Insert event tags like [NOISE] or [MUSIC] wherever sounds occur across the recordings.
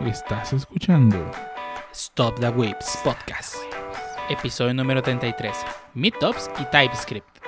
Estás escuchando Stop the Whips Podcast. Episodio número 33. Meetups y TypeScript.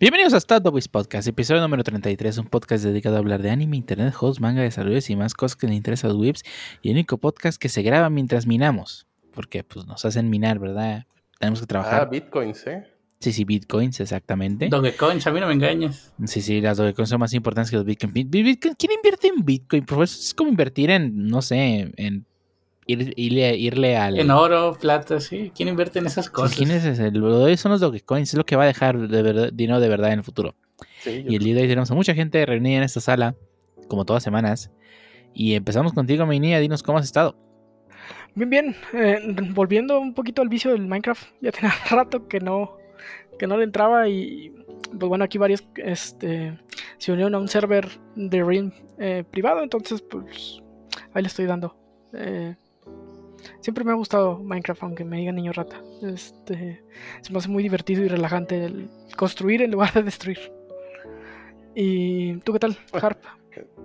Bienvenidos a Whips Podcast, episodio número 33, un podcast dedicado a hablar de anime, internet, host, manga, desarrollos y más cosas que le interesan a los whips y el único podcast que se graba mientras minamos, porque pues nos hacen minar, ¿verdad? Tenemos que trabajar. Ah, bitcoins, ¿eh? Sí, sí, bitcoins, exactamente. Dogecoins, a mí no me engañes. Sí, sí, las Dogecoins son más importantes que los bitcoins. Bitcoin- ¿Quién invierte en bitcoin? Por eso es como invertir en, no sé, en ir- irle, irle al... En oro, plata, sí. ¿Quién invierte en esas cosas? ¿Quién es ese? Lo de hoy son los Dogecoins, es lo que va a dejar de verdad- dinero de verdad en el futuro. Sí, Y el día de hoy tenemos a mucha gente reunida en esta sala, como todas semanas. Y empezamos contigo, mi niña, dinos cómo has estado. Bien, bien. eh, volviendo un poquito al vicio del Minecraft, ya tenía [LAUGHS] rato que no, que no le entraba y pues bueno, aquí varios este, se unieron a un server de Realm eh, privado, entonces pues ahí le estoy dando. Eh, siempre me ha gustado Minecraft, aunque me digan niño rata. Este, se me hace muy divertido y relajante el construir en lugar de destruir. ¿Y tú qué tal, [LAUGHS] Harp?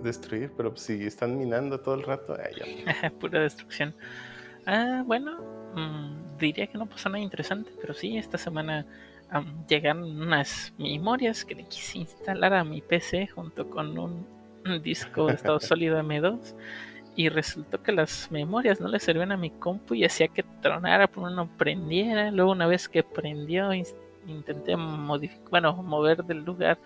destruir, pero si están minando todo el rato, ay, ya. [LAUGHS] Pura destrucción. Ah, bueno, mm, diría que no pasó nada interesante, pero sí, esta semana am, llegaron unas memorias que le quise instalar a mi PC junto con un [LAUGHS] disco de estado sólido M2 y resultó que las memorias no le servían a mi compu y hacía que tronara, por no prendiera. Luego una vez que prendió, intenté modificar, bueno, mover del lugar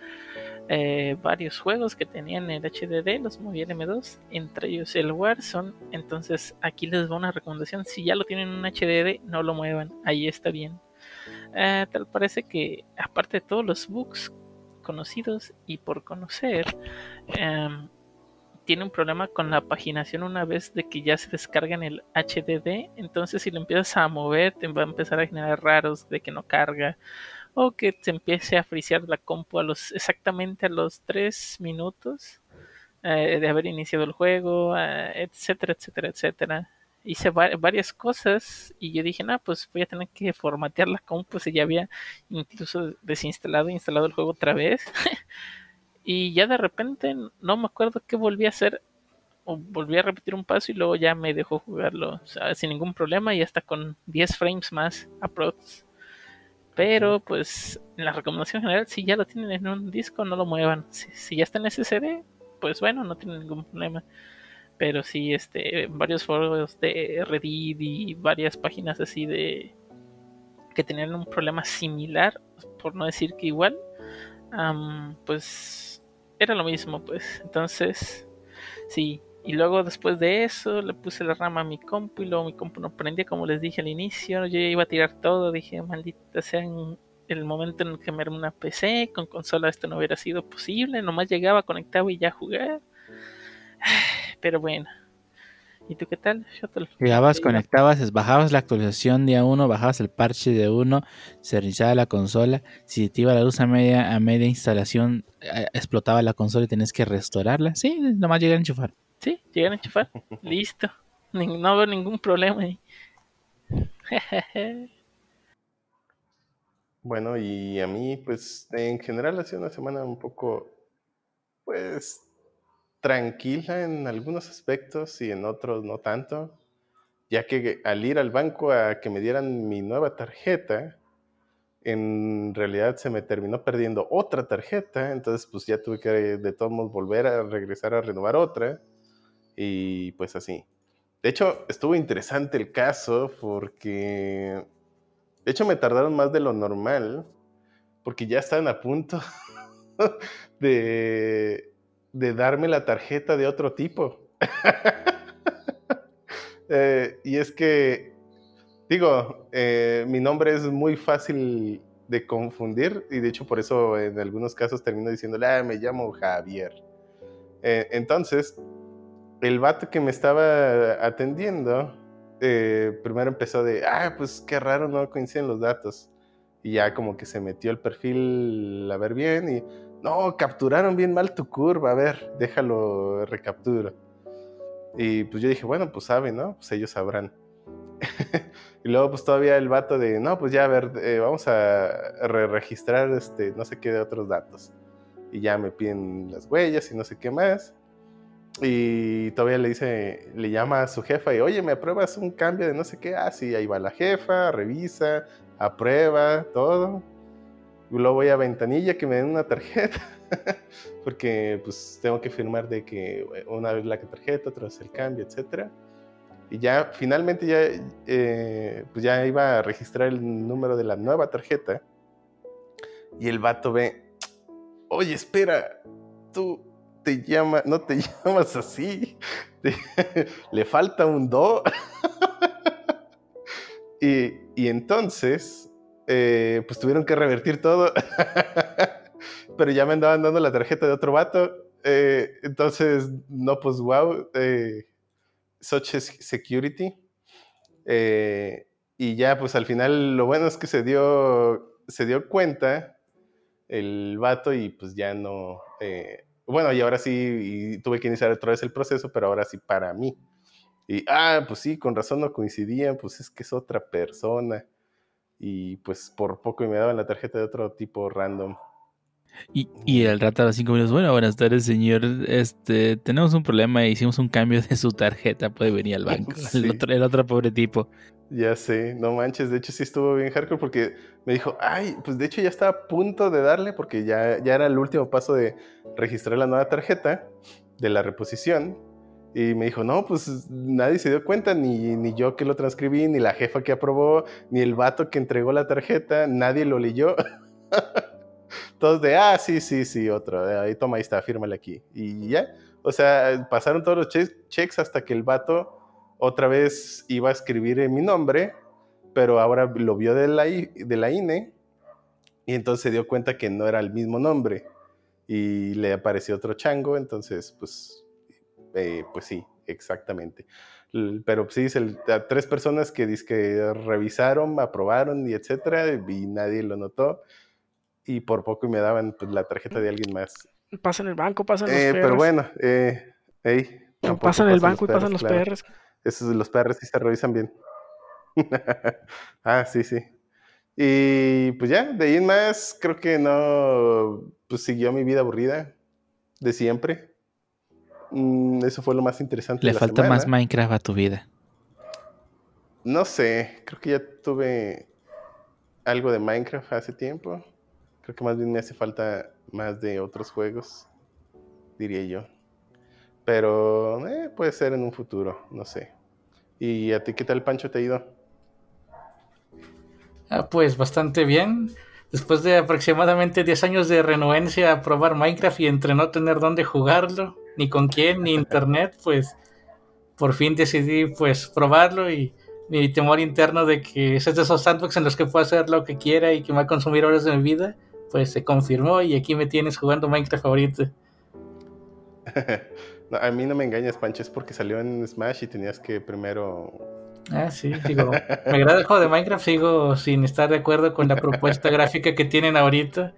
eh, varios juegos que tenían el HDD, los moví al M2, entre ellos el Warzone. Entonces aquí les va una recomendación, si ya lo tienen en un HDD, no lo muevan, ahí está bien. Eh, tal parece que aparte de todos los bugs conocidos y por conocer, em, tiene un problema con la paginación una vez de que ya se descarga en el HDD, entonces si lo empiezas a mover te va a empezar a generar raros de que no carga o que se empiece a frisear la compu a los exactamente a los 3 minutos eh, de haber iniciado el juego, eh, etcétera, etcétera, etcétera. Hice va- varias cosas y yo dije, no, pues voy a tener que formatear la compu si ya había incluso desinstalado e instalado el juego otra vez. [LAUGHS] y ya de repente no me acuerdo qué volví a hacer o volví a repetir un paso y luego ya me dejó jugarlo o sea, sin ningún problema y hasta con 10 frames más aprox. Pero pues en la recomendación general, si ya lo tienen en un disco, no lo muevan. Si, si ya está en SSD, pues bueno, no tienen ningún problema. Pero sí, este, varios foros de Reddit y varias páginas así de que tenían un problema similar, por no decir que igual, am, pues era lo mismo, pues. Entonces, sí. Y luego después de eso le puse la rama a mi compu y luego mi compu no prendía como les dije al inicio. Yo iba a tirar todo, dije, maldita sea en el momento en el que me armé una PC, con consola esto no hubiera sido posible, nomás llegaba, conectaba y ya jugar. [SIGHS] Pero bueno. ¿Y tú qué tal, Shuttle? Llegabas, conectabas, bajabas la actualización día 1, bajabas el parche de 1, se reiniciaba la consola. Si te iba la luz a media, a media instalación, eh, explotaba la consola y tenías que restaurarla. Sí, nomás llegar a enchufar. Sí, llegan a enchufar. [LAUGHS] Listo. Ni- No veo ningún problema ahí. [LAUGHS] Bueno, y a mí, pues, en general ha sido una semana un poco, pues, tranquila en algunos aspectos y en otros no tanto, ya que al ir al banco a que me dieran mi nueva tarjeta, en realidad se me terminó perdiendo otra tarjeta, entonces pues ya tuve que de todos modos volver a regresar a renovar otra y pues así. De hecho, estuvo interesante el caso porque de hecho, me tardaron más de lo normal, porque ya estaban a punto [LAUGHS] de, de darme la tarjeta de otro tipo. [LAUGHS] Eh, y es que, digo, eh, mi nombre es muy fácil de confundir, y de hecho por eso en algunos casos termino diciéndole, ah, me llamo Javier. Eh, entonces, el vato que me estaba atendiendo primero empezó de, ah, pues qué raro, no coinciden los datos. Y ya como que se metió el perfil a ver bien y, no, capturaron bien mal tu curva, a ver, déjalo recapturo. Y pues yo dije, bueno, pues saben, ¿no? Pues ellos sabrán. [LAUGHS] y luego pues todavía el vato de, no, pues ya a ver, eh, vamos a re registrar este, no sé qué de otros datos. Y ya me piden las huellas y no sé qué más. Y todavía le dice, le llama a su jefa y, oye, ¿me apruebas un cambio de no sé qué? Ah, sí, ahí va la jefa, revisa, aprueba, todo. Y luego voy a ventanilla que me den una tarjeta. [LAUGHS] porque pues tengo que firmar de que una vez la tarjeta, otra vez el cambio, etcétera. Y ya finalmente ya, eh, pues ya iba a registrar el número de la nueva tarjeta. Y el vato ve, oye, espera, tú te llamas, no te [LAUGHS] llamas así, [LAUGHS] le falta un do. y, y, entonces, eh, pues tuvieron que revertir todo. [LAUGHS] Pero ya me andaban dando la tarjeta de otro vato. Eh, entonces, no, pues wow. Eh, such security. Eh, y ya, pues al final, lo bueno es que se dio, se dio cuenta el vato y pues ya no. Bueno, y ahora sí, tuve que iniciar otra vez el proceso, pero ahora sí para mí. Y, ah, pues sí, con razón no coincidían, pues es que es otra persona. Y pues por poco me daban la tarjeta de otro tipo random. Y, y el rato a los cinco minutos, bueno, buenas tardes, señor. Este, tenemos un problema, hicimos un cambio de su tarjeta, puede venir al banco. [LAUGHS] Sí. El, otro, el otro pobre tipo. Ya sé, no manches, de hecho sí estuvo bien hardcore porque me dijo, ay, pues de hecho ya estaba a punto de darle porque ya, ya era el último paso de registrar la nueva tarjeta de la reposición. Y me dijo, no, pues nadie se dio cuenta, ni, ni yo que lo transcribí, ni la jefa que aprobó, ni el vato que entregó la tarjeta, nadie lo leyó. [LAUGHS] todos de, ah, sí, sí, sí, otro, ahí toma, ahí está, fírmale aquí. Y ya, o sea, pasaron todos los che checks hasta que el vato otra vez iba a escribir en mi nombre, pero ahora lo vio de la, de la INE y entonces se dio cuenta que no era el mismo nombre y le apareció otro chango, entonces, pues, eh, pues sí, exactamente. Pero sí, el, tres personas que, que revisaron, aprobaron y etcétera, y nadie lo notó y por poco me daban pues, la tarjeta de alguien más. Pasa en el banco, pasan los eh, PRs. Pero bueno, eh, hey, pasan el banco y pasan los claro. PRs. Esos los PRs sí se revisan bien. [LAUGHS] ah, sí, sí. Y pues ya, de ahí en más, creo que no, pues siguió mi vida aburrida de siempre. Mm, eso fue lo más interesante. Le de la falta semana. más Minecraft a tu vida. No sé, creo que ya tuve algo de Minecraft hace tiempo. Creo que más bien me hace falta más de otros juegos, diría yo. Pero eh, puede ser en un futuro, no sé. ¿Y a ti qué tal, Pancho, te ha ido? Ah, pues bastante bien. Después de aproximadamente 10 años de renuencia a probar Minecraft y entre no tener dónde jugarlo, ni con quién, ni internet, pues por fin decidí pues probarlo y mi temor interno de que es de esos sandbox en los que puedo hacer lo que quiera y que me va a consumir horas de mi vida, pues se confirmó y aquí me tienes jugando Minecraft ahorita. [LAUGHS] no, a mí no me engañas, Pancho, es porque salió en Smash y tenías que primero... Ah, sí, digo, me agrada el juego de Minecraft, sigo sin estar de acuerdo con la propuesta gráfica que tienen ahorita,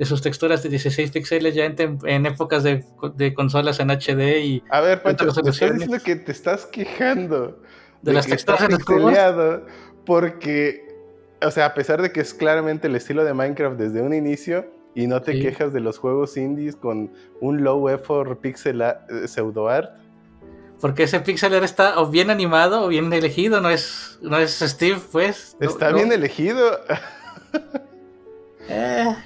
sus texturas de 16 píxeles ya en, en épocas de, de, consolas en HD y... A ver, Pancho, te estoy diciendo que te estás quejando de, de las texturas en los porque, o sea, a pesar de que es claramente el estilo de Minecraft desde un inicio, y no te sí. quejas de los juegos indies con un low effort pixel uh, pseudo art. Porque ese pixel art está o bien animado o bien elegido, no es, no es Steve, pues. Está no, bien no. elegido. [LAUGHS] eh,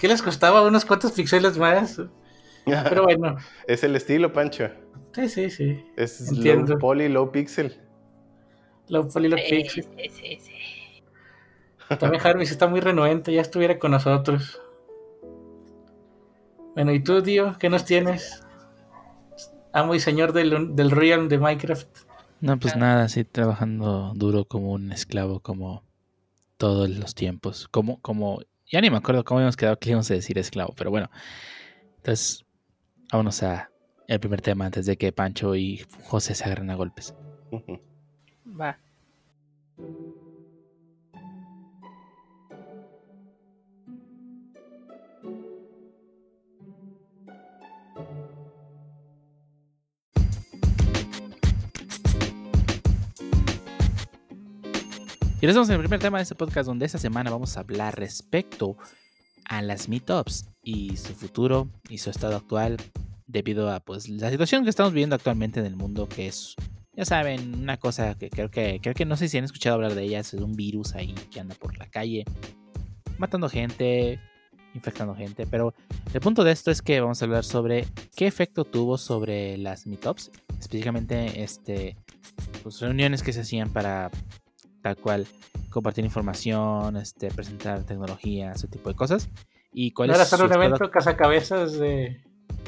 ¿Qué les costaba unos cuantos píxeles más? [LAUGHS] Pero bueno. es el estilo, Pancho. Sí, sí, sí. Es Entiendo. low poly, low pixel. Low poly, low pixel. Sí, sí, sí. También Jarvis está muy renuente, ya estuviera con nosotros. Bueno, ¿y tú, tío? ¿Qué nos tienes? Amo y señor del, del Realm de Minecraft. No, pues nada, sí, trabajando duro como un esclavo, como todos los tiempos. Como, como, ya ni me acuerdo cómo habíamos quedado que íbamos a decir esclavo, pero bueno. Entonces, vámonos a el primer tema antes de que Pancho y José se agarren a golpes. Va. Y estamos en el primer tema de este podcast donde esta semana vamos a hablar respecto a las meetups y su futuro y su estado actual debido a pues la situación que estamos viviendo actualmente en el mundo que es ya saben una cosa que creo que creo que no sé si han escuchado hablar de ella es un virus ahí que anda por la calle matando gente infectando gente pero el punto de esto es que vamos a hablar sobre qué efecto tuvo sobre las meetups específicamente este pues, reuniones que se hacían para tal cual compartir información, este, presentar tecnología, ese tipo de cosas. Y cuál ¿No era solo un evento cazacabezas de,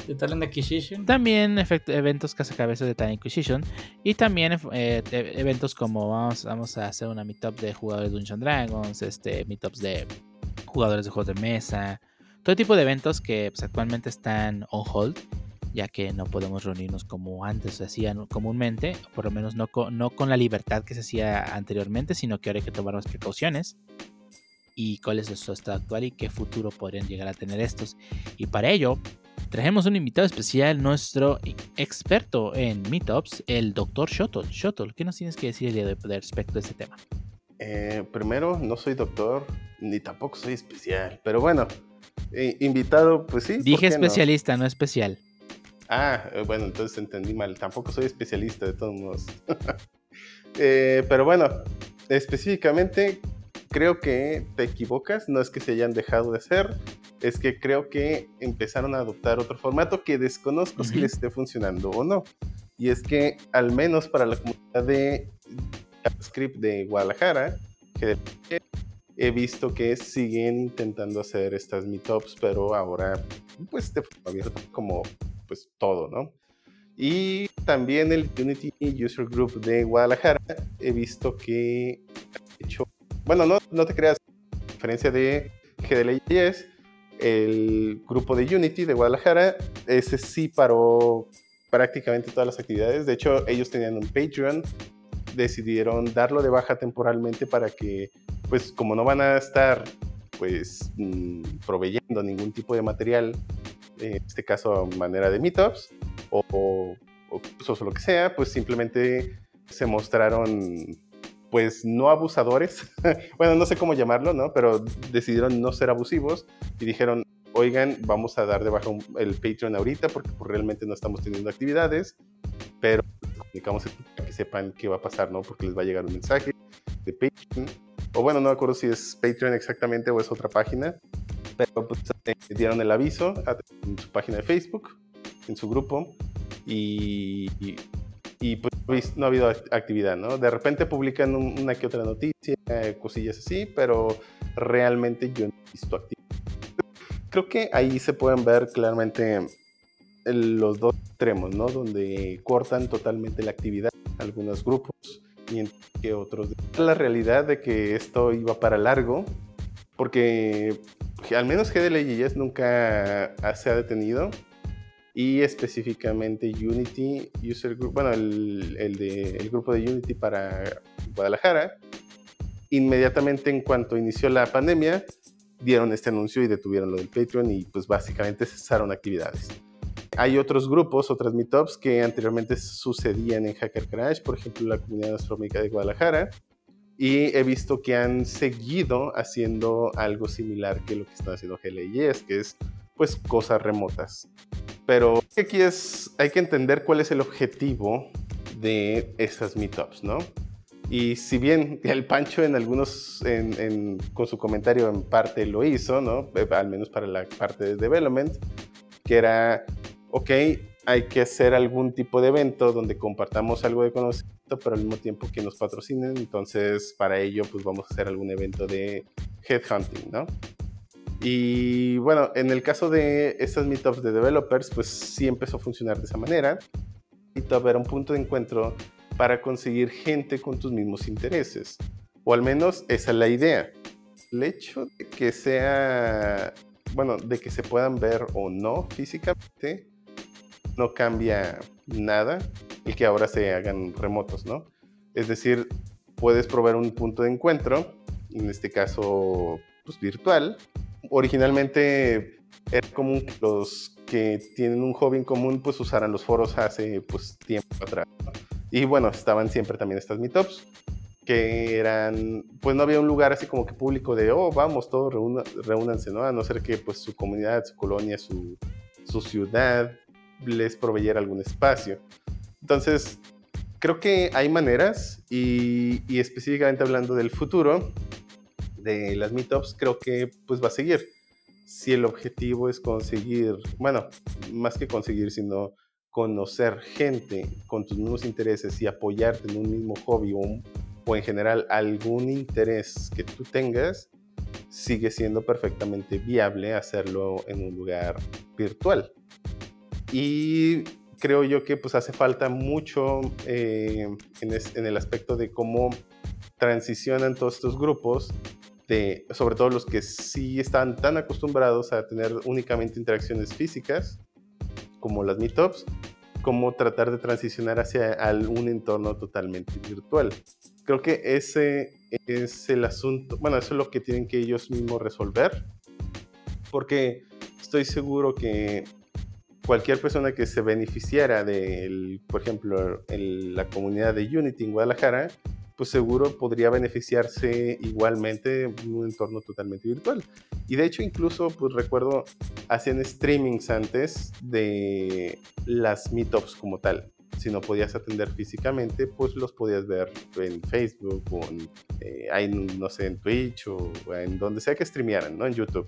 de Talent Acquisition? También eventos cazacabezas de Time Inquisition. Y también eh, e- eventos como vamos, vamos a hacer una meetup de jugadores de Dungeons Dragons, este, meetups de jugadores de juegos de mesa. Todo tipo de eventos que pues, actualmente están on hold, ya que no podemos reunirnos como antes se hacían comúnmente, por lo menos no con, no con la libertad que se hacía anteriormente, sino que ahora hay que tomar más precauciones. Y cuál es su estado actual y qué futuro podrían llegar a tener estos. Y para ello, Trajemos un invitado especial, nuestro experto en meetups, el Dr. Shuttle. Shuttle, ¿qué nos tienes que decir el día de hoy respecto a este tema? Eh, primero, no soy doctor, ni tampoco soy especial, pero bueno, eh, invitado, pues sí. ¿por Dije qué no? especialista, no especial. Ah, eh, bueno, entonces entendí mal. Tampoco soy especialista de todos modos. [LAUGHS] Eh, pero bueno, específicamente creo que te equivocas. No es que se hayan dejado de hacer, es que creo que empezaron a adoptar otro formato que desconozco si les esté funcionando o no. Y es que al menos para la comunidad de JavaScript de Guadalajara, que he visto que siguen intentando hacer estas meetups, pero ahora pues de forma abierta como pues todo, ¿no? Y también el Unity User Group de Guadalajara, he visto que ha hecho, bueno, no, no te creas, a diferencia de GDLJS, el grupo de Unity de Guadalajara, ese sí paró prácticamente todas las actividades. De hecho, ellos tenían un Patreon, decidieron darlo de baja temporalmente para que, pues como no van a estar, pues, mm, proveyendo ningún tipo de material, en este caso manera de meetups, o, o, o o lo que sea, pues simplemente se mostraron, pues no abusadores, [LAUGHS] bueno, no sé cómo llamarlo, ¿no? Pero decidieron no ser abusivos y dijeron, oigan, vamos a dar de baja el Patreon ahorita porque pues, realmente no estamos teniendo actividades, pero comunicamos que sepan qué va a pasar, ¿no? Porque les va a llegar un mensaje de Patreon, o bueno, no me acuerdo si es Patreon exactamente o es otra página, pero pues, eh, dieron el aviso en su página de Facebook, en su grupo, y, y, y, pues no ha habido act- actividad, ¿no? De repente publican un- una que otra noticia, cosillas así, pero realmente yo no he visto actividad. Creo que ahí se pueden ver claramente los dos extremos, ¿no? Donde cortan totalmente la actividad algunos grupos y que otros. La realidad de que esto iba para largo, porque al menos GDLJS nunca se ha detenido y específicamente Unity User Group, bueno, el, el, grupo de Unity para Guadalajara, inmediatamente en cuanto inició la pandemia, dieron este anuncio y detuvieron lo del Patreon y pues básicamente cesaron actividades. Hay otros grupos, otras meetups que anteriormente sucedían en Hacker Crash, por ejemplo la comunidad astronómica de Guadalajara, y he visto que han seguido haciendo algo similar que lo que están haciendo GLIS, que es pues cosas remotas. Pero aquí es, hay que entender cuál es el objetivo de estas meetups, ¿no? Y si bien [LAUGHS] el Pancho en algunos, en, en, con su comentario en parte lo hizo, ¿no? Al menos para la parte de development, que era, ok, hay que hacer algún tipo de evento donde compartamos algo de conocimiento, pero al mismo tiempo que nos patrocinen. Entonces, para ello, pues vamos a hacer algún evento de headhunting, ¿no? Y bueno, en el caso de estas meetups de developers, pues sí empezó a funcionar de esa manera. Meetup era un punto de encuentro para conseguir gente con tus mismos intereses. O al menos esa es la idea. El hecho de que sea, bueno, de que se puedan ver o no físicamente, no cambia nada el que ahora se hagan remotos, ¿no? Es decir, puedes probar un punto de encuentro, en este caso, pues virtual. Originalmente era común que los que tienen un hobby en común, pues usaran los foros hace pues tiempo atrás. Y bueno, estaban siempre también estas meetups. que eran, pues no había un lugar así como que público de, oh, vamos, todos reúnanse, ¿no? A no ser que pues su comunidad, su colonia, su, su ciudad les proveyera algún espacio. Entonces, creo que hay maneras y, específicamente hablando del futuro de las meetups, creo que pues va a seguir. Si el objetivo es conseguir, bueno, más que conseguir, sino conocer gente con tus mismos intereses y apoyarte en un mismo hobby o o en general algún interés que tú tengas, sigue siendo perfectamente viable hacerlo en un lugar virtual. Y creo yo que pues hace falta mucho eh, en, el aspecto de cómo transicionan todos estos grupos, de, sobre todo los que sí están tan acostumbrados a tener únicamente interacciones físicas, como las meetups, como tratar de transicionar hacia un entorno totalmente virtual. Creo que ese es el asunto, bueno, eso es lo que tienen que ellos mismos resolver, porque estoy seguro que cualquier persona que se beneficiara de, por ejemplo, en la comunidad de Unity en Guadalajara, pues seguro podría beneficiarse igualmente en un entorno totalmente virtual. Y de hecho incluso, pues recuerdo, hacían streamings antes de las meetups como tal si no podías atender físicamente, pues los podías ver en Facebook o en, eh, no sé, en Twitch o en donde sea que streamearan, ¿no? En YouTube.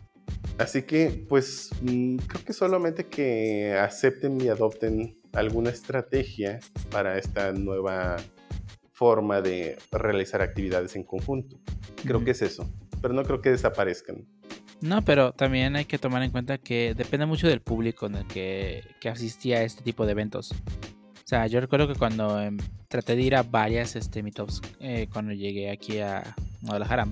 Así que, pues, mm, creo que solamente que acepten y adopten alguna estrategia para esta nueva forma de realizar actividades en conjunto. Creo que es eso, pero no creo que desaparezcan. No, pero también hay que tomar en cuenta que depende mucho del público en el que, que asistía a este tipo de eventos. O sea, yo recuerdo que cuando em, traté de ir a varias este, meetups, eh, cuando llegué aquí a Guadalajara,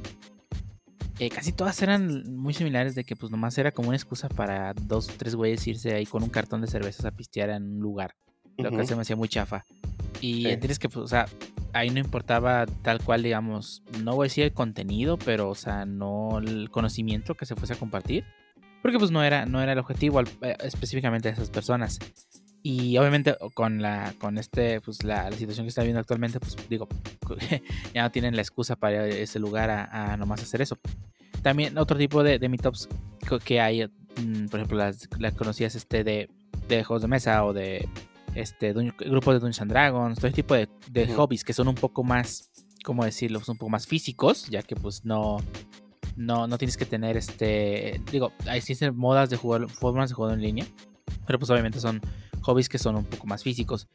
eh, casi todas eran muy similares de que pues nomás era como una excusa para dos o tres güeyes irse ahí con un cartón de cervezas a pistear en un lugar. Lo que se me hacía muy chafa. Y entiendes que, pues, o sea, ahí no importaba tal cual, digamos, no voy a decir el contenido, pero, o sea, no el conocimiento que se fuese a compartir. Porque, pues, no era, no era el objetivo eh, específicamente de esas personas. Y obviamente con la con este pues la, situación que está viendo actualmente, pues digo, [LAUGHS] ya no tienen la excusa para ir a ese lugar a, nomás hacer eso. También otro tipo de, de meetups que hay, mm, por ejemplo, las, las conocidas este de, de juegos de mesa o de este grupos de Dungeons and Dragons, todo ese tipo de, de hobbies que son un poco más, ¿cómo decirlo? un poco más físicos, ya que pues no no, no tienes que tener este, digo, existen modas de jugar, formas de jugar en línea, pero pues obviamente son hobbies que son un poco más físicos.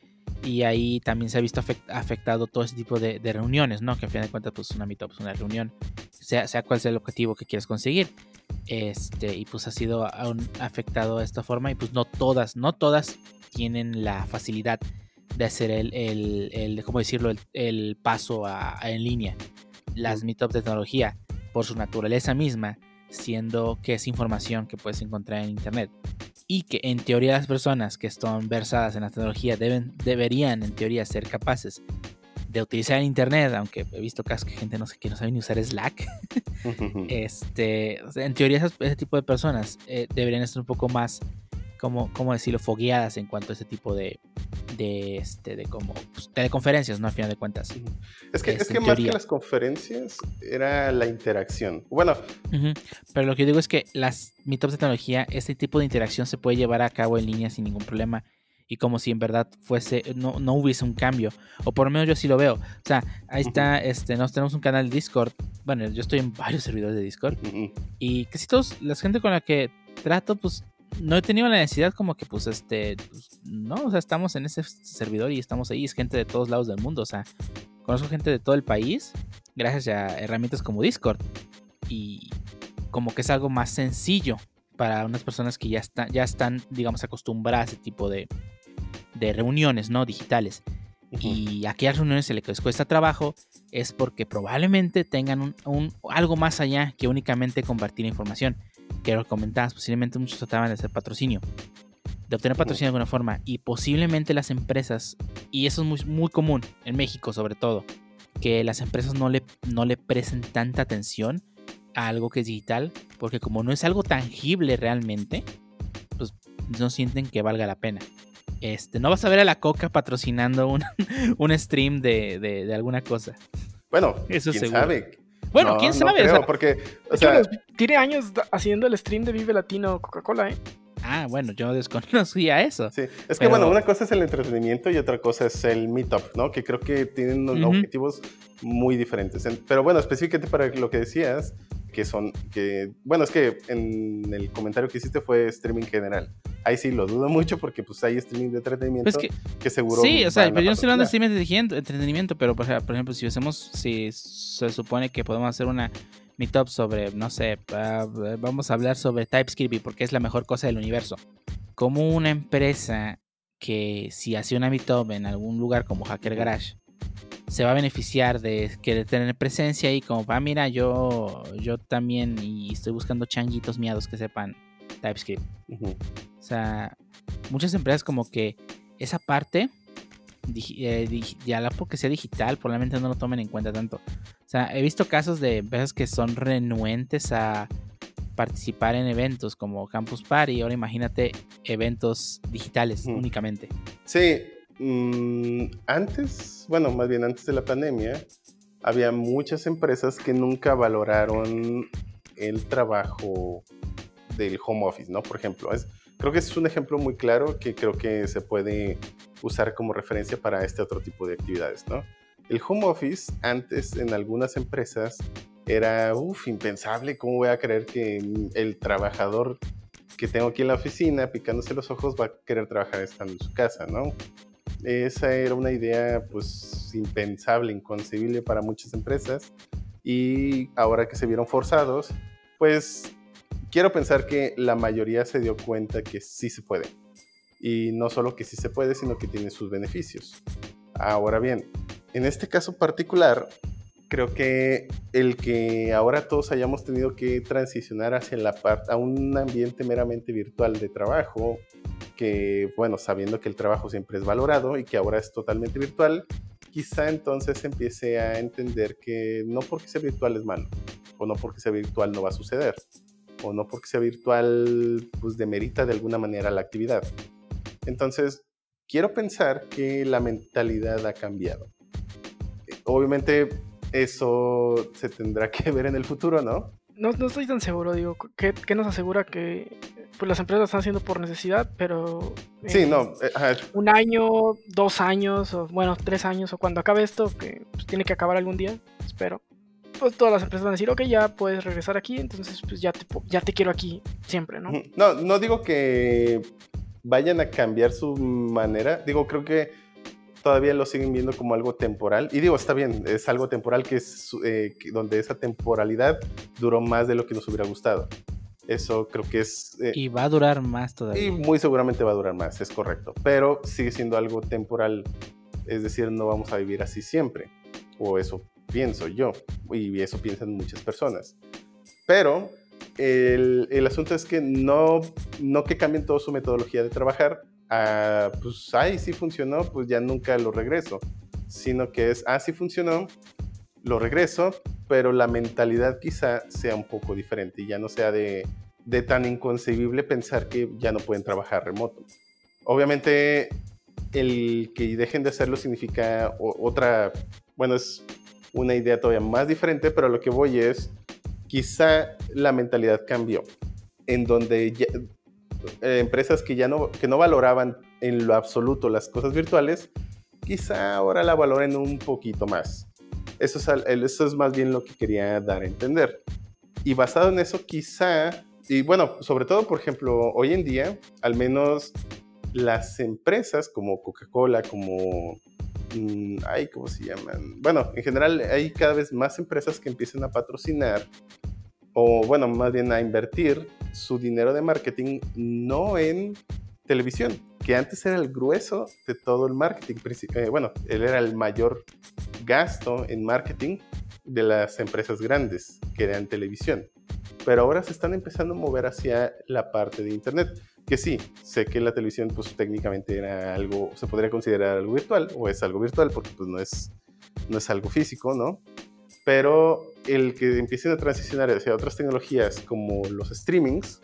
Y ahí también se ha visto afectado todo ese tipo de, reuniones, ¿no? Que al fin de cuentas, pues una meetup es una reunión, sea, sea cual sea el objetivo que quieras conseguir. Este, y pues ha sido afectado de esta forma. Y pues no todas, no todas tienen la facilidad de hacer el, el, el ¿cómo decirlo?, el, paso a, en línea. Las meetups de tecnología, por su naturaleza misma, siendo que es información que puedes encontrar en internet y que en teoría las personas que están versadas en la tecnología deben, deberían en teoría ser capaces de utilizar internet, aunque he visto casos que gente no sé que no sabe ni usar Slack. [LAUGHS] este, en teoría ese tipo de personas eh, deberían estar un poco más, como, ¿cómo decirlo?, fogueadas en cuanto a ese tipo de, de, este, de como pues, teleconferencias, ¿no? Al final de cuentas. Es que, es, este, que más que las conferencias era la interacción. Bueno. Pero lo que yo digo es que las meetups de tecnología, este tipo de interacción se puede llevar a cabo en línea sin ningún problema y como si en verdad fuese, no, no, hubiese un cambio. O por lo menos yo sí lo veo. O sea, ahí está, este, nos tenemos un canal de Discord. Bueno, yo estoy en varios [LAUGHS] servidores de Discord. Y casi todos, la gente con la que trato, pues no he tenido la necesidad como que pues este, pues, no, o sea, estamos en ese servidor y estamos ahí, es gente de todos lados del mundo, o sea, conozco gente de todo el país gracias a herramientas como Discord y como que es algo más sencillo para unas personas que ya están, ya están digamos, acostumbradas a ese tipo de, de reuniones, ¿no? Digitales. Y aquellas reuniones se les cuesta trabajo es porque probablemente tengan un, algo más allá que únicamente compartir información que lo comentabas, posiblemente muchos trataban de hacer patrocinio, de obtener patrocinio de alguna forma, y posiblemente las empresas, y eso es muy, muy común en México sobre todo, que las empresas no le, no le presten tanta atención a algo que es digital, porque como no es algo tangible realmente, pues no sienten que valga la pena. Este, no vas a ver a la Coca patrocinando un, [LAUGHS] un stream de, de, de alguna cosa. Bueno, Eso quién seguro. sabe. Bueno, No, quién no sabe. o creo, sea, porque, o sea, tiene años haciendo el stream de Vive Latino Coca-Cola, ¿eh? Ah, bueno, yo desconocía eso. Sí, es que Pero- bueno, una cosa es el entretenimiento y otra cosa es el meetup, ¿no? Que creo que tienen unos Ujú. objetivos muy diferentes. En- Pero bueno, específicamente para lo que decías, que son, que, bueno, es que en el comentario que hiciste fue streaming general. Ahí sí lo dudo mucho porque pues hay streaming de entretenimiento Pues que, que, seguro... sí, o sea, pero yo no estoy hablando de streaming de entretenimiento, pero por ejemplo, si hacemos, si se supone que podemos hacer una meetup sobre, no sé, ah, vamos a hablar sobre TypeScript porque es la mejor cosa del universo. Como una empresa que si hace una meetup en algún lugar como Hacker Garage se va a beneficiar de querer tener presencia y como, ah, mira, yo, yo también y estoy buscando changuitos miados que sepan TypeScript. O sea, muchas empresas como que esa parte, digi- eh, digi- ya la porque sea digital, probablemente no lo tomen en cuenta tanto. O sea, he visto casos de empresas que son renuentes a participar en eventos como Campus Party. Ahora imagínate eventos digitales únicamente. Sí, mm, antes, bueno, más bien antes de la pandemia, había muchas empresas que nunca valoraron el trabajo del home office, ¿no? Por ejemplo, es, creo que es un ejemplo muy claro que creo que se puede usar como referencia para este otro tipo de actividades, ¿no? El home office antes en algunas empresas era, uff, impensable, ¿cómo voy a creer que el trabajador que tengo aquí en la oficina picándose los ojos va a querer trabajar estando en su casa, ¿no? Esa era una idea pues impensable, inconcebible para muchas empresas y ahora que se vieron forzados, pues quiero pensar que la mayoría se dio cuenta que sí se puede. Y no solo que sí se puede, sino que tiene sus beneficios. Ahora bien, en este caso particular, creo que el que ahora todos hayamos tenido que transicionar hacia la parte a un ambiente meramente virtual de trabajo, que bueno, sabiendo que el trabajo siempre es valorado y que ahora es totalmente virtual, quizá entonces empiece a entender que no porque sea virtual es malo, o no porque sea virtual no va a suceder, o no porque sea virtual pues demerita de alguna manera la actividad. Entonces, quiero pensar que la mentalidad ha cambiado. Obviamente eso se tendrá que ver en el futuro, ¿no? No, no estoy tan seguro, digo, ¿qué, qué nos asegura que pues, las empresas lo están haciendo por necesidad, pero... Sí, en no. eh, ajá, Un año, dos años, o bueno, tres años, o cuando acabe esto, que pues, tiene que acabar algún día, espero. Pues todas las empresas van a decir, ok, ya puedes regresar aquí, entonces pues ya te, ya te quiero aquí siempre, ¿no? No, no digo que vayan a cambiar su manera. Digo, creo que todavía lo siguen viendo como algo temporal. Y digo, está bien, es algo temporal que es eh, donde esa temporalidad duró más de lo que nos hubiera gustado. Eso creo que es... eh, Y va a durar más todavía. y muy seguramente va a durar más, es correcto. Pero sigue siendo algo temporal. Es decir, no vamos a vivir así siempre. O eso pienso yo. Y eso piensan muchas personas. Pero el, el asunto es que no, no que cambien toda su metodología de trabajar. a, pues, ay, sí funcionó, pues ya nunca lo regreso. Sino que es, ah, sí funcionó, lo regreso, pero la mentalidad quizá sea un poco diferente y ya no sea de, de tan inconcebible pensar que ya no pueden trabajar remoto. Obviamente, el que dejen de hacerlo significa otra, bueno, es una idea todavía más diferente, pero lo que voy es, quizá la mentalidad cambió, en donde eh, empresas que ya no, que no valoraban en lo absoluto las cosas virtuales, quizá ahora la valoren un poquito más. Eso es, eso es más bien lo que quería dar a entender. Y basado en eso, quizá, y bueno, sobre todo, por ejemplo, hoy en día, al menos las empresas como Coca-Cola, como... mm, ay, ¿cómo se llaman? Bueno, en general hay cada vez más empresas que empiezan a patrocinar o bueno, más bien a invertir su dinero de marketing no en televisión, que antes era el grueso de todo el marketing. eh, bueno, él era el mayor gasto en marketing de las empresas grandes, que eran televisión. Pero ahora se están empezando a mover hacia la parte de Internet, que sí, sé que la televisión pues técnicamente era algo, se podría considerar algo virtual, o es algo virtual, porque pues no es, no es algo físico, ¿no? Pero el que empiecen a transicionar hacia otras tecnologías como los streamings,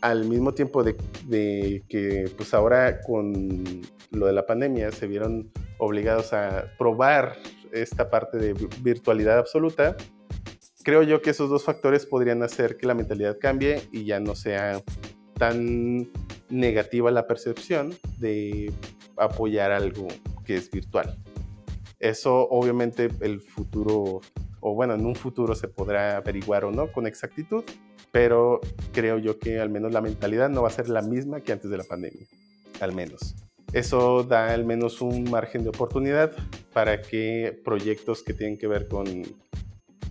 al mismo tiempo de, de que pues ahora con lo de la pandemia se vieron obligados a probar esta parte de virtualidad absoluta, creo yo que esos dos factores podrían hacer que la mentalidad cambie y ya no sea tan negativa la percepción de apoyar algo que es virtual. Eso obviamente el futuro, o bueno, en un futuro se podrá averiguar o no con exactitud, pero creo yo que al menos la mentalidad no va a ser la misma que antes de la pandemia, al menos. Eso da al menos un margen de oportunidad para que proyectos que tienen que ver con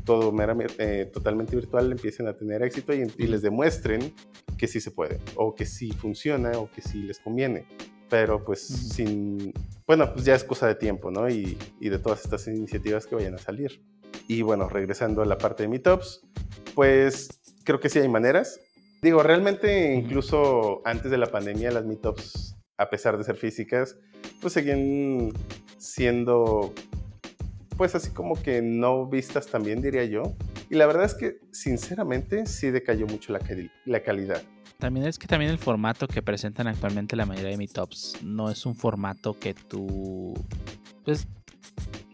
todo eh, totalmente virtual empiecen a tener éxito y, y, les demuestren que sí se puede, o que sí funciona, o que sí les conviene. Pero pues sin, bueno, pues ya es cosa de tiempo, ¿no? Y, y, de todas estas iniciativas que vayan a salir. Y bueno, regresando a la parte de Meetups, pues creo que sí hay maneras. Digo, realmente incluso antes de la pandemia las Meetups, a pesar de ser físicas, pues seguían siendo pues así como que no vistas también, diría yo. Y la verdad es que, sinceramente, sí decayó mucho la, la calidad. También es que también el formato que presentan actualmente la mayoría de meetups no es un formato que tú... Pues...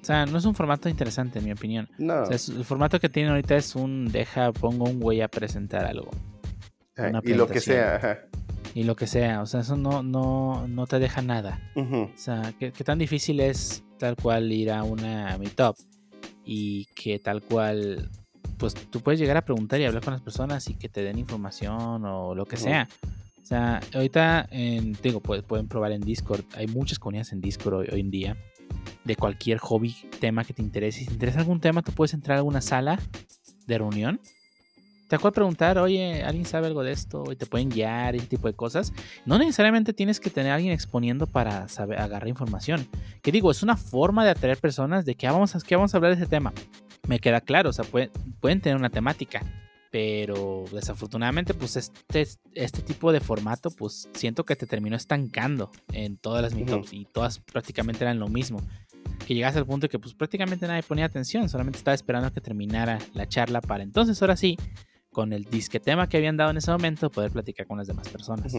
O sea, no es un formato interesante, en mi opinión. No. el formato que tienen ahorita es un deja, pongo un güey a presentar algo. Ah, y lo que sea. Y lo que sea. O sea, eso no, no, no te deja nada. O sea, ¿qué, ¿qué, tan difícil es tal cual ir a una meetup y que tal cual pues tú puedes llegar a preguntar y hablar con las personas y que te den información o lo que sea. O sea, ahorita en, digo, pueden probar en Discord. Hay muchas comunidades en Discord hoy, en día de cualquier hobby, tema que te interese. Si te interesa algún tema, tú puedes entrar a alguna sala de reunión te acuerdas preguntar, oye, ¿alguien sabe algo de esto? Y te pueden guiar, ese tipo de cosas. No necesariamente tienes que tener a alguien exponiendo para saber, agarrar información. Que digo, es una forma de atraer personas de que ah, vamos, a, que vamos a hablar de ese tema. Me queda claro, o sea, pueden, tener una temática. Pero desafortunadamente, pues este, este tipo de formato, pues siento que te terminó estancando en todas las meetups y todas prácticamente eran lo mismo que llegas al punto de que pues prácticamente nadie ponía atención, solamente estaba esperando a que terminara la charla para entonces ahora sí con el disque tema que habían dado en ese momento, poder platicar con las demás personas.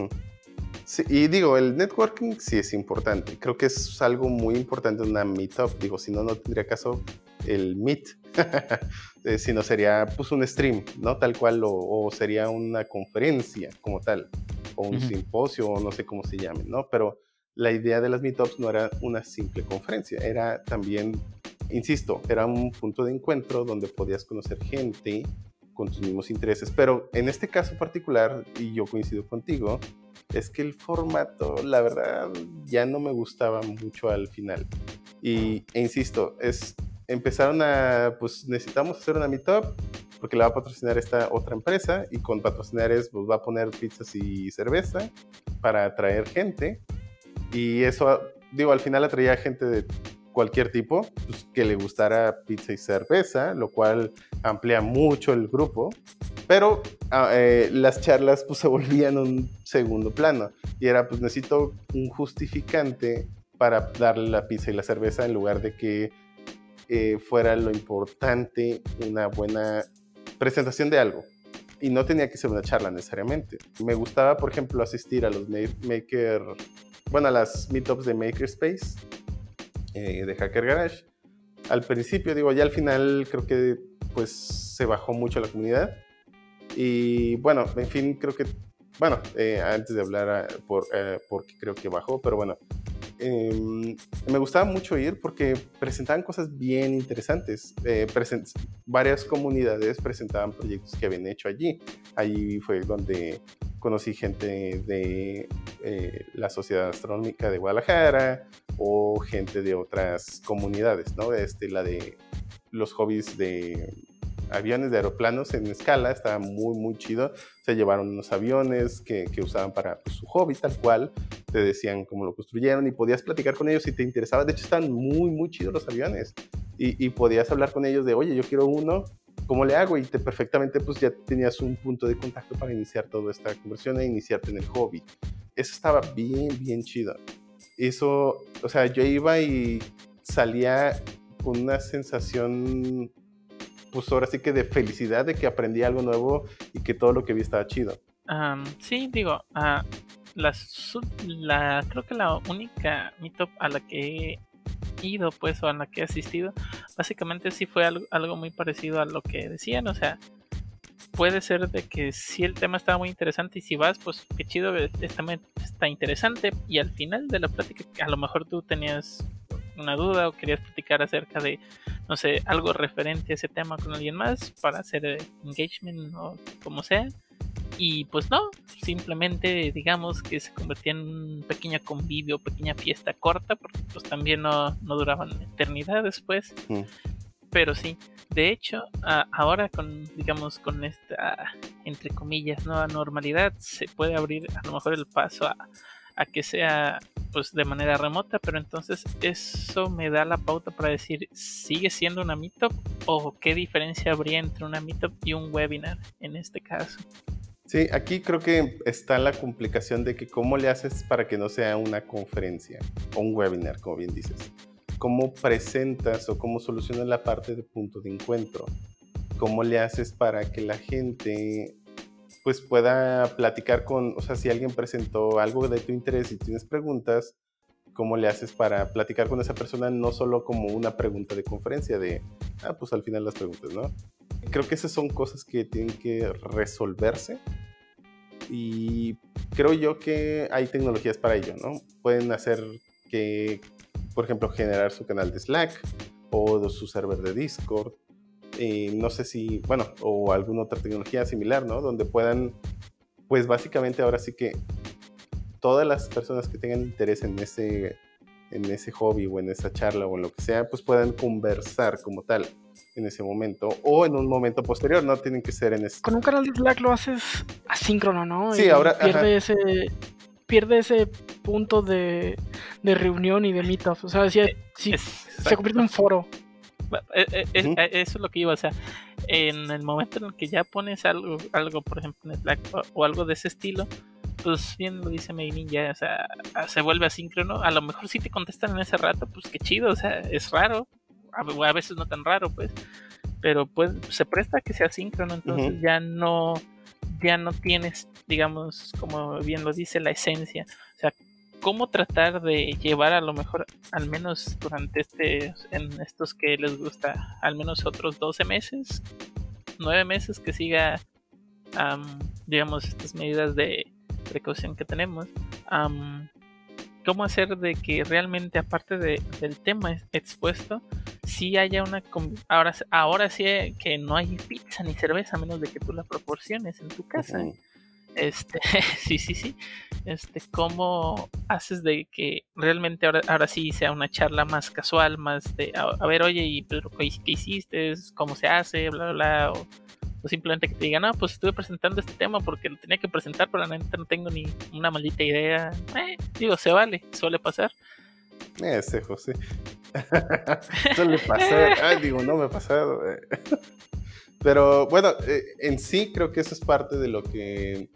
Sí, y digo, el networking sí es importante. Creo que es algo muy importante en una meetup. Digo, si no, no tendría caso el meet. [LAUGHS] Eh, si no, sería pues un stream, ¿no? Tal cual, o, sería una conferencia como tal, o un simposio, o no sé cómo se llame, ¿no? Pero la idea de las meetups no era una simple conferencia, era también, insisto, era un punto de encuentro donde podías conocer gente, con tus mismos intereses. Pero en este caso particular, y yo coincido contigo, es que el formato, la verdad, ya no me gustaba mucho al final. Y, e insisto, es, empezaron a, pues necesitamos hacer una meetup porque la va a patrocinar esta otra empresa y con patrocinares pues va a poner pizzas y cerveza para atraer gente. Y eso, digo, al final atraía gente de cualquier tipo pues, que le gustara pizza y cerveza, lo cual amplía mucho el grupo, pero ah, eh, las charlas pues se volvían un segundo plano y era pues necesito un justificante para darle la pizza y la cerveza en lugar de que eh, fuera lo importante una buena presentación de algo. Y no tenía que ser una charla necesariamente. Me gustaba, por ejemplo, asistir a los maker, bueno, a las meetups de Makerspace eh, de Hacker Garage. Al principio, digo, ya al final creo que pues se bajó mucho la comunidad. Y bueno, en fin, creo que, bueno, eh, antes de hablar ah, por, eh, porque creo que bajó, pero bueno, em, me gustaba mucho ir porque presentaban cosas bien interesantes. varias comunidades presentaban proyectos que habían hecho allí. Allí fue donde conocí gente de eh, la Sociedad Astronómica de Guadalajara o gente de otras comunidades, ¿no? Este, la de los hobbies de aviones, de aeroplanos en escala, estaba muy, muy chido. Se llevaron unos aviones que, que usaban para pues, su hobby, tal cual. Te decían cómo lo construyeron y podías platicar con ellos si te interesaba. De hecho, están muy, muy chidos los aviones. Y, y podías hablar con ellos de, oye, yo quiero uno ¿cómo le hago? Y te perfectamente pues ya tenías un punto de contacto para iniciar toda esta conversión e iniciarte en el hobby. Eso estaba bien, bien chido. Eso, o sea, yo iba y salía con una sensación, pues ahora sí que de felicidad de que aprendí algo nuevo y que todo lo que vi estaba chido. sí, digo, uh, la, creo que la única meetup a la que ido, pues, o a la que he asistido, básicamente sí fue algo, algo muy parecido a lo que decían, o sea, puede ser de que si el tema estaba muy interesante y si vas, pues qué chido, está, está interesante y al final de la plática a lo mejor tú tenías una duda o querías platicar acerca de, no sé, algo referente a ese tema con alguien más para hacer engagement o como sea. Y pues no, simplemente digamos que se convertía en un pequeño convivio, pequeña fiesta corta, porque pues también no, no duraban eternidad después. Mm. Pero sí, de hecho, ahora con, digamos, con esta, entre comillas, nueva normalidad, se puede abrir a lo mejor el paso a, a que sea pues de manera remota, pero entonces eso me da la pauta para decir, ¿sigue siendo una meetup o qué diferencia habría entre una meetup y un webinar en este caso? Sí, aquí creo que está la complicación de que cómo le haces para que no sea una conferencia o un webinar, como bien dices. ¿Cómo presentas o cómo solucionas la parte de punto de encuentro? ¿Cómo le haces para que la gente pues pueda platicar con, o sea, si alguien presentó algo de tu interés y tienes preguntas, ¿cómo le haces para platicar con esa persona no solo como una pregunta de conferencia de, ah, pues al final las preguntas, ¿no? Creo que esas son cosas que tienen que resolverse y creo yo que hay tecnologías para ello, ¿no? Pueden hacer que, por ejemplo, generar su canal de Slack o su server de Discord no sé si, bueno, o alguna otra tecnología similar, ¿no? Donde puedan, pues básicamente ahora sí que todas las personas que tengan interés en ese, en ese hobby o en esa charla o en lo que sea, pues puedan conversar como tal en ese momento o en un momento posterior, no tienen que ser en ese... Con un canal de Slack lo haces asíncrono, ¿no? Sí, ahora... Pierde ese, pierde ese punto de, de reunión y de meetup. O sea, si, si se convierte en un foro. Eh, eh, eh, eso es lo que iba, o sea, en el momento en el que ya pones algo, algo por ejemplo en Slack o, algo de ese estilo, pues bien lo dice Meinin ya, o sea, se vuelve asíncrono, a lo mejor si te contestan en ese rato, pues qué chido, o sea, es raro, a, veces no tan raro, pues, pero pues se presta que sea asíncrono, entonces ya no ya no tienes, digamos, como bien lo dice, la esencia. O sea, cómo tratar de llevar a lo mejor, al menos durante este, en estos que les gusta, al menos otros 12 meses, 9 meses que siga, digamos, estas medidas de precaución que tenemos. cómo hacer de que realmente, aparte del tema expuesto, sí haya una. Ahora, ahora sí que no hay pizza ni cerveza, a menos de que tú la proporciones en tu casa. Este, [LAUGHS] sí, sí, sí. Este, ¿cómo haces de que realmente ahora, ahora sí sea una charla más casual, más de, a, ver, oye, ¿y pero, qué, hiciste? ¿Cómo se hace? Bla, bla, bla. O, simplemente que te digan, no, pues estuve presentando este tema porque lo tenía que presentar, pero la neta no tengo ni una maldita idea. Eh, digo, se vale, suele pasar. Ese José. [LAUGHS] suele pasar. [LAUGHS] Ay, digo, no me ha pasado. Eh. Pero bueno, eh, en sí creo que eso es parte de lo que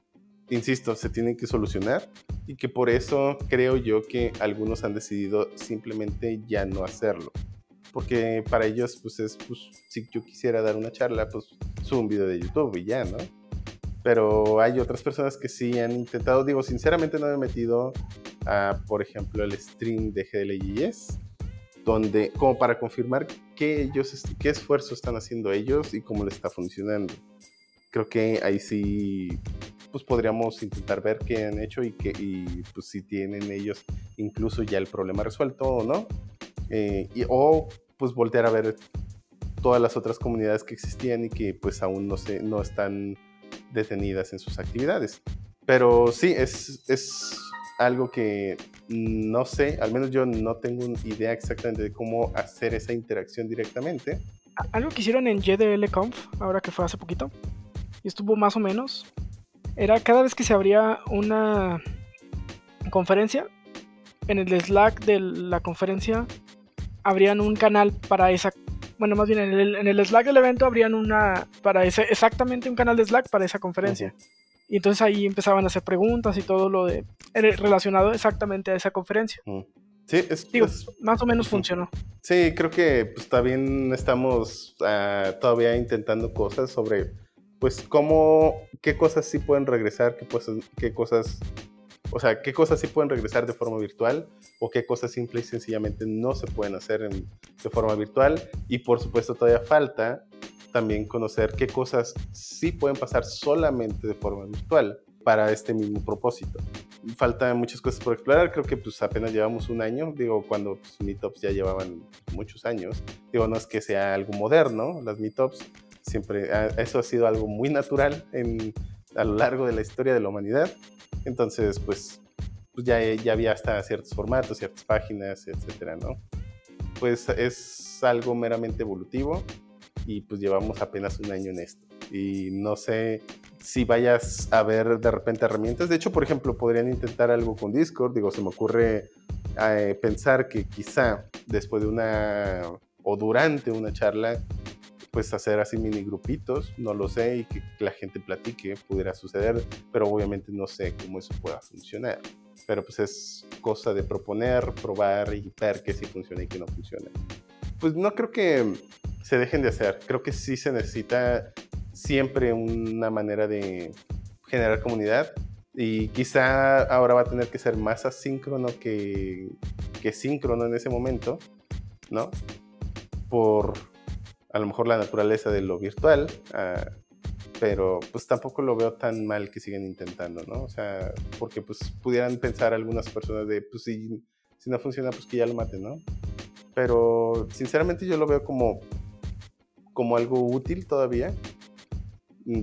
insisto, se tienen que solucionar y que por eso creo yo que algunos han decidido simplemente ya no hacerlo. Porque para ellos, pues es, pues, si yo quisiera dar una charla, pues subo un video de YouTube y ya, ¿no? Pero hay otras personas que sí han intentado, digo, sinceramente no me he metido a, por ejemplo, el stream de GDLJS, donde, como para confirmar qué, ellos, qué esfuerzo están haciendo ellos y cómo les está funcionando. Creo que ahí sí pues podríamos intentar ver qué han hecho y, que, y pues si tienen ellos incluso ya el problema resuelto o no. Eh, y, o pues voltear a ver todas las otras comunidades que existían y que pues aún no, se, no están detenidas en sus actividades. Pero sí, es, es algo que no sé, al menos yo no tengo idea exactamente de cómo hacer esa interacción directamente. Algo que hicieron en JDLConf, ahora que fue hace poquito, y estuvo más o menos, era cada vez que se abría una conferencia, en el Slack de la conferencia abrían un canal para esa bueno, más bien en el, Slack del evento abrían una para ese exactamente un canal de Slack para esa conferencia. Y entonces ahí empezaban a hacer preguntas y todo lo de relacionado exactamente a esa conferencia. Sí, es, Digo, más o menos funcionó. Sí, creo que pues también estamos ah, todavía intentando cosas sobre pues cómo, qué cosas sí pueden regresar, qué, cosas O sea, qué cosas sí pueden regresar de forma virtual o qué cosas simple y sencillamente no se pueden hacer de forma virtual. Y por supuesto todavía falta también conocer qué cosas sí pueden pasar solamente de forma virtual para este mismo propósito. Faltan muchas cosas por explorar, creo que pues apenas llevamos un año, digo, cuando pues, Meetups ya llevaban muchos años, digo, no es que sea algo moderno, las Meetups, siempre, ah, eso ha sido algo muy natural a lo largo de la historia de la humanidad, entonces pues, pues ya, ya había hasta ciertos formatos, ciertas páginas, etcétera, ¿no? Pues es algo meramente evolutivo y pues llevamos apenas un año en esto. Y no sé si vayas a ver de repente herramientas. De hecho, por ejemplo, podrían intentar algo con Discord. Digo, se me ocurre eh, pensar que quizá después de una o durante una charla, pues hacer así mini grupitos, no lo sé, y que la gente platique, pudiera suceder, pero obviamente no sé cómo eso pueda funcionar. Pero pues es cosa de proponer, probar y ver qué sí funciona y qué no funciona. Pues no creo que se dejen de hacer. Creo que sí se necesita siempre una manera de generar comunidad y quizá ahora va a tener que ser más asíncrono que, que síncrono en ese momento, ¿no? Por a lo mejor la naturaleza de lo virtual, uh, pero pues tampoco lo veo tan mal que siguen intentando, ¿no? O sea, porque pues pudieran pensar algunas personas de, pues si, si no funciona, pues que ya lo maten, ¿no? Pero sinceramente yo lo veo como, como algo útil todavía,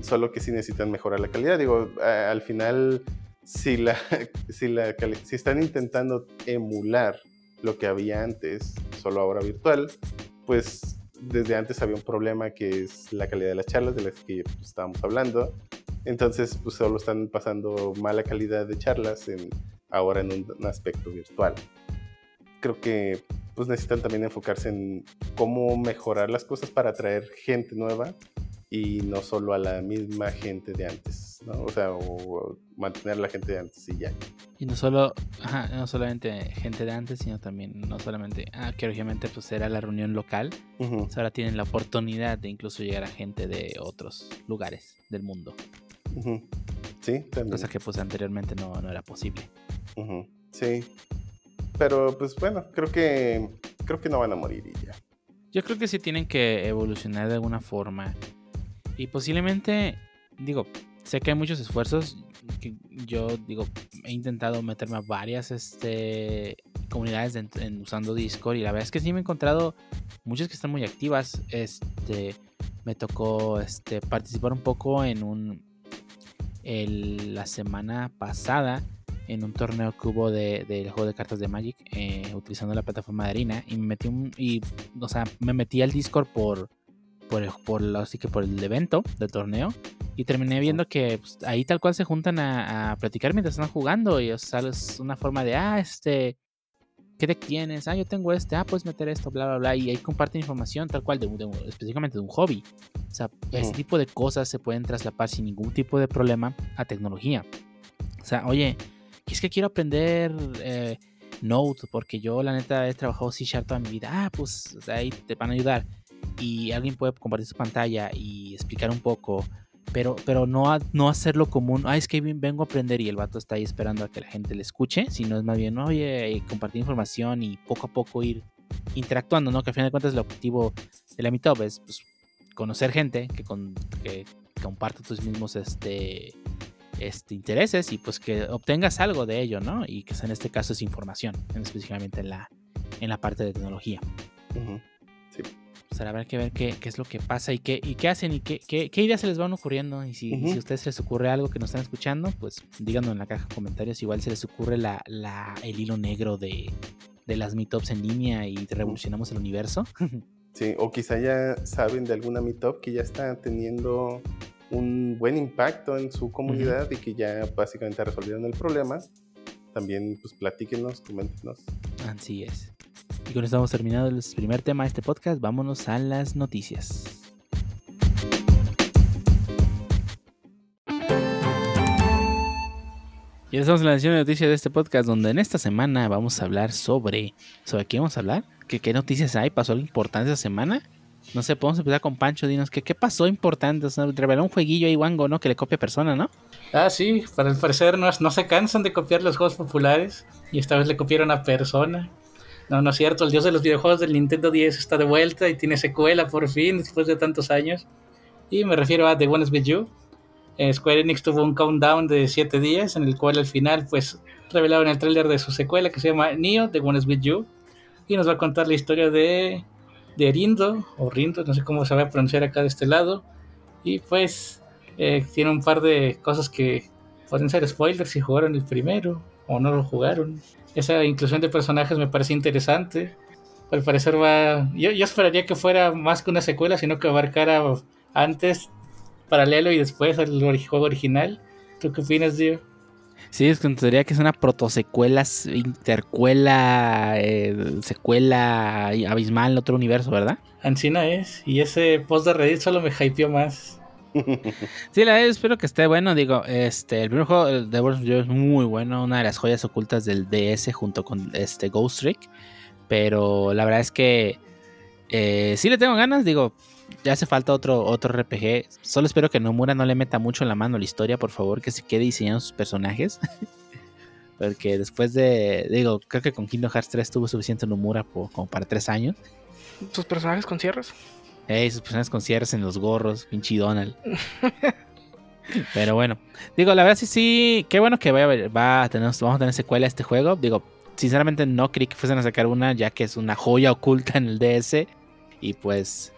solo que sí necesitan mejorar la calidad. Digo, al final, si, la, [LAUGHS] si, la, si están intentando emular lo que había antes, solo ahora virtual, pues desde antes había un problema que es la calidad de las charlas de las que pues, estábamos hablando. Entonces, pues solo están pasando mala calidad de charlas en, ahora en un, un aspecto virtual. Creo que pues necesitan también enfocarse en cómo mejorar las cosas para atraer gente nueva y no solo a la misma gente de antes, ¿no? O sea, o mantener a la gente de antes y ya. Y no solo, ajá, no solamente gente de antes, sino también, no solamente, ah, que obviamente pues era la reunión local, Uh -huh. pues ahora tienen la oportunidad de incluso llegar a gente de otros lugares del mundo, Uh -huh. Sí, también. cosa que pues anteriormente no, no era posible. Uh -huh. Sí. Pero pues bueno, creo que creo que no van a morir y ya. Yo creo que sí tienen que evolucionar de alguna forma. Y posiblemente, digo, sé que hay muchos esfuerzos. Yo, digo, he intentado meterme a varias este, comunidades usando Discord. Y la verdad es que sí me he encontrado muchas que están muy activas. Este, me tocó este, participar un poco en un. El, la semana pasada en un torneo que hubo del de, de juego de cartas de Magic eh, utilizando la plataforma de Arena y me metí un, y o sea me metí al Discord por por, el, por así que por el evento del torneo y terminé viendo que pues, ahí tal cual se juntan a, a, platicar mientras están jugando y o sea, es una forma de ah este ¿qué deck tienes? ah yo tengo este ah puedes meter esto bla bla bla y ahí comparten información tal cual de, de, específicamente de un hobby o sea ese tipo de cosas se pueden traslapar sin ningún tipo de problema a tecnología o sea oye es que quiero aprender eh, Node porque yo la neta he trabajado C Sharp toda mi vida. Ah, pues ahí te van a ayudar. Y alguien puede compartir su pantalla y explicar un poco, pero, pero no, a, no hacerlo común. Ah, es que vengo a aprender y el vato está ahí esperando a que la gente le escuche, sino es más bien, oye, compartir información y poco a poco ir interactuando, ¿no? Que al final de cuentas el objetivo de la Meetup es pues, conocer gente que, con, que comparte tus mismos este, este, intereses y pues que obtengas algo de ello, ¿no? Y que en este caso es información, específicamente en la, en la parte de tecnología. Uh -huh. Sí. Pues habrá que ver qué, qué, es lo que pasa y qué, y qué hacen y qué, qué, qué, ideas se les van ocurriendo. Y si, uh -huh. si a ustedes se les ocurre algo que nos están escuchando, pues díganlo en la caja de comentarios. Igual se les ocurre la, la, el hilo negro de, de las meetups en línea y revolucionamos el universo. [LAUGHS] Sí, o quizá ya saben de alguna meetup que ya está teniendo un buen impacto en su comunidad uh -huh. y que ya básicamente resolvieron el problema, también pues platíquenos, coméntenos. Así es. Y con esto hemos terminado el primer tema de este podcast, vámonos a las noticias. Y estamos en la edición de noticias de este podcast, donde en esta semana vamos a hablar sobre... ¿Sobre qué vamos a hablar? ¿Qué, qué noticias hay? ¿Pasó algo importante esta semana? no sé, podemos empezar con Pancho. Dinos, ¿qué, qué pasó importante? O sea, reveló un jueguillo ahí, Wango, ¿no? Que le copia persona, ¿no? Ah, sí, para el parecer no, no se cansan de copiar los juegos populares. Y esta vez le copiaron a persona. No, no es cierto, el dios de los videojuegos del Nintendo 10 está de vuelta y tiene secuela por fin, después de tantos años. Y me refiero a The One With You. Eh, Square Enix tuvo un countdown de 7 días en el cual al final pues revelaron el tráiler de su secuela que se llama Neo, The One is With You. Y nos va a contar la historia de, de Rindo, o Rindo, no sé cómo se va a pronunciar acá de este lado. Y pues eh, tiene un par de cosas que pueden ser spoilers si jugaron el primero o no lo jugaron esa inclusión de personajes me parece interesante. Al parecer va. Yo, yo esperaría que fuera más que una secuela, sino que abarcara antes, paralelo y después el juego original. ¿Tú qué opinas, Dio? Sí, es que que es una protosecuela, intercuela, eh, secuela abismal en otro universo, ¿verdad? Ancina es, y ese post de Reddit solo me hypeó más. Sí, la verdad, espero que esté bueno. Digo, este, el primer juego de World es muy bueno, una de las joyas ocultas del DS junto con este Ghost Trick. Pero la verdad es que eh, sí le tengo ganas, digo, ya hace falta otro, otro RPG. Solo espero que Nomura no le meta mucho en la mano la historia, por favor, que se quede diseñando sus personajes. [LAUGHS] Porque después de, digo, creo que con Kingdom Hearts 3 tuvo suficiente Nomura como para tres años. ¿Sus personajes con cierres? Ey, sus personas con cierres en los gorros, pinche Donald. [LAUGHS] Pero bueno, digo, la verdad sí, sí, qué bueno que vaya, va a tener, vamos a tener secuela a este juego. Digo, sinceramente no creí que fuesen a sacar una, ya que es una joya oculta en el DS. Y pues,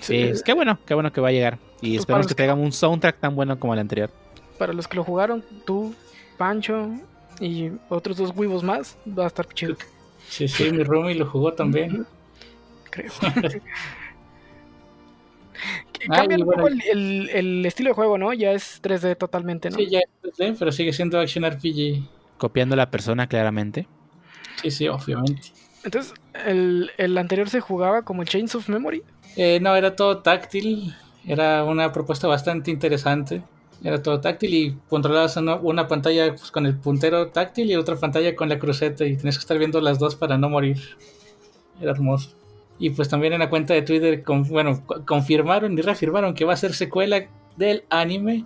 sí, pues, qué bueno, qué bueno que va a llegar. Y pues esperamos que, que un soundtrack tan bueno como el anterior. Para los que lo jugaron, tú, Pancho y otros dos huevos más, va a estar chido. Sí, sí, mi roomie lo jugó también. Creo. [LAUGHS] [LAUGHS] Cambia un poco el, estilo de juego, ¿no? Ya es 3D totalmente, ¿no? Sí, ya es 3D, pero sigue siendo Action RPG. Copiando a la persona claramente. Sí, sí, obviamente. Entonces, ¿el, anterior se jugaba como Chains of Memory? Eh, no, era todo táctil. Era una propuesta bastante interesante. Era todo táctil y controlabas una, pantalla pues, con el puntero táctil y otra pantalla con la cruceta y tenías que estar viendo las dos para no morir. Era hermoso. Y pues también en la cuenta de Twitter, bueno, confirmaron y reafirmaron que va a ser secuela del anime,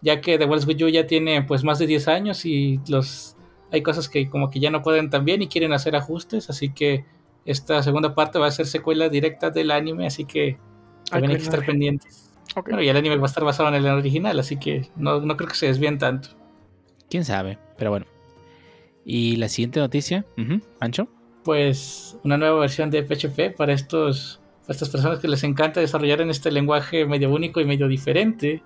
ya que The Walls With You ya tiene pues más de 10 años y los hay cosas que como que ya no pueden tan bien y quieren hacer ajustes, así que esta segunda parte va a ser secuela directa del anime, así que también hay que estar pendientes. y el anime va a estar basado en el original, así que no, no creo que se desvíen tanto. Quién sabe, pero bueno. Y la siguiente noticia, Pancho pues una nueva versión de PHP para estos estas personas que les encanta desarrollar en este lenguaje medio único y medio diferente,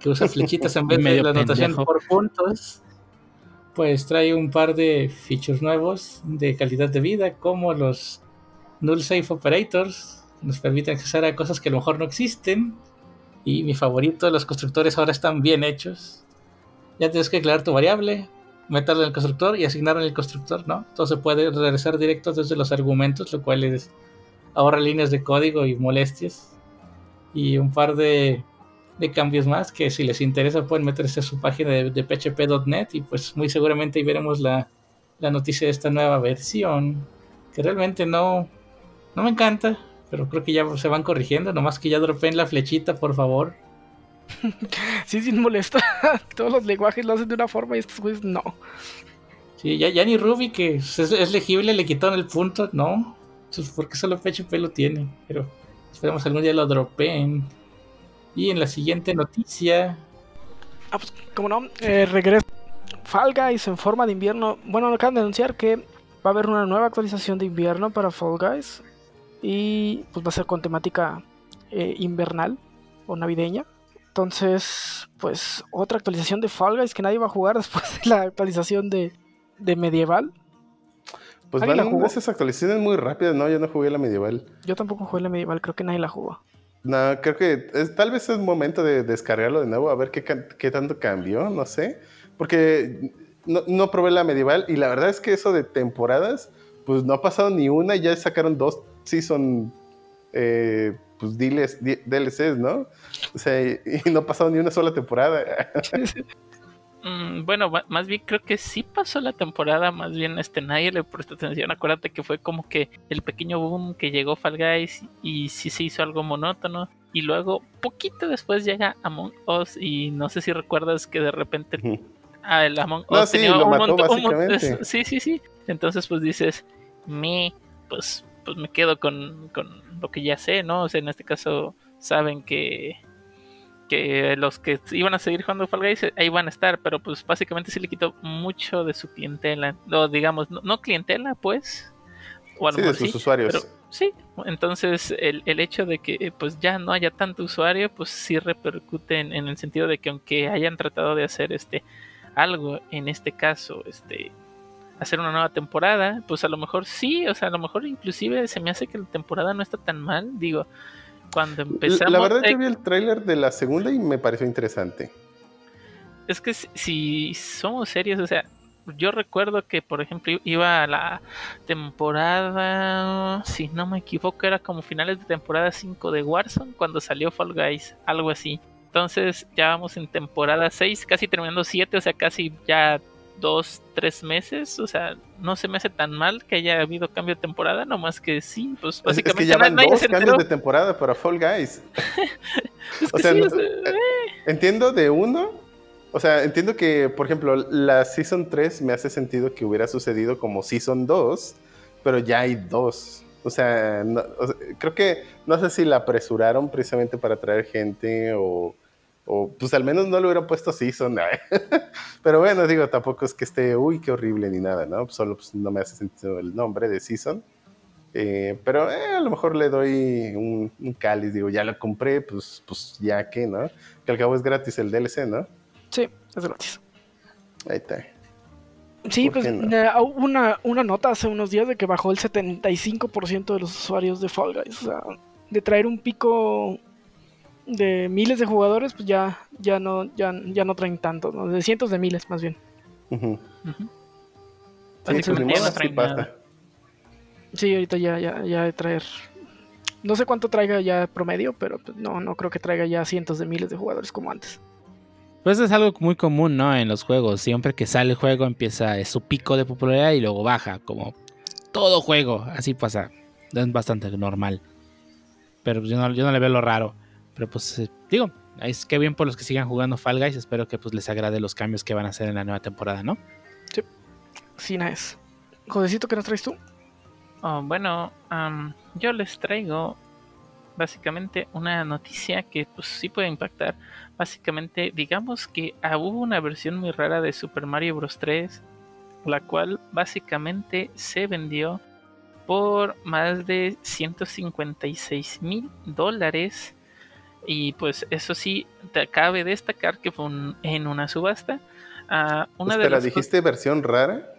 que usa [LAUGHS] flechitas en vez de la anotación por puntos, pues trae un par de features nuevos de calidad de vida, como los null safe operators, que nos permiten acceder a cosas que a lo mejor no existen, y mi favorito, los constructores ahora están bien hechos. Ya tienes que declarar tu variable, meterlo en el constructor y asignarlo en el constructor, ¿no? Entonces puede regresar directo desde los argumentos, lo cual es, ahorra líneas de código y molestias. Y un par de, de cambios más que si les interesa pueden meterse a su página de, de php.net y pues muy seguramente ahí veremos la, la, noticia de esta nueva versión. Que realmente no, no me encanta, pero creo que ya se van corrigiendo, nomás que ya dropen la flechita, por favor. [LAUGHS] sí, sí, molesta. [LAUGHS] Todos los lenguajes lo hacen de una forma y estos güeyes no. Sí, ya, ya ni Ruby, que es, legible, le quitaron el punto, no. porque solo PHP lo tiene. Pero esperemos algún día lo dropeen. Y en la siguiente noticia. Ah, pues, como no, eh, regresa Fall Guys en forma de invierno. Bueno, acaban de anunciar que va a haber una nueva actualización de invierno para Fall Guys. Y pues va a ser con temática eh, invernal o navideña. Entonces, pues otra actualización de Fall Guys que nadie va a jugar [LAUGHS] después de la actualización de, Medieval. Pues van esas actualizaciones muy rápidas, ¿no? Yo no jugué la Medieval. Yo tampoco jugué la Medieval, creo que nadie la jugó. No, creo que tal vez es momento de descargarlo de nuevo, a ver qué, qué tanto cambió, no sé. Porque no, no, probé la Medieval y la verdad es que eso de temporadas, pues no ha pasado ni una, ya sacaron dos season eh, pues DLCs, ¿no? O sea, y, no ha pasado ni una sola temporada. [LAUGHS] Mm, bueno, más bien creo que sí pasó la temporada, más bien este nadie le prestó atención. Acuérdate que fue como que el pequeño boom que llegó Fall Guys y sí se hizo algo monótono. Y luego, poquito después llega Among Us y no sé si recuerdas que de repente ah, el Among No, Us sí, tenía lo un montón- [LAUGHS] sí, sí, sí. Entonces pues dices, me, pues, pues me quedo con, con lo que ya sé, ¿no? O sea, en este caso saben que que los que iban a seguir jugando Fall Guys ahí van a estar, pero pues básicamente sí le quitó mucho de su clientela, o digamos, no, no clientela pues, o a lo Sí, de mejor sus sí, usuarios. pero sí, entonces el, el hecho de que pues ya no haya tanto usuario, pues sí repercute en, en el sentido de que aunque hayan tratado de hacer este algo, en este caso, este hacer una nueva temporada, pues a lo mejor sí, o sea, a lo mejor inclusive se me hace que la temporada no está tan mal, digo, cuando empezamos... la verdad, eh, yo vi el tráiler de la segunda y me pareció interesante. Es que si, si somos serios, o sea, yo recuerdo que, por ejemplo, iba a la temporada, si no me equivoco, era como finales de temporada 5 de Warzone cuando salió Fall Guys, algo así. Entonces ya vamos en temporada 6, casi terminando 7, o sea, casi ya dos, tres meses, o sea, no se me hace tan mal que haya habido cambio de temporada, nomás que sí, pues Es- es básicamente que ya van nadie dos se cambios de temporada para Fall Guys. [LAUGHS] [LAUGHS] Es o que sea, sí, no- eh, Entiendo de uno. O sea, entiendo que, por ejemplo, la Season 3 me hace sentido que hubiera sucedido como Season 2, pero ya hay dos. O sea, no- o sea, creo que no sé si la apresuraron precisamente para traer gente o, o, pues al menos no le hubieran puesto Season. [LAUGHS] pero bueno, digo, tampoco es que esté, uy, qué horrible ni nada, ¿no? Solo pues, no me hace sentido el nombre de Season. Eh, pero eh, a lo mejor le doy un, un cáliz, digo, ya lo compré, pues, pues ya que, ¿no? Que al cabo es gratis el DLC, ¿no? Sí, es gratis. Ahí está. Sí, ¿Por pues no? eh, una, una nota hace unos días de que bajó el 75% de los usuarios de Fall Guys. O sea, de traer un pico de miles de jugadores, pues ya, ya no, ya, ya no traen tanto, ¿no? De cientos de miles más bien. Pues no traen nada. Sí, ahorita ya, ya, ya de traer. No sé cuánto traiga ya promedio, pero pues, no, no creo que traiga ya cientos de miles de jugadores como antes. Pues es algo muy común, ¿no? En los juegos. Siempre que sale el juego empieza su pico de popularidad y luego baja, como todo juego. Así pasa. Es bastante normal. Pero yo no, yo no le veo lo raro. Pero pues eh, digo, es que bien por los que sigan jugando Fall Guys. Espero que pues les agrade los cambios que van a hacer en la nueva temporada, ¿no? Sí, es. Jodecito, ¿qué nos traes tú? Oh, bueno, am, yo les traigo básicamente una noticia que pues sí puede impactar. Básicamente, digamos que ah, hubo una versión muy rara de Super Mario Bros. 3, la cual básicamente se vendió por más de 156 mil dólares. Y pues eso sí, te cabe destacar que fue un- en una subasta. Ah, una de las ¿dijiste versión rara?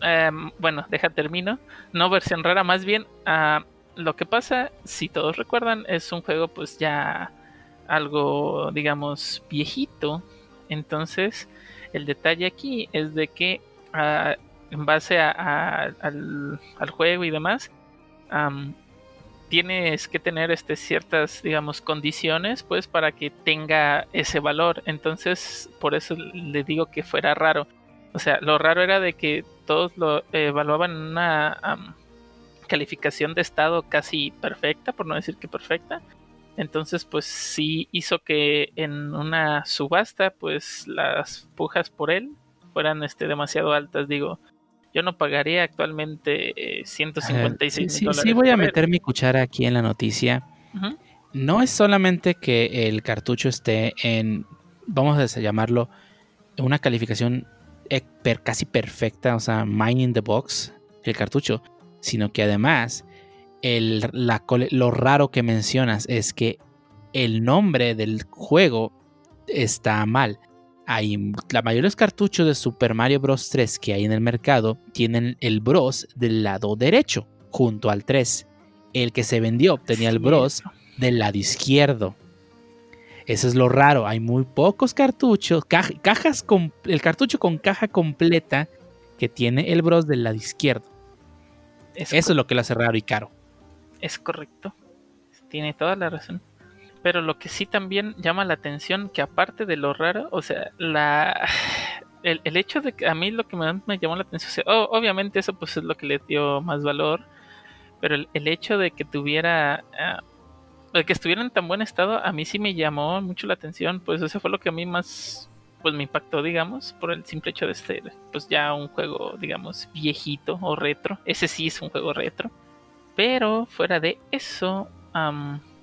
Em, bueno, deja termino. No versión rara, más bien. ah, lo que pasa, si todos recuerdan, es un juego pues ya algo, digamos, viejito. Entonces, el detalle aquí es de que ah, en base a- a- al, al juego y demás, tienes que tener este, ciertas, digamos, condiciones, pues, para que tenga ese valor. Entonces, por eso le digo que fuera raro. O sea, lo raro era de que todos lo evaluaban en una calificación de estado casi perfecta, por no decir que perfecta. Entonces, pues sí hizo que en una subasta, pues las pujas por él fueran este, demasiado altas. Digo, yo no pagaría actualmente eh, 156 Sí, mil sí, dólares. sí voy a meter mi cuchara aquí en la noticia. No es solamente que el cartucho esté en, vamos a llamarlo, una calificación eh, per- casi perfecta, o sea, mine in the box, el cartucho, sino que además el- la cole- lo raro que mencionas es que el nombre del juego está mal. Hay, la mayoría de los cartuchos de Super Mario Bros. 3 que hay en el mercado tienen el Bros del lado derecho, junto al 3. El que se vendió tenía el Bros del lado izquierdo. Eso es lo raro. Hay muy pocos cartuchos, caj- cajas con el cartucho con caja completa que tiene el Bros del lado izquierdo. Es, Eso es lo que lo hace raro y caro. es correcto. Tiene toda la razón. Pero lo que sí también llama la atención, que aparte de lo raro, o sea, la [SIGHS] el, el hecho de que a mí lo que me, me llamó la atención, o obviamente eso pues es lo que le dio más valor, pero el, el hecho de que tuviera, de que estuviera en tan buen estado, a mí sí me llamó mucho la atención, pues eso fue lo que a mí más, pues me impactó, digamos, por el simple hecho de ser, pues ya un juego, digamos, viejito o retro, ese sí es un juego retro, pero fuera de eso,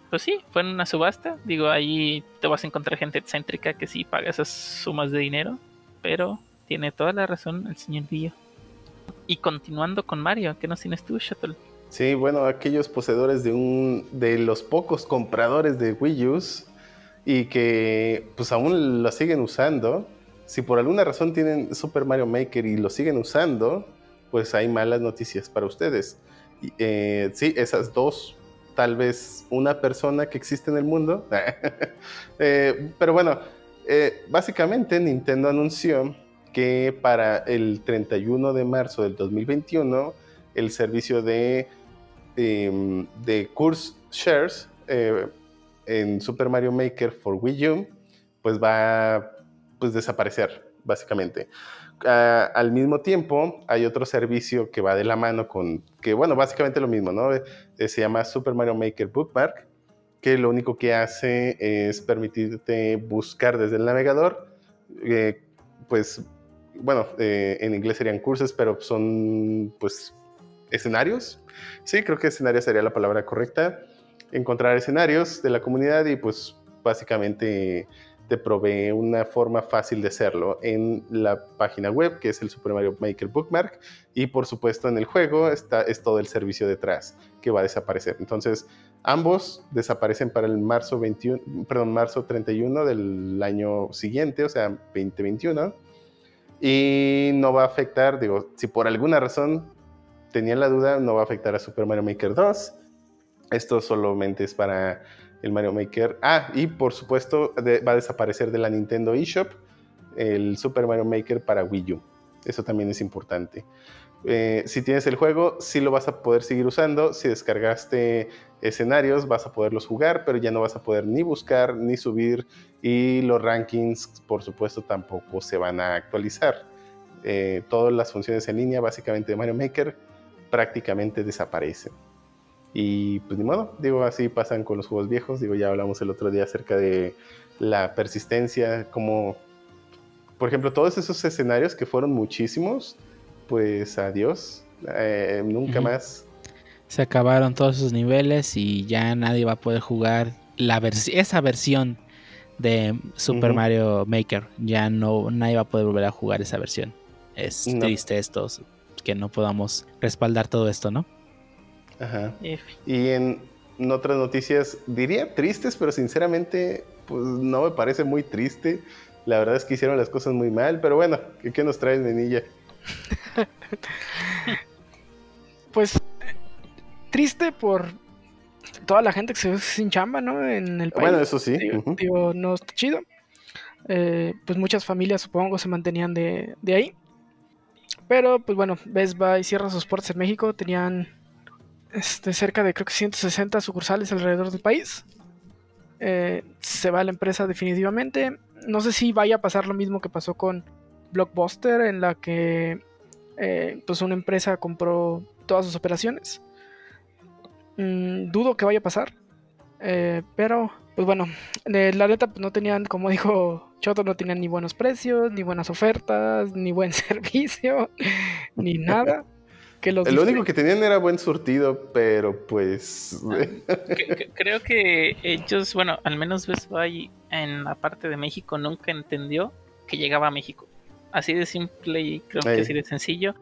pues sí, fue en una subasta. Digo, ahí te vas a encontrar gente excéntrica que sí paga esas sumas de dinero. Pero tiene toda la razón el señor Dio. Y continuando con Mario, ¿qué nos tienes tú, Shuttle? Sí, bueno, aquellos poseedores de un de los pocos compradores de Wii U y que pues aún lo siguen usando. Si por alguna razón tienen Super Mario Maker y lo siguen usando, pues hay malas noticias para ustedes. Eh, sí, esas dos, tal vez una persona que existe en el mundo. [LAUGHS] Eh, pero bueno, eh, básicamente Nintendo anunció que para el 31 de marzo del 2021 el servicio de, eh, de Curse Shares eh, en Super Mario Maker for Wii U pues va a pues, desaparecer básicamente. Ah, al mismo tiempo hay otro servicio que va de la mano con que bueno básicamente lo mismo no se llama Super Mario Maker Bookmark que lo único que hace es permitirte buscar desde el navegador eh, pues bueno, eh, en inglés serían cursos, pero son pues escenarios. Sí, creo que escenario sería la palabra correcta. Encontrar escenarios de la comunidad y pues básicamente te provee una forma fácil de hacerlo en la página web que es el Super Mario Maker Bookmark y por supuesto en el juego está es todo el servicio detrás que va a desaparecer. Entonces, ambos desaparecen para el marzo 21, perdón, marzo 31 del año siguiente, o sea, 2021 y no va a afectar, digo, si por alguna razón tenían la duda, no va a afectar a Super Mario Maker 2. Esto solamente es para el Mario Maker. Ah, y por supuesto va a desaparecer de la Nintendo eShop el Super Mario Maker para Wii U. Eso también es importante. Eh, si tienes el juego, sí lo vas a poder seguir usando. Si descargaste escenarios, vas a poderlos jugar, pero ya no vas a poder ni buscar ni subir. Y los rankings, por supuesto, tampoco se van a actualizar. Eh, todas las funciones en línea, básicamente de Mario Maker, prácticamente desaparecen. Y pues ni modo, digo, así pasan con los juegos viejos. Digo, ya hablamos el otro día acerca de la persistencia, como, por ejemplo, todos esos escenarios que fueron muchísimos, pues adiós, eh, nunca más. Se acabaron todos sus niveles y ya nadie va a poder jugar la vers- esa versión de Super. Mario Maker. Ya no nadie va a poder volver a jugar esa versión. Es No. triste esto que no podamos respaldar todo esto, ¿no? Ajá. Y en, otras noticias, diría tristes, pero sinceramente, pues no me parece muy triste. La verdad es que hicieron las cosas muy mal, pero bueno, ¿qué, qué nos traes, [LAUGHS] Nenilla? Pues triste por toda la gente que se ve sin chamba, ¿no? En el país. Bueno, eso sí. digo, no está chido. Eh, pues muchas familias supongo se mantenían de, de ahí. Pero pues bueno, Best Buy cierra sus puertas en México. Tenían este, cerca de creo que 160 sucursales alrededor del país. Eh, se va la empresa definitivamente. No sé si vaya a pasar lo mismo que pasó con Blockbuster, en la que eh, pues una empresa compró todas sus operaciones. Mm, dudo que vaya a pasar. Eh, pero, pues bueno, la neta, pues no tenían, como [LAUGHS] dijo Choto, no tenían ni buenos precios, ni buenas ofertas, ni buen [LAUGHS] servicio, ni nada. [LAUGHS] Que los Lo único que tenían era buen surtido, pero pues. Que- Creo que ellos, bueno, al menos Best Buy en la parte de México nunca entendió que llegaba a México. Así de simple y creo que así de sencillo.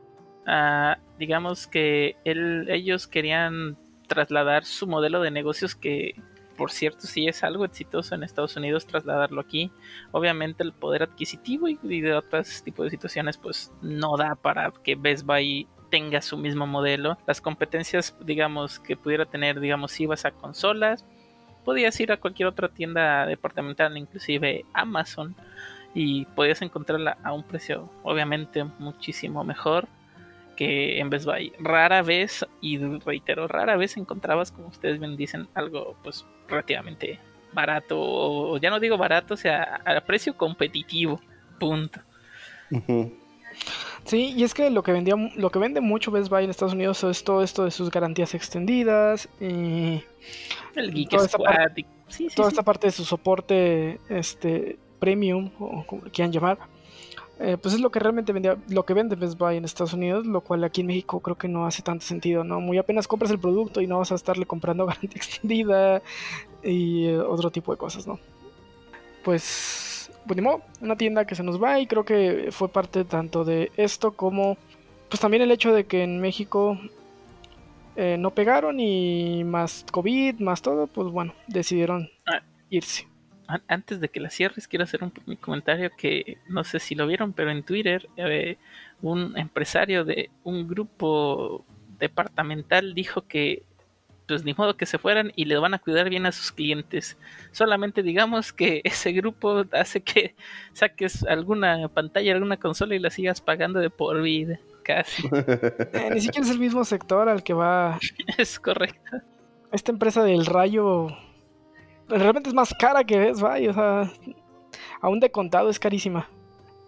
Ah, digamos que él, ellos querían trasladar su modelo de negocios que, por cierto, sí es algo exitoso en Estados Unidos trasladarlo aquí. Obviamente el poder adquisitivo y, y de otros tipos de situaciones pues no da para que Best Buy tenga su mismo modelo. Las competencias, digamos, que pudiera tener, digamos, si ibas a consolas, podías ir a cualquier otra tienda departamental, inclusive Amazon, y podías encontrarla a un precio, obviamente, muchísimo mejor que en Best Buy. Rara vez, y reitero, rara vez encontrabas, como ustedes bien dicen, algo pues relativamente barato, o ya no digo barato, o sea, a precio competitivo, punto. Sí, y es que lo que vendía, lo que vende mucho Best Buy en Estados Unidos es todo esto de sus garantías extendidas y el Geek toda, esta Squad, parte, sí, sí, toda sí. esta parte de su soporte este premium o como lo quieran llamar. eh, pues es lo que realmente vendía, lo que vende Best Buy en Estados Unidos, lo cual aquí en México creo que no hace tanto sentido, ¿no? Muy apenas compras el producto y no vas a estarle comprando [LAUGHS] garantía extendida y eh, otro tipo de cosas, ¿no? Pues, pues ni modo, una tienda que se nos va y creo que fue parte tanto de esto como, pues también el hecho de que en México eh, no pegaron y más COVID, más todo, pues bueno, decidieron Ah. irse. An- Antes de que la cierres, quiero hacer un comentario que no sé si lo vieron, pero en Twitter eh, un empresario de un grupo departamental dijo que pues ni modo que se fueran y le van a cuidar bien a sus clientes. Solamente digamos que [LAUGHS] ese grupo hace que saques alguna pantalla, alguna consola y la sigas pagando de por vida, casi. [LAUGHS] Eh, ni siquiera es el mismo sector al que va [LAUGHS] es correcto. esta empresa del rayo. Realmente es más cara que Best Buy, o sea, aún de contado es carísima.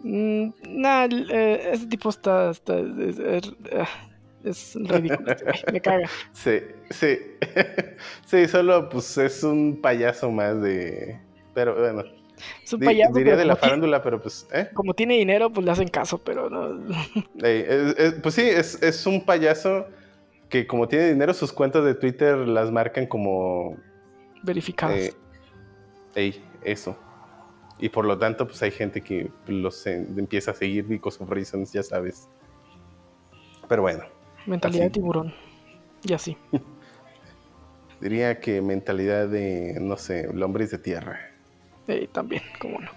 Mm, nah, eh, este tipo está. está- es, es- ah, es ridículo, este me caga. [LAUGHS] Sí, sí. [LAUGHS] sí, solo pues es un payaso más de. Pero bueno. Es un payaso. diría de la farándula, pero pues. ¿eh? como tiene dinero, pues le hacen caso, pero no. [LAUGHS] Ey, es- es- pues sí, es, es un payaso que como tiene dinero, sus cuentas de Twitter las marcan como. verificados. eh, ey, eso. Y por lo tanto, pues hay gente que los en- empieza a seguir of reasons, ya sabes. Pero bueno, Mentalidad de tiburón. Y así. [LAUGHS] diría que mentalidad de, no sé, hombres de tierra. Eh, también, cómo no.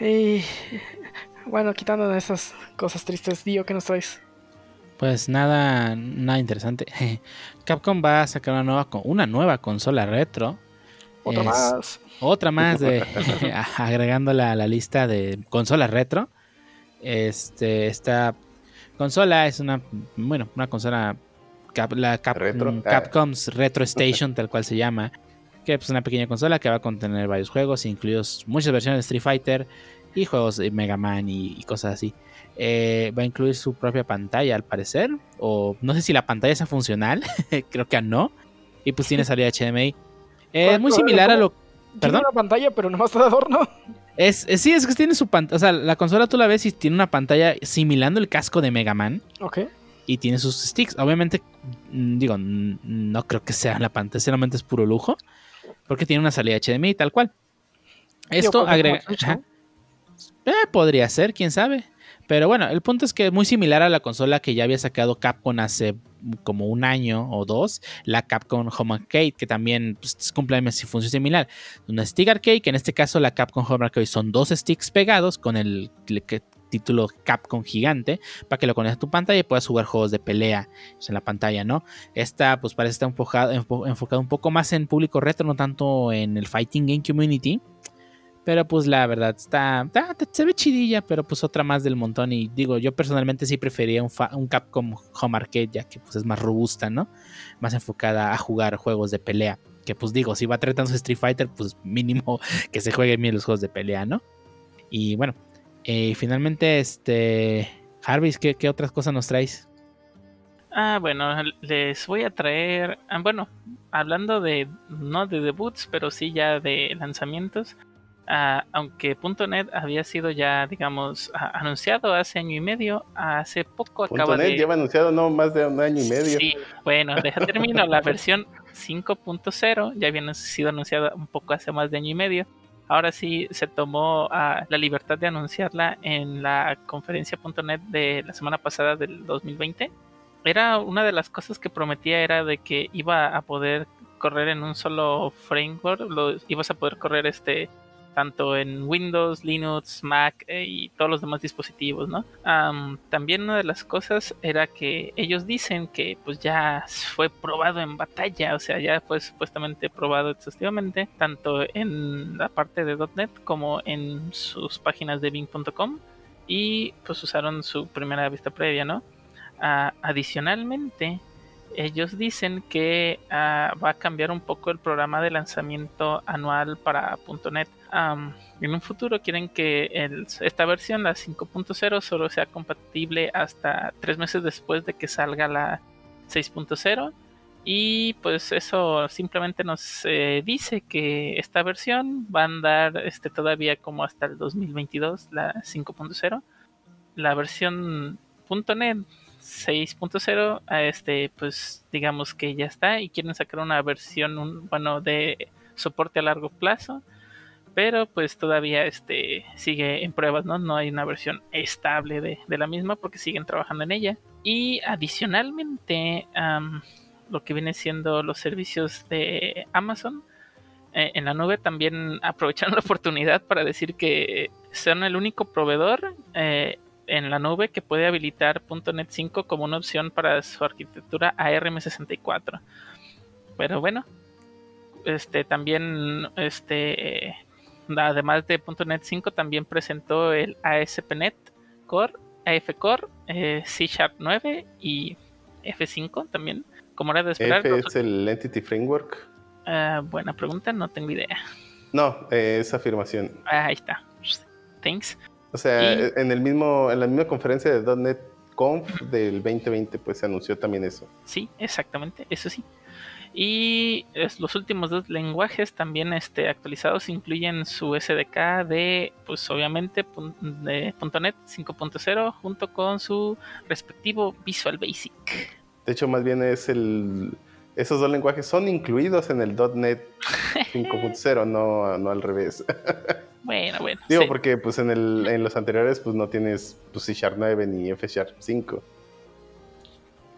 Y bueno, quitando esas cosas tristes, Dio, ¿qué nos traes? Pues nada, nada interesante. [LAUGHS] Capcom va a sacar una nueva, con- una nueva consola retro. Otra Es- más. Otra más de [LAUGHS] agregándola a la lista de consolas retro. Este, esta consola es una, bueno, una consola Cap- la Cap- Retro. mm, Ah. Capcom's Retro Station, tal cual se llama. Que es una pequeña consola que va a contener varios juegos, incluidos muchas versiones de Street Fighter y juegos de Mega Man y, y cosas así. Eh, va a incluir su propia pantalla, al parecer. O no sé si la pantalla sea funcional. [LAUGHS] Creo que no. Y pues tiene salida HDMI. Eh, ¿Cuál- muy similar a lo Tiene ¿Perdón? una pantalla, pero nomás está de adorno. Es, es- sí, es que tiene su pantalla. O sea, la consola tú la ves y tiene una pantalla similando el casco de Mega Man. Ok. Y tiene sus sticks. Obviamente, mm, digo, no creo que sea la pantalla, solamente es puro lujo. Porque tiene una salida HDMI tal cual. Esto agrega. Eh, podría ser, quién sabe. Pero bueno, el punto es que es muy similar a la consola que ya había sacado Capcom hace como un año o dos, la Capcom Home Arcade, que también pues, cumple una función similar. Una stick arcade, que en este caso la Capcom Home Arcade son dos sticks pegados con el título Capcom gigante para que lo conectes a tu pantalla y puedas jugar juegos de pelea pues, en la pantalla, ¿no? Esta pues parece estar enfocado, enfo- enfocado un poco más en público retro, no tanto en el fighting game community. Pero pues la verdad está, se ve chidilla, pero pues otra más del montón. Y digo, yo personalmente sí prefería un, un Capcom Home Arcade, ya que pues es más robusta, ¿no? Más enfocada a jugar juegos de pelea. Que pues digo, si va a traer tantos Street Fighter, pues mínimo [LAUGHS] que se jueguen bien los juegos de pelea, ¿no? Y bueno, eh, finalmente, este. Jarvis, ¿qué, qué otras cosas nos traes? Ah, bueno, les voy a traer, ah, bueno, hablando de, no de debuts, pero sí ya de lanzamientos, ah, aunque .NET había sido ya, digamos, anunciado hace año y medio, hace poco acaba net de... lleva anunciado no más de un año y medio. Sí, bueno, deja [LAUGHS] termino, la versión 5.0 ya había sido anunciada un poco hace más de año y medio. Ahora sí se tomó ah, la libertad de anunciarla en la conferencia.net de la semana pasada del 2020 era una de las cosas que prometía era de que iba a poder correr en un solo framework, lo, ibas a poder correr este tanto en Windows, Linux, Mac eh, y todos los demás dispositivos, ¿no? Am, también una de las cosas era que ellos dicen que pues ya fue probado en batalla, o sea, ya fue supuestamente probado exhaustivamente, tanto en la parte de .NET como en sus páginas de Bing.com y pues usaron su primera vista previa, ¿no? Ah, adicionalmente, ellos dicen que ah, va a cambiar un poco el programa de lanzamiento anual para .NET. En un futuro quieren que esta versión, la 5.0, solo sea compatible hasta tres meses después de que salga la 6.0. Y pues eso simplemente nos eh, dice que esta versión va a andar este, todavía como hasta el 2022, la 5.0. La versión .NET 6.0, a este, pues digamos que ya está y quieren sacar una versión, bueno, de soporte a largo plazo, pero pues todavía este sigue en pruebas, ¿no? No hay una versión estable de, de la misma porque siguen trabajando en ella. Y adicionalmente, lo que viene siendo los servicios de Amazon, eh, en la nube también aprovecharon la oportunidad para decir que son el único proveedor eh, en la nube que puede habilitar .NET 5 como una opción para su arquitectura ARM64. Pero bueno, este también este además de .NET 5 también presentó el ASP.NET Core, AF Core, eh, C Sharp 9 y F5 también. Como era de esperar, F es el Entity Framework. Ah, buena pregunta, no tengo idea. No, eh, es afirmación. Ah, ahí está. Thanks. O sea, Y- en el mismo, en la misma conferencia de .NET Conf del 2020, pues se anunció también eso. Sí, exactamente, eso sí. Y es- los últimos dos lenguajes también este, actualizados incluyen su SDK de, pues obviamente, pun- de .NET 5.0 junto con su respectivo Visual Basic. De hecho, más bien es el. Esos dos lenguajes son incluidos en el .NET [LAUGHS] 5.0, no, no al revés. [LAUGHS] Bueno, bueno. Digo, sí. porque pues en, el, en los anteriores pues no tienes pues, C Sharp 9 ni F Sharp 5.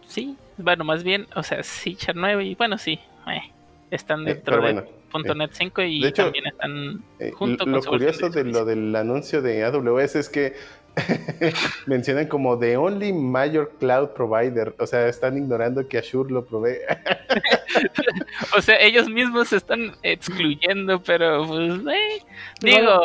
Sí, bueno, más bien, o sea, C Sharp 9 y bueno, sí, eh, están Eh, dentro pero de bueno, .NET 5 y de hecho, también están Eh, junto lo con curioso de lo del anuncio de AWS es que [LAUGHS] mencionan como the only major cloud provider. O sea, están ignorando que Azure lo provee. [LAUGHS] O sea, ellos mismos se están excluyendo, pero pues, eh, digo,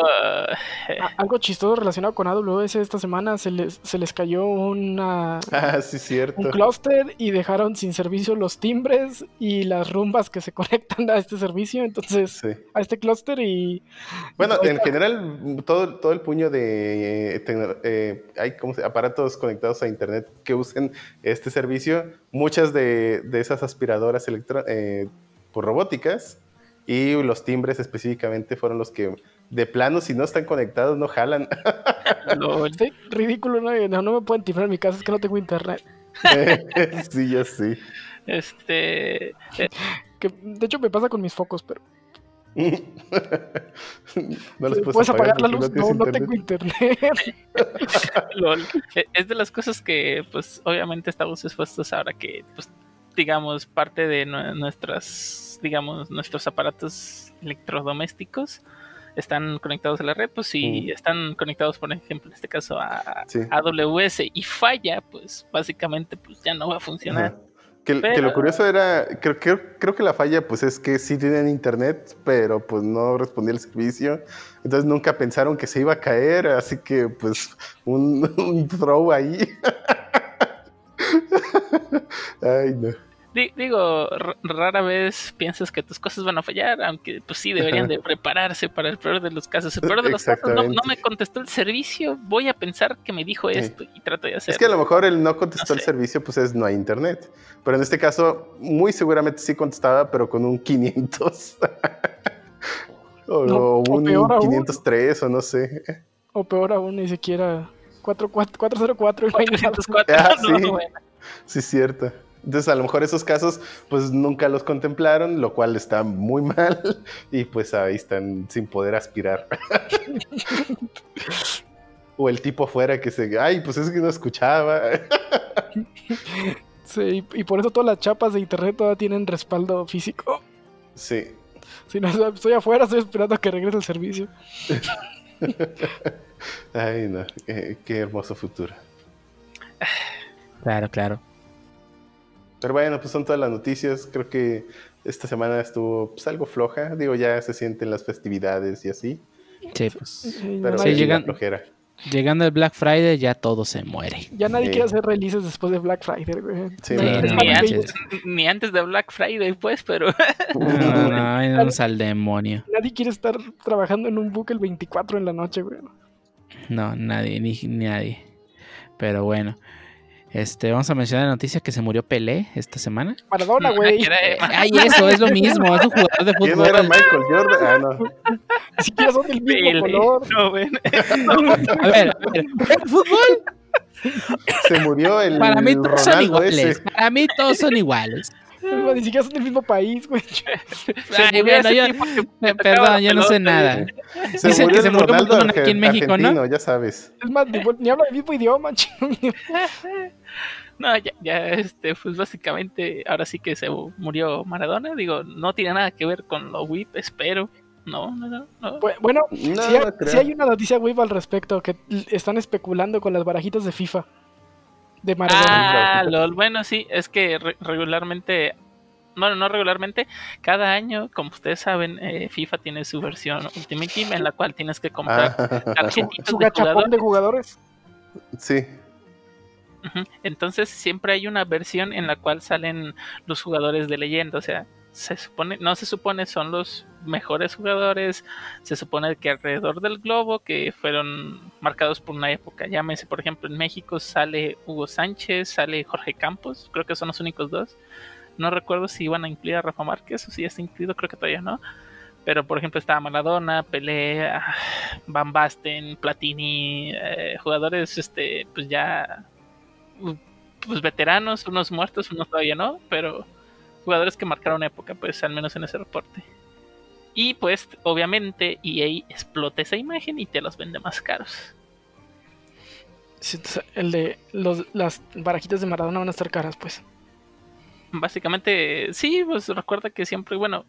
eh, Algo chistoso relacionado con AWS esta semana se les, se les cayó una, ah, sí, cierto. un clúster y dejaron sin servicio los timbres y las rumbas que se [LAUGHS] conectan a este servicio, entonces Sí. a este clúster y Bueno, en general, todo, todo el puño de eh, eh, hay como aparatos conectados a Internet que usen este servicio, muchas de, de esas aspiradoras eh, por robóticas y los timbres específicamente fueron los que de plano, si no están conectados, no jalan. [LAUGHS] lo- Estoy ridículo, ¿no? No, no me pueden timbrar en mi casa, es que no tengo internet. [LAUGHS] sí, ya sí. este, Que, de hecho me pasa con mis focos, pero no puedes, apagar la luz. No, tengo internet. [LAUGHS] [LAUGHS] lol. Eh, es de las cosas que, pues, obviamente estamos expuestos ahora que, pues, digamos, parte de nue- nuestras, digamos, nuestros aparatos electrodomésticos están conectados a la red, pues si Mm. están conectados, por ejemplo, en este caso a Sí. AWS y falla, pues básicamente pues ya no va a funcionar. Ajá. Que, lo curioso era, creo, creo, creo que la falla pues es que sí tienen internet, pero pues no respondía el servicio. Entonces nunca pensaron que se iba a caer, así que pues un, [LAUGHS] un throw ahí. [LAUGHS] Ay, no. Di- digo, r- rara vez piensas que tus cosas van a fallar, aunque pues sí deberían de [LAUGHS] prepararse para el peor de los casos. El peor de los casos no, me contestó el servicio, voy a pensar que me dijo Sí. esto y trato de hacerlo. Es que a lo mejor el no contestó No el sé. servicio pues es no hay internet. Pero en este caso muy seguramente sí contestaba, pero con un 500. [LAUGHS] o, No, o o un aún. 503 o no sé. o peor aún, ni siquiera 44 404 y no hay nada. 404, Ah, [LAUGHS] no, sí. bueno. Sí, es cierto. Entonces, a lo mejor esos casos, pues nunca los contemplaron, lo cual está muy [LAUGHS] mal. Y pues ahí están sin poder aspirar. [LAUGHS] o el tipo afuera que se. Ay, pues es que no escuchaba. [LAUGHS] Sí, y por eso todas las chapas de internet todavía tienen respaldo físico. sí. Si no, estoy afuera, estoy esperando a que regrese el servicio. Ay, no. Qué, qué hermoso futuro. Claro, claro. Pero bueno, pues son todas las noticias. Creo que esta semana estuvo pues, algo floja. Digo, ya se sienten las festividades y así. Sí, pues. Pero no sí, llegan- flojera. Llegando el Black Friday ya todo se muere. Ya nadie Sí. quiere hacer releases después de Black Friday, güey. Sí, ¿verdad? no ni, antes, ni antes de Black Friday, pues, pero [LAUGHS] No, no, no, al demonio. Nadie quiere estar trabajando en un book el 24 en la noche, güey. No, nadie, ni, ni nadie. Pero bueno. Este, vamos a mencionar la noticia que se murió Pelé esta semana. Maradona, güey. era- Ay, eso es lo mismo, es un jugador de ¿Quién era fútbol. Michael Jordan? Ah, no. Ni siquiera son del mismo Pele. color. No, ven. [LAUGHS] A ver, a ver, el fútbol Se murió el para mí todos son Ronaldo iguales. ese. Para mí todos son iguales. Ni siquiera son del mismo país, güey. [LAUGHS] [LAUGHS] Ay, bueno, yo- Perdón, yo no sé nada. Se Dicen que se murió un Ronaldo montón aquí en México, ¿no? ya sabes. Es más, ni, ni habla el mismo idioma, [LAUGHS] chino. No, ya, ya, este, pues básicamente, ahora sí que se murió Maradona. Digo, no tiene nada que ver con lo WIP, espero. No, no, no. no. Bu- Bueno, No, sí, no hay- sí hay una noticia web al respecto que están especulando con las barajitas de FIFA. De Maradona. Ah, lol. Bueno, sí, es que re- regularmente, bueno, no regularmente, cada año, como ustedes saben, eh, FIFA tiene su versión Ultimate Team en la cual tienes que comprar Ah, [LAUGHS] tarjetitas Su de gachapón jugador. de jugadores. sí. Entonces siempre hay una versión en la cual salen los jugadores de leyenda, o sea, se supone, no se supone son los mejores jugadores, se supone que alrededor del globo que fueron marcados por una época, llámese por ejemplo en México sale Hugo Sánchez, sale Jorge Campos, creo que son los únicos dos. No recuerdo si iban a incluir a Rafa Márquez o si ya está incluido, creo que todavía no. Pero por ejemplo estaba Maradona, Pelé, ah, Van Basten, Platini, eh, jugadores este pues ya pues veteranos, unos muertos, unos todavía no, pero jugadores que marcaron época, pues al menos en ese reporte. Y pues obviamente EA explota esa imagen y te los vende más caros. Sí, entonces, El de los, las barajitas de Maradona van a estar caras, pues. Básicamente, sí, pues recuerda que siempre, bueno,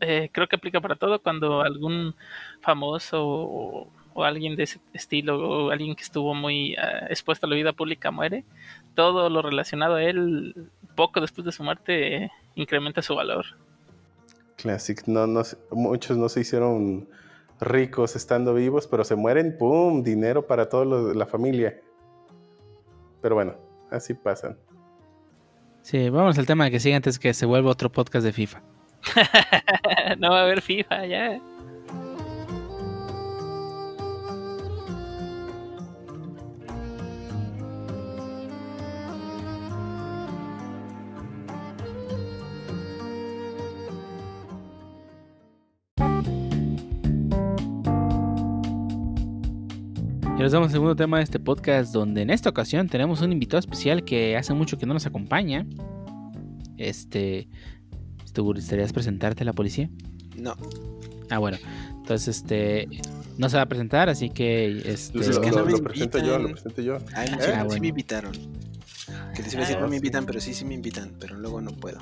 eh, creo que aplica para todo cuando algún famoso o, o alguien de ese estilo o alguien que estuvo muy eh, expuesto a la vida pública muere, todo lo relacionado a él poco después de su muerte incrementa su valor. Classic. No, no, muchos no se hicieron ricos estando vivos, pero se mueren, ¡pum! Dinero para toda la familia. Pero bueno, así pasan. Sí, vamos al tema que sigue antes que se vuelva otro podcast de FIFA. [LAUGHS] no va a haber FIFA ya. Y nos damos al segundo tema de este podcast, donde en esta ocasión tenemos un invitado especial que hace mucho que no nos acompaña. Este, ¿te gustarías presentarte a la policía? No, Ah, bueno. Entonces, este, no se va a presentar, así que, este, Lo, es que lo- no me lo presento yo, lo presento yo. Ay, no, Ah, sí, sí bueno. me invitaron. Que les iba a decir, Ah, no me sí. invitan, pero sí, sí me invitan, pero luego no puedo.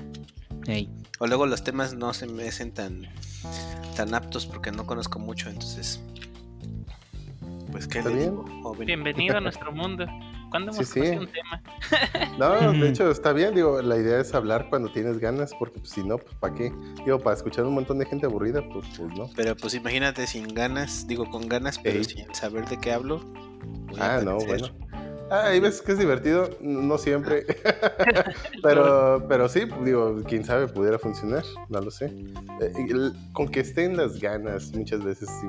hey, O luego los temas no se me hacen tan, tan aptos porque no conozco mucho, entonces... Pues qué le bien. digo, joven? Bienvenido a [LAUGHS] nuestro mundo. ¿Cuándo hemos Sí, un tema? No, de hecho está bien, digo, la idea es hablar cuando tienes ganas, porque pues, si no, pues ¿para qué? Digo, para escuchar un montón de gente aburrida, pues, pues no. Pero pues imagínate sin ganas, digo con ganas, pero Ey. sin saber de qué hablo. voy a Ah, no, bueno. Ah, hay veces que es divertido, no siempre. [LAUGHS] pero, pero sí, pues, digo, quién sabe, pudiera funcionar, no lo sé. Eh, el- con que estén las ganas, muchas veces sí.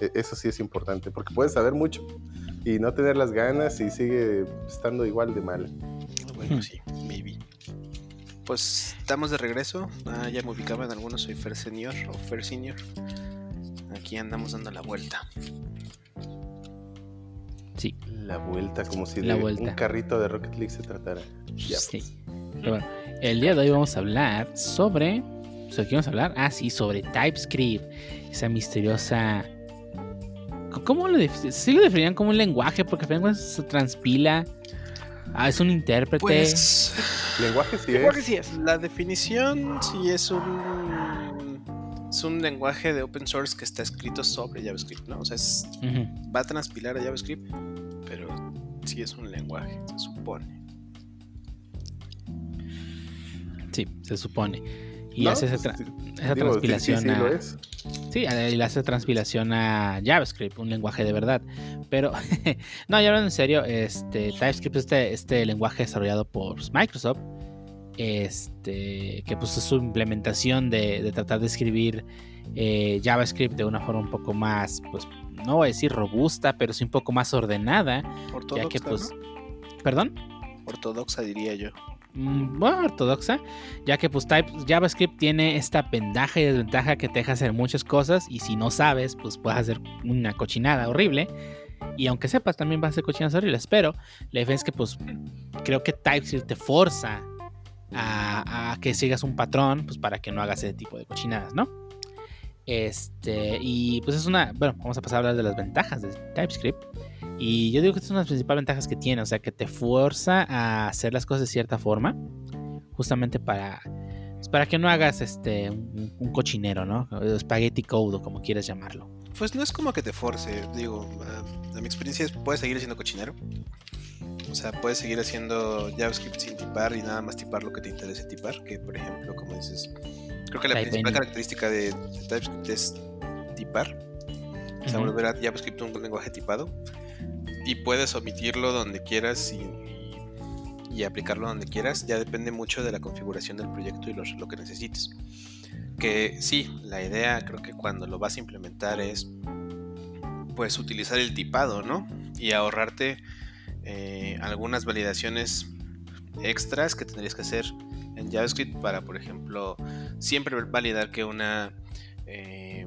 E- Eso sí es importante, porque puedes saber mucho y no tener las ganas y sigue estando igual de mal. Bueno, Hmm. sí, maybe. Pues estamos de regreso. Ah, ya me ubicaban algunos, soy Fer Senior o Fer Senior. Aquí andamos dando la vuelta. sí, La vuelta, como si La de vuelta. un carrito de Rocket League se tratara. Ya, sí. pues. Pero bueno, el día de hoy vamos a hablar sobre, ¿sobre qué vamos a hablar? Ah, sí, sobre TypeScript, esa misteriosa... ¿Cómo lo definirían? Sí lo definirían como un lenguaje, porque se transpila. Ah, es un intérprete. Pues Lenguaje sí que es. sí es. la definición sí es un es un lenguaje de open source que está escrito sobre JavaScript, ¿no? O sea, es- va a transpilar a JavaScript, pero sí es un lenguaje, se supone. Sí, se supone. Y No, hace esa, pues, tra- sí, esa digo, sí, transpilación sí, sí, a, lo es. Sí, y le hace transpilación a JavaScript, un lenguaje de verdad. Pero, [LAUGHS] no, ya hablando en serio, este, TypeScript es este, este lenguaje desarrollado por Microsoft, este, que pues es su implementación de, de tratar de escribir eh, JavaScript de una forma un poco más, pues, no voy a decir robusta, pero sí un poco más ordenada, ya que pues, ¿no? perdón. Ortodoxa diría yo. Mm, bueno, ortodoxa, ya que pues type, JavaScript tiene esta ventaja y desventaja que te deja hacer muchas cosas y si no sabes, pues puedes hacer una cochinada horrible. Y aunque sepas, también vas a hacer cochinadas horribles. Pero la diferencia es que pues creo que TypeScript te forza a, a que sigas un patrón, pues para que no hagas ese tipo de cochinadas, ¿no? Este, y pues es una, bueno, vamos a pasar a hablar de las ventajas de TypeScript. Y yo digo que estas son las principales ventajas que tiene, o sea, que te fuerza a hacer las cosas de cierta forma, justamente para, pues, para que no hagas este un, un cochinero, ¿no? Spaghetti code o como quieras llamarlo. Pues no es como que te force, digo, a, a mi experiencia es, puedes seguir siendo cochinero. O sea, puedes seguir haciendo JavaScript sin tipar y nada más tipar lo que te interese tipar, que por ejemplo, como dices, creo que la Type principal característica de, de TypeScript es tipar, o sea, volver a JavaScript un lenguaje tipado y puedes omitirlo donde quieras y, aplicarlo donde quieras, ya depende mucho de la configuración del proyecto y lo que necesites. Que sí, la idea creo que cuando lo vas a implementar es pues utilizar el tipado, ¿no? Y ahorrarte eh, algunas validaciones extras que tendrías que hacer en JavaScript para, por ejemplo, siempre validar que una eh,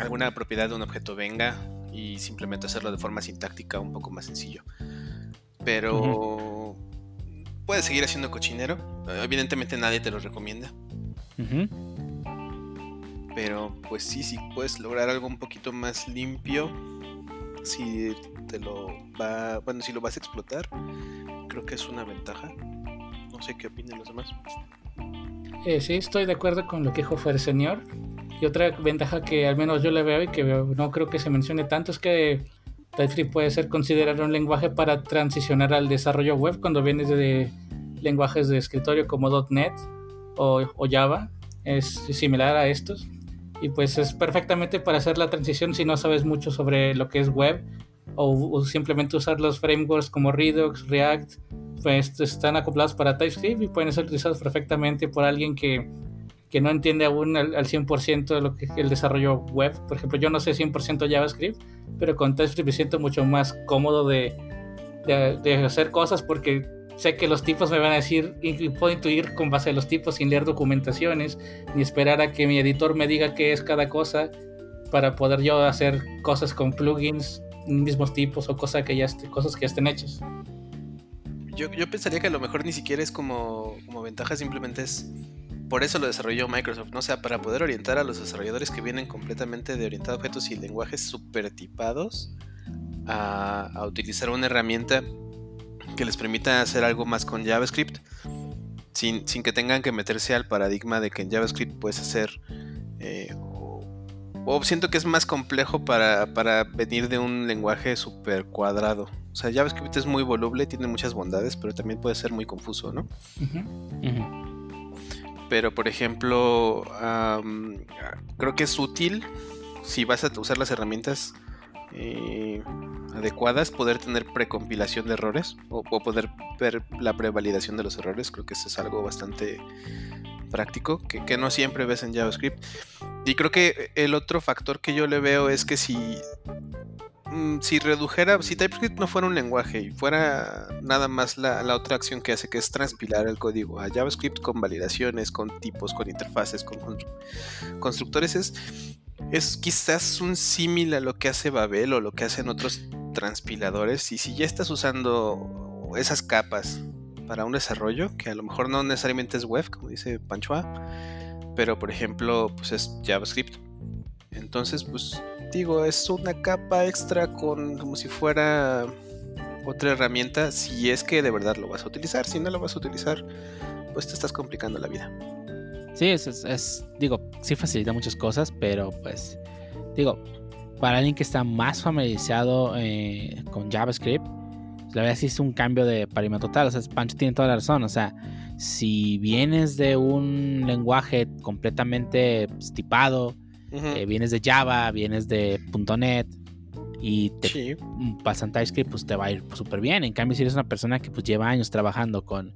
alguna propiedad de un objeto venga y simplemente hacerlo de forma sintáctica un poco más sencillo. Pero puedes seguir haciendo cochinero. Evidentemente nadie te lo recomienda. Pero pues sí, sí puedes lograr algo un poquito más limpio. Si te lo va. Bueno, si lo vas a explotar. Creo que es una ventaja. No sé qué opinan los demás. Eh, sí, estoy de acuerdo con lo que dijo Fer Señor. Y otra ventaja que al menos yo le veo y que no creo que se mencione tanto es que TypeScript puede ser considerado un lenguaje para transicionar al desarrollo web cuando vienes de lenguajes de escritorio como .NET o, Java. Es similar a estos. Y pues es perfectamente para hacer la transición si no sabes mucho sobre lo que es web o, o simplemente usar los frameworks como Redux, React, pues están acoplados para TypeScript y pueden ser utilizados perfectamente por alguien que, que no entiende aún al, al 100% de lo que es el desarrollo web. Por ejemplo, yo no sé 100% JavaScript, pero con TypeScript me siento mucho más cómodo de, de, hacer cosas porque sé que los tipos me van a decir y puedo intuir con base a los tipos sin leer documentaciones ni esperar a que mi editor me diga qué es cada cosa para poder yo hacer cosas con plugins mismos tipos o cosas que ya, cosas que ya estén hechas. Yo, yo, pensaría que a lo mejor ni siquiera es como, como ventaja, simplemente es por eso lo desarrolló Microsoft, ¿no? O sea, para poder orientar a los desarrolladores que vienen completamente de orientado a objetos y lenguajes super tipados a, a utilizar una herramienta que les permita hacer algo más con JavaScript sin, sin, que tengan que meterse al paradigma de que en JavaScript puedes hacer eh, o, o, siento que es más complejo para, para venir de un lenguaje super cuadrado o sea JavaScript es muy voluble tiene muchas bondades pero también puede ser muy confuso ¿no? Uh -huh. Uh -huh. Pero por ejemplo creo que es útil si vas a usar las herramientas eh, adecuadas, poder tener precompilación de errores o, poder ver la prevalidación de los errores. Creo que eso es algo bastante práctico que, no siempre ves en JavaScript. Y creo que el otro factor que yo le veo es que si, si redujera, si TypeScript no fuera un lenguaje y fuera nada más la, la, otra acción que hace, que es transpilar el código a JavaScript con validaciones, con tipos, con interfaces, con constructores, es es quizás un símil a lo que hace Babel o lo que hacen otros transpiladores. Y si ya estás usando esas capas para un desarrollo, que a lo mejor no necesariamente es web, como dice Panchoa, pero por ejemplo, pues es JavaScript. Entonces, pues digo, es una capa extra con como si fuera otra herramienta, si es que de verdad lo vas a utilizar. Si no lo vas a utilizar, pues te estás complicando la vida. Sí, es, es, es, digo, sí facilita muchas cosas, pero pues, digo, para alguien que está más familiarizado eh, con JavaScript, la verdad sí es un cambio de paradigma total. O sea, Pancho tiene toda la razón. O sea, si vienes de un lenguaje completamente pues, tipado, Eh, vienes de Java, vienes de .NET y te Sí. pasan TypeScript, pues te va a ir súper bien. En cambio, si eres una persona que pues lleva años trabajando con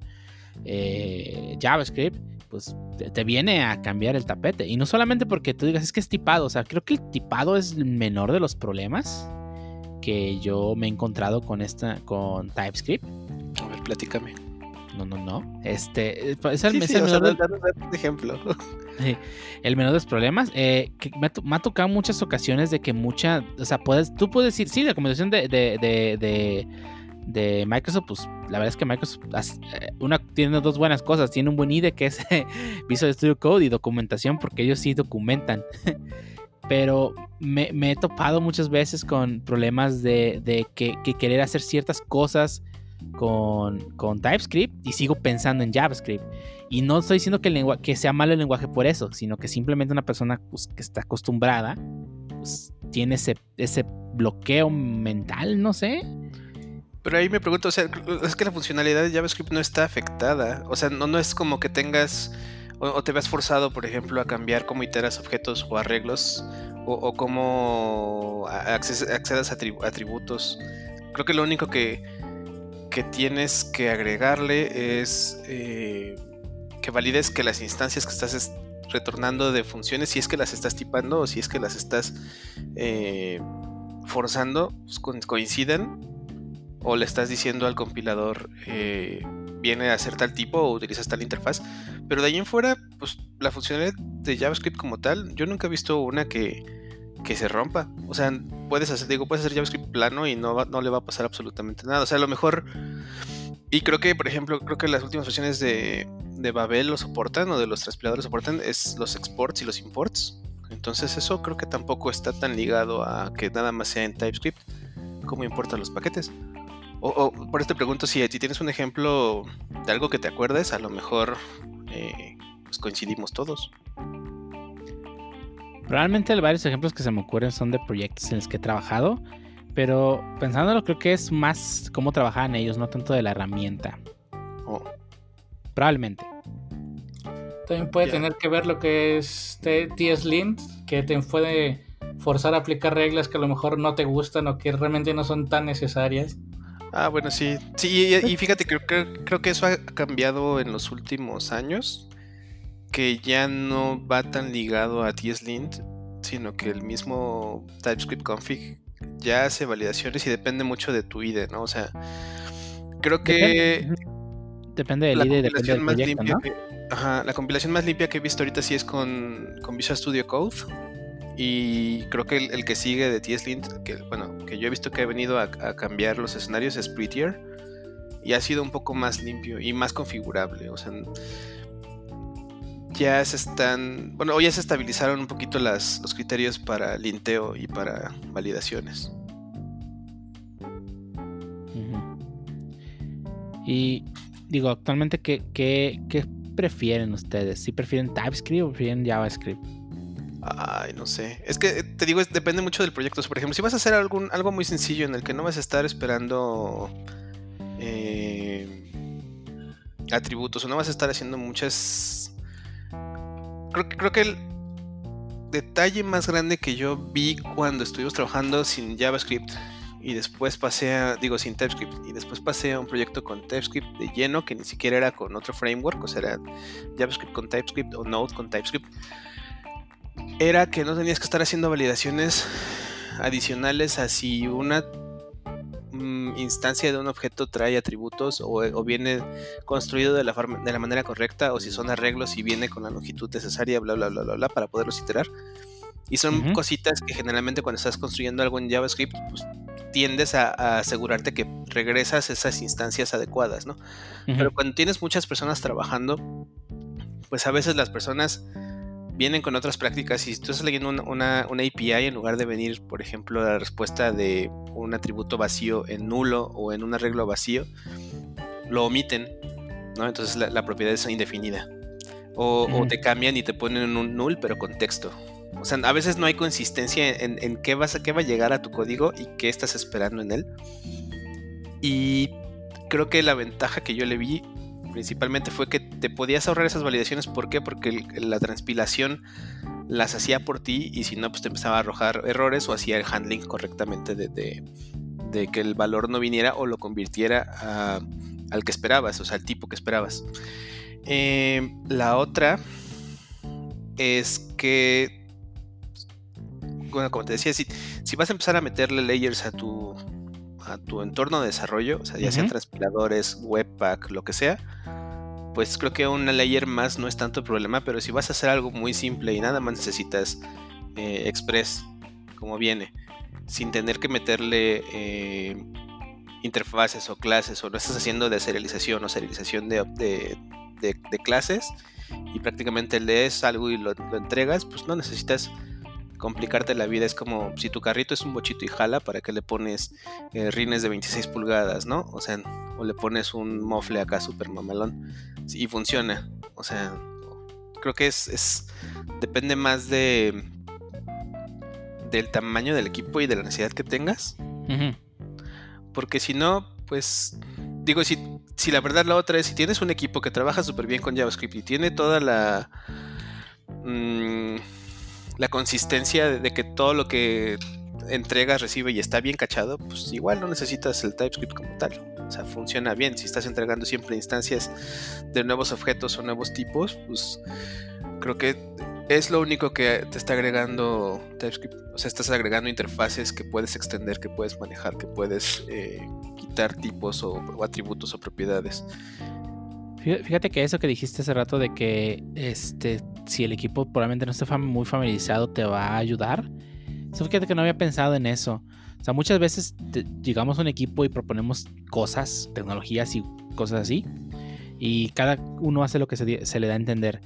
eh, JavaScript, pues te, te viene a cambiar el tapete. Y no solamente porque tú digas es que es tipado, o sea, creo que el tipado es el menor de los problemas que yo me he encontrado con esta, con TypeScript. A ver, platícame. No, no, no. Este es el, Sí, es sí, el sea, un ejemplo. [LAUGHS] Sí, el menor de los problemas. eh, que me, ha to- me ha tocado muchas ocasiones de que mucha. O sea, puedes, tú puedes decir, sí, la combinación de, de, de, de- de Microsoft, pues la verdad es que Microsoft has- eh, una, tiene dos buenas cosas. Tiene un buen IDE que es [LAUGHS] Visual Studio Code y documentación, porque ellos sí documentan. [LAUGHS] Pero me, me he topado muchas veces con problemas de, de que, que querer hacer ciertas cosas con, con TypeScript y sigo pensando en JavaScript. Y no estoy diciendo que, el que sea malo el lenguaje por eso, sino que simplemente una persona pues, que está acostumbrada pues, tiene ese, ese bloqueo mental, no sé. Pero ahí me pregunto, o sea, es que la funcionalidad de JavaScript no está afectada. O sea, no, no es como que tengas o, te veas forzado, por ejemplo, a cambiar cómo iteras objetos o arreglos o, o cómo a- acces- accedas a atribu- atributos. Creo que lo único que, que tienes que agregarle es eh, que valides que las instancias que estás es- retornando de funciones, si es que las estás tipando o si es que las estás eh, forzando, pues, co- coincidan o le estás diciendo al compilador eh, viene a hacer tal tipo o utilizas tal interfaz. Pero de ahí en fuera, pues la funcionalidad de JavaScript como tal, yo nunca he visto una que, que se rompa. O sea, puedes hacer, digo, puedes hacer JavaScript plano y no, no le va a pasar absolutamente nada. O sea, a lo mejor. Y creo que, por ejemplo, creo que las últimas versiones de, de Babel lo soportan o de los transpiladores soportan es los exports y los imports. Entonces eso creo que tampoco está tan ligado a que nada más sea en TypeScript como importan los paquetes. O, o, por eso te pregunto si, si tienes un ejemplo de algo que te acuerdes, a lo mejor eh, pues coincidimos todos. Probablemente varios ejemplos que se me ocurren son de proyectos en los que he trabajado, pero pensándolo creo que es más cómo trabajaban ellos, no tanto de la herramienta. Oh, Probablemente. También puede tener que ver lo que es T- TS-Lint, que te puede forzar a aplicar reglas que a lo mejor no te gustan o que realmente no son tan necesarias. Ah, bueno, sí. Sí, y, y fíjate, creo, creo, creo que eso ha cambiado en los últimos años. Que ya no va tan ligado a TSLint, sino que el mismo TypeScript config ya hace validaciones y depende mucho de tu IDE, ¿no? O sea, creo que Depende, depende del la IDE, depende del más proyecto, limpia ¿no? que- ajá, la compilación más limpia que he visto ahorita sí es con, con Visual Studio Code. Y creo que el, el que sigue de TSLint, que bueno, que yo he visto que ha venido a, a cambiar los escenarios es Prettier. Y ha sido un poco más limpio y más configurable. O sea, ya se están. Bueno, ya se estabilizaron un poquito las, los criterios para linteo y para validaciones. Y digo, actualmente, ¿qué, qué, qué prefieren ustedes? ¿Si prefieren TypeScript o prefieren JavaScript? Ay, no sé. Es que te digo, es- depende mucho del proyecto. O sea, por ejemplo, si vas a hacer algún, algo muy sencillo en el que no vas a estar esperando eh, atributos o no vas a estar haciendo muchas. Creo, creo que el detalle más grande que yo vi cuando estuvimos trabajando sin JavaScript y después pasé a, digo, sin TypeScript y después pasé a un proyecto con TypeScript de lleno que ni siquiera era con otro framework, o sea, era JavaScript con TypeScript o Node con TypeScript era que no tenías que estar haciendo validaciones adicionales a si una instancia de un objeto trae atributos o, o viene construido de la, forma- de la manera correcta o si son arreglos y viene con la longitud necesaria, bla, bla, bla, bla, bla, para poderlos iterar. Y son Ujú. cositas que generalmente cuando estás construyendo algo en JavaScript, pues tiendes a, a asegurarte que regresas esas instancias adecuadas, ¿no? Pero cuando tienes muchas personas trabajando, pues a veces las personas vienen con otras prácticas y si tú estás leyendo una, una- una API en lugar de venir, por ejemplo, la respuesta de un atributo vacío en nulo o en un arreglo vacío, lo omiten, ¿no? Entonces la, la propiedad es indefinida. O, o Ujú. te cambian y te ponen un null pero con texto. O sea, a veces no hay consistencia en, en qué, vas a, qué va a llegar a tu código y qué estás esperando en él. Y creo que la ventaja que yo le vi principalmente fue que te podías ahorrar esas validaciones. ¿Por qué? Porque la transpilación las hacía por ti y si no, pues te empezaba a arrojar errores o hacía el handling correctamente de, que el valor no viniera o lo convirtiera al que esperabas, o sea, al tipo que esperabas. Eh, la otra es que, bueno, como te decía, si vas a empezar a meterle layers a tu, a tu entorno de desarrollo, o sea, ya sean Ujú. transpiladores, webpack, lo que sea, pues creo que una layer más no es tanto problema, pero si vas a hacer algo muy simple y nada más necesitas eh, Express como viene, sin tener que meterle eh, interfaces o clases, o no estás haciendo de serialización o serialización de, de- de- de clases y prácticamente lees algo y lo, lo entregas, pues no necesitas complicarte la vida. Es como si tu carrito es un bochito y jala, ¿para qué le pones eh, rines de 26 pulgadas, no? O sea, o le pones un mofle acá súper mamalón y funciona. O sea, creo que es, es depende más de del tamaño del equipo y de la necesidad que tengas. Porque si no, pues digo, si, si la verdad la otra es, si tienes un equipo que trabaja súper bien con JavaScript y tiene toda la... mm, la consistencia de, que todo lo que entregas, recibe y está bien cachado, pues igual no necesitas el TypeScript como tal. O sea, funciona bien. Si estás entregando siempre instancias de nuevos objetos o nuevos tipos, pues creo que es lo único que te está agregando TypeScript. O sea, estás agregando interfaces que puedes extender, que puedes manejar, que puedes eh, quitar tipos o atributos o propiedades. Fí- Fíjate que eso que dijiste hace rato de que este si el equipo probablemente no esté muy familiarizado te va a ayudar. Fíjate que no había pensado en eso. O sea, muchas veces llegamos a un equipo y proponemos cosas, tecnologías y cosas así. Y cada uno hace lo que se, se le da a entender.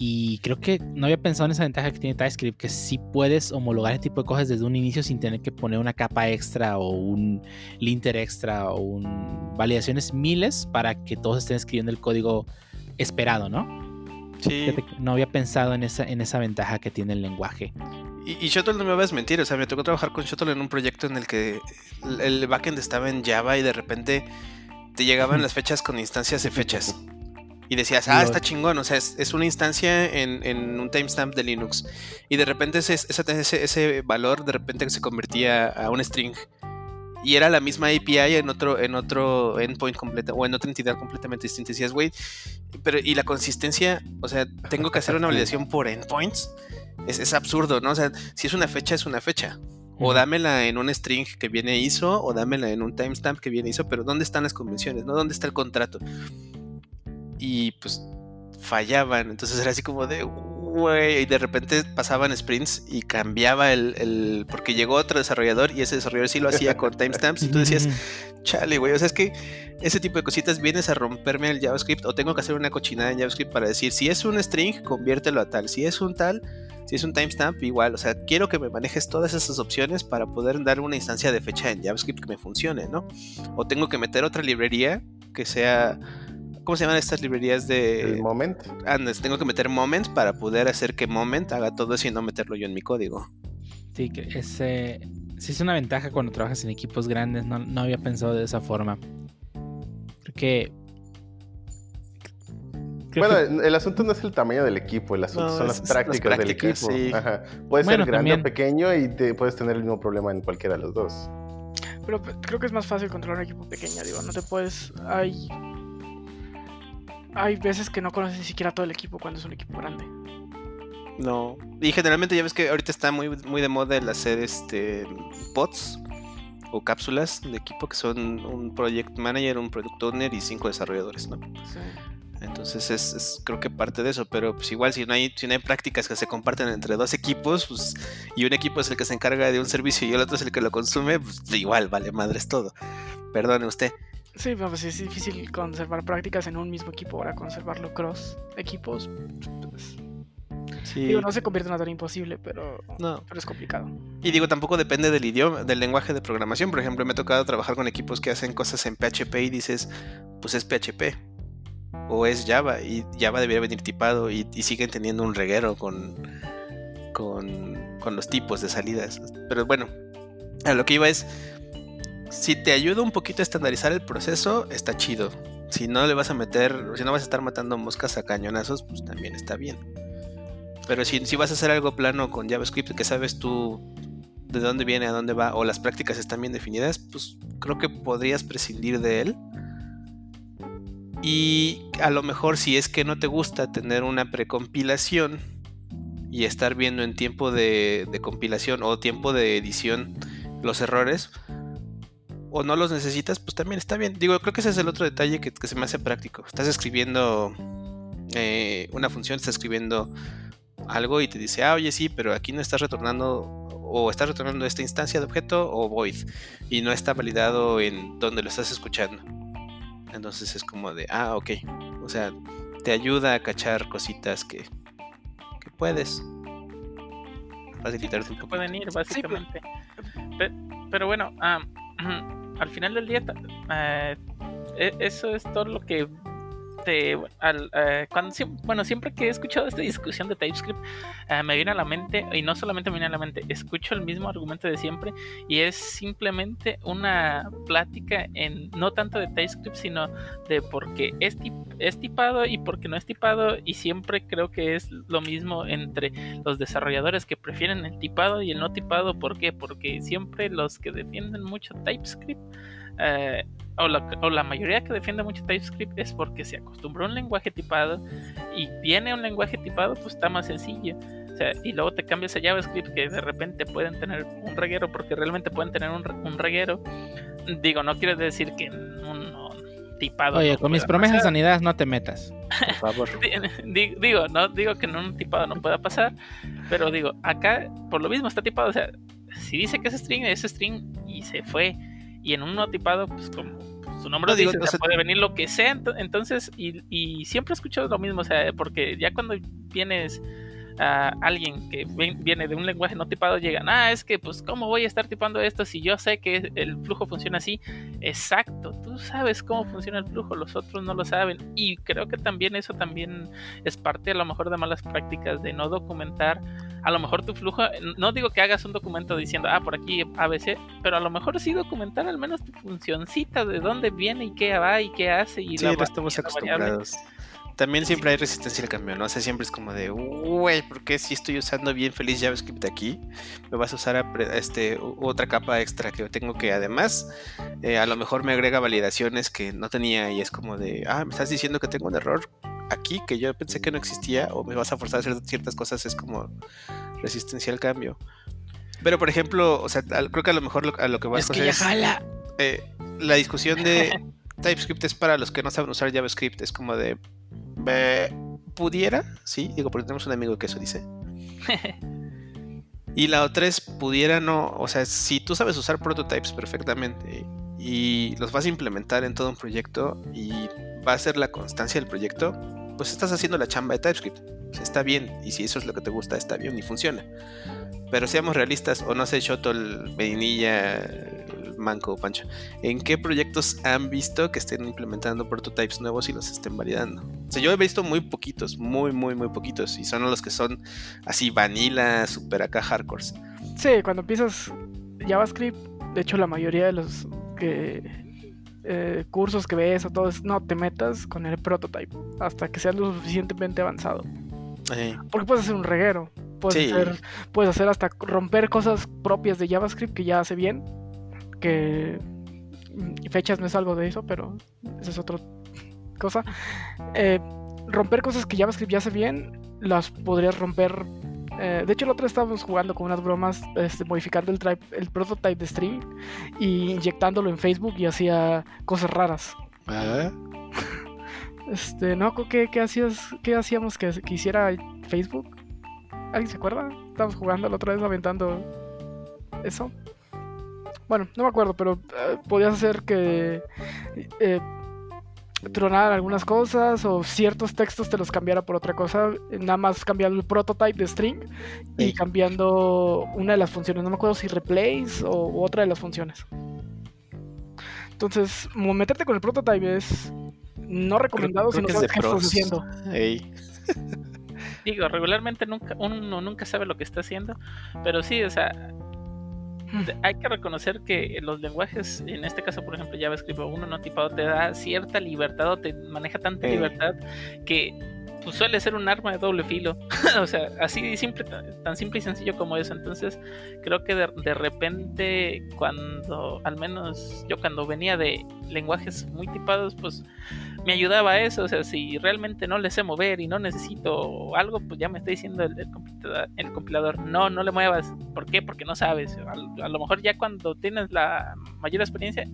Y creo que no había pensado en esa ventaja que tiene TypeScript, que sí puedes homologar ese tipo de cosas desde un inicio sin tener que poner una capa extra o un linter extra o un validaciones miles para que todos estén escribiendo el código esperado, ¿no? Sí. No había pensado en esa, en esa ventaja que tiene el lenguaje. Y, y Shuttle no me vas a mentir, o sea, me tocó trabajar con Shuttle en un proyecto en el que el backend estaba en Java y de repente te llegaban las fechas con instancias de fechas. Y decías, ah, está chingón, o sea, es, es una instancia en, en un timestamp de Linux. Y de repente ese, ese, ese valor de repente se convertía a un string. Y era la misma API en otro, en otro endpoint completa, o en otra entidad completamente distinta. Y decías, güey, pero y la consistencia, o sea, tengo que hacer una validación por endpoints. Es, es absurdo, ¿no? O sea, si es una fecha, es una fecha. O dámela en un string que viene ISO, o dámela en un timestamp que viene ISO, pero ¿dónde están las convenciones? ¿No? ¿Dónde está el contrato? Y pues fallaban. Entonces era así como de, güey, y de repente pasaban sprints y cambiaba el, el- porque llegó otro desarrollador y ese desarrollador sí lo hacía con timestamps y tú decías, chale, güey, o sea, es que ese tipo de cositas vienes a romperme el JavaScript o tengo que hacer una cochinada en JavaScript para decir, si es un string, conviértelo a tal, si es un tal, si es un timestamp, igual, o sea, quiero que me manejes todas esas opciones para poder dar una instancia de fecha en JavaScript que me funcione, ¿no? O tengo que meter otra librería que sea... ¿Cómo se llaman estas librerías de...? El momento. Andes, tengo que meter Moment para poder hacer que Moment haga todo eso y no meterlo yo en mi código. Sí, que ese, sí es una ventaja cuando trabajas en equipos grandes. No, no había pensado de esa forma. Creo que. creo Bueno, que- el asunto no es el tamaño del equipo, el asunto No, son es- las es las prácticas, del equipo. sí. Ajá. Puede Bueno, ser grande también. o pequeño y te puedes tener el mismo problema en cualquiera de los dos. Pero pues, creo que es más fácil controlar un equipo pequeño, digo, no te puedes... Hay... Hay veces que no conoces ni siquiera todo el equipo cuando es un equipo grande. No. Y generalmente ya ves que ahorita está muy, muy de moda el hacer este pods o cápsulas de equipo que son un project manager, un product owner y cinco desarrolladores, ¿no? Sí. Entonces es, es creo que parte de eso, pero pues igual si no hay, si no hay prácticas que se comparten entre dos equipos, pues, y un equipo es el que se encarga de un servicio y el otro es el que lo consume, pues igual vale madres todo. Perdone usted. Sí, pues, es difícil conservar prácticas en un mismo equipo. Ahora conservarlo cross equipos, pues, Sí. digo, no se convierte en una tarea imposible, pero, No. pero es complicado. Y digo, tampoco depende del idioma, del lenguaje de programación. Por ejemplo, me ha tocado trabajar con equipos que hacen cosas en PHP y dices, pues es PHP. O es Java. Y Java debería venir tipado y, y siguen teniendo un reguero con, con, con los tipos de salidas. Pero bueno, a lo que iba es, si te ayuda un poquito a estandarizar el proceso, está chido. Si no le vas a meter, si no vas a estar matando moscas a cañonazos, pues también está bien. Pero si, si vas a hacer algo plano con JavaScript que sabes tú de dónde viene, a dónde va, o las prácticas están bien definidas, pues creo que podrías prescindir de él. Y a lo mejor si es que no te gusta tener una precompilación y estar viendo en tiempo de, de compilación o tiempo de edición los errores, o no los necesitas, pues también está bien. Digo, creo que ese es el otro detalle que, que se me hace práctico. Estás escribiendo eh, una función, estás escribiendo algo y te dice, ah, oye, sí, pero aquí no estás retornando o estás retornando esta instancia de objeto o void y no está validado en donde lo estás escuchando. Entonces es como de, ah, ok. O sea, te ayuda a cachar cositas que, que puedes facilitarte un poco. Pueden ir, básicamente. Pe- pero bueno, ah, al final del día, eh, e- eso es todo lo que te. Al, eh, cuando, bueno, siempre que he escuchado esta discusión de TypeScript, eh, me viene a la mente, y no solamente me viene a la mente, escucho el mismo argumento de siempre, y es simplemente una plática en no tanto de TypeScript, sino de por qué es, tip- es tipado y por qué no es tipado, y siempre creo que es lo mismo entre los desarrolladores que prefieren el tipado y el no tipado. ¿Por qué? Porque siempre los que defienden mucho TypeScript, eh, o, la, o la mayoría que defiende mucho TypeScript es porque se acostumbró a un lenguaje tipado y viene un lenguaje tipado, pues está más sencillo. O sea, y luego te cambias a JavaScript que de repente pueden tener un reguero, porque realmente pueden tener un, un reguero. Digo, no quiere decir que un, un tipado. Oye, no con mis promesas pasar. sanidad no te metas. Por favor. [LAUGHS] Di- digo, no digo que en un tipado no pueda pasar, pero digo, acá por lo mismo está tipado, o sea, si dice que es string, es string y se fue. Y en un no tipado, pues como pues, su nombre No, digo, dice, o o sea, sea- puede venir lo que sea, ento- entonces, y, y siempre he escuchado lo mismo, o sea, porque ya cuando vienes a alguien que viene de un lenguaje no tipado, llegan, ah, es que pues, ¿cómo voy a estar tipando esto si yo sé que el flujo funciona así? Exacto, tú sabes cómo funciona el flujo, los otros no lo saben. Y creo que también eso también es parte a lo mejor de malas prácticas, de no documentar. A lo mejor tu flujo, no digo que hagas un documento diciendo, ah, por aquí ABC, pero a lo mejor sí documentar al menos tu funcioncita, de dónde viene y qué va y qué hace. Y Sí, la no estamos y variable. También siempre hay resistencia al cambio, ¿no? O sea, siempre es como de, güey, ¿por qué si estoy usando bien feliz JavaScript aquí? Me vas a usar a este, otra capa extra que tengo que además, eh, a lo mejor me agrega validaciones que no tenía y es como de, ah, me estás diciendo que tengo un error aquí que yo pensé que no existía o me vas a forzar a hacer ciertas cosas, es como resistencia al cambio. Pero, por ejemplo, o sea, creo que a lo mejor lo- a lo que vas Es a que hacer ya jala. eh, la discusión de [LAUGHS] TypeScript es para los que no saben usar JavaScript. Es como de. Eh, pudiera, sí, digo, porque tenemos un amigo que eso dice. [LAUGHS] Y la otra es, pudiera no. O sea, si tú sabes usar prototypes perfectamente y los vas a implementar en todo un proyecto y va a ser la constancia del proyecto, pues estás haciendo la chamba de TypeScript. Está bien. Y si eso es lo que te gusta, está bien y funciona. Pero seamos realistas, o no sé, Shotol, Medinilla, Manco, Pancho, ¿en qué proyectos han visto que estén implementando prototypes nuevos y los estén validando? O sea, yo he visto muy poquitos, muy, muy, muy poquitos, y son los que son así vanilla, super acá hardcores. Sí, cuando empiezas JavaScript, de hecho la mayoría de los que, eh, cursos que ves o todo es, no te metas con el prototype hasta que sea lo suficientemente avanzado. Eh, Porque puedes hacer un reguero, puedes, Sí. hacer, puedes hacer hasta romper cosas propias de JavaScript que ya hace bien, que fechas no es algo de eso, pero esa es otra cosa. Eh, romper cosas que JavaScript ya hace bien, las podrías romper. eh, de hecho, el otro estábamos jugando con unas bromas, este, modificando el, prototype de string y inyectándolo en Facebook y hacía cosas raras. ah, Este, no, ¿qué, qué hacías, qué hacíamos que, que hiciera Facebook? ¿Alguien se acuerda? Estábamos jugando la otra vez aventando eso. Bueno, no me acuerdo, pero eh, podías hacer que eh, tronaran algunas cosas o ciertos textos te los cambiara por otra cosa, nada más cambiando el prototype de string y Sí. cambiando una de las funciones. No me acuerdo si replace o u otra de las funciones. Entonces, meterte con el prototype es no recomendado si creo no que es sabes de qué estás haciendo. ey. Digo, regularmente nunca, uno nunca sabe lo que está haciendo, pero sí, o sea, hay que reconocer que los lenguajes, en este caso, por ejemplo, JavaScript o uno no tipado, te da cierta libertad o te maneja tanta Sí. libertad que pues, suele ser un arma de doble filo. [LAUGHS] o sea, así simple, tan, simple y sencillo como eso. Entonces, creo que de, repente, cuando, al menos yo cuando venía de lenguajes muy tipados, pues me ayudaba eso. O sea, si realmente no le sé mover y no necesito algo, pues ya me está diciendo el, el computador, el compilador, no, no le muevas. ¿Por qué? Porque no sabes. A, a lo mejor ya cuando tienes la mayor experiencia,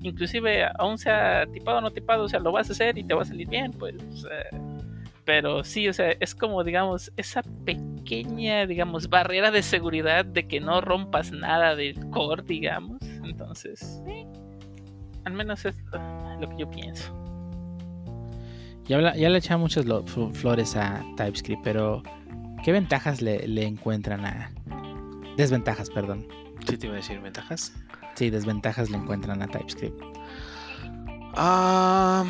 inclusive aún sea tipado o no tipado, o sea, lo vas a hacer y te va a salir bien, pues. Pero sí, o sea, es como, digamos, esa pequeña, digamos, barrera de seguridad de que no rompas nada del core, digamos. Entonces, sí, al menos es lo, que yo pienso. Ya, habla- ya le echan muchas lo- fl- flores a TypeScript, pero ¿qué ventajas le, le encuentran a... Desventajas, perdón. Sí, te iba a decir ventajas. Sí, desventajas le encuentran a TypeScript. Ah,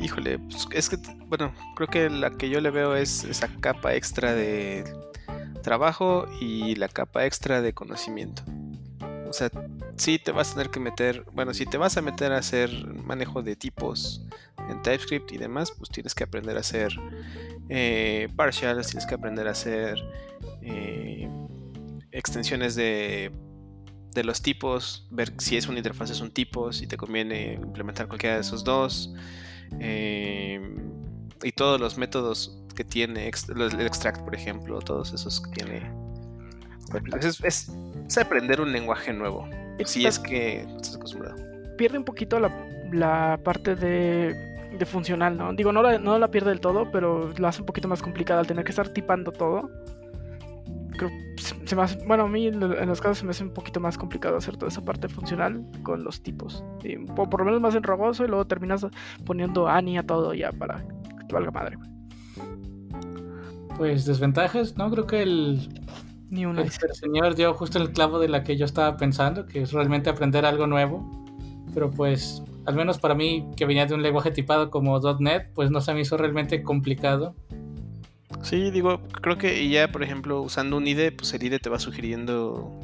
híjole, pues, es que, bueno, creo que la que yo le veo es esa capa extra de trabajo y la capa extra de conocimiento. O sea, sí te vas a tener que meter, bueno, si te vas a meter a hacer manejo de tipos en TypeScript y demás, pues tienes que aprender a hacer eh, partials, tienes que aprender a hacer eh, extensiones de de los tipos, ver si es una interfaz es un tipo, si te conviene implementar cualquiera de esos dos, eh, y todos los métodos que tiene, el extract, por ejemplo, todos esos que tiene. Es, es- es aprender un lenguaje nuevo, si es que estás acostumbrado. pierde un poquito la, la parte de, de funcional, ¿no? Digo, no la, no la pierde del todo, pero la hace un poquito más complicada al tener que estar tipando todo. Creo, se, me hace- bueno, a mí en los casos se me hace un poquito más complicado hacer toda esa parte funcional con los tipos. Y por, por lo menos más enroboso y luego terminas poniendo Ani a todo ya para que te valga madre. Pues desventajas, ¿no? Creo que el, Ni una. el señor dio justo el clavo de la que yo estaba pensando, que es realmente aprender algo nuevo. Pero pues, al menos para mí, que venía de un lenguaje tipado como .NET, pues no se me hizo realmente complicado. Sí, digo, creo que ya, por ejemplo, usando un IDE, pues el IDE te va sugiriendo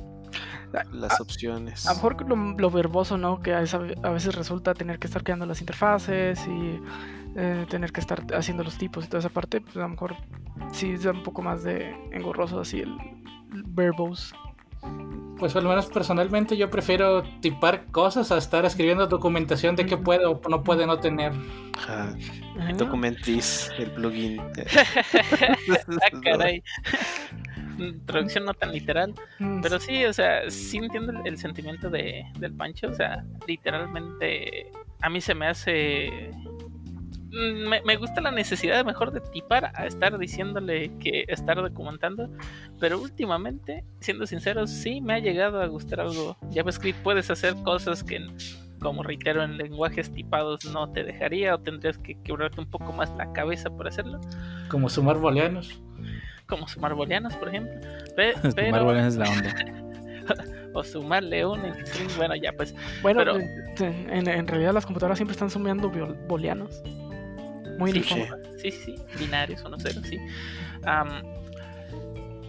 las opciones. A lo mejor lo, lo verboso, ¿no? Que a esa- a veces resulta tener que estar creando las interfaces y eh, tener que estar haciendo los tipos y toda esa parte, pues a lo mejor sí da un poco más de engorroso así el, el verbose. Pues al menos personalmente yo prefiero tipar cosas a estar escribiendo documentación de qué puede o no puede no tener. Ajá. Ajá. Documentis, el plugin. [LAUGHS] [LAUGHS] ah, caray. Traducción no tan literal. Mm, Pero sí, o sea, sí entiendo el, el sentimiento de, del Pancho. O sea, literalmente a mí se me hace... mm, Me, me gusta la necesidad de mejor de tipar a estar diciéndole que estar documentando. Pero últimamente, siendo sinceros, sí me ha llegado a gustar algo. JavaScript puedes hacer cosas que, como reitero, en lenguajes tipados no te dejaría o tendrías que quebrarte un poco más la cabeza por hacerlo. Como sumar booleanos. Como sumar booleanos, por ejemplo. Pe- [LAUGHS] pero- boleanos es la onda. [LAUGHS] o sumarle un string, bueno, ya pues. Bueno, pero- eh, en, en realidad las computadoras siempre están sumeando booleanos. Muy uniforme. Sí, sí, sí, binarios o no sé, sí. Am,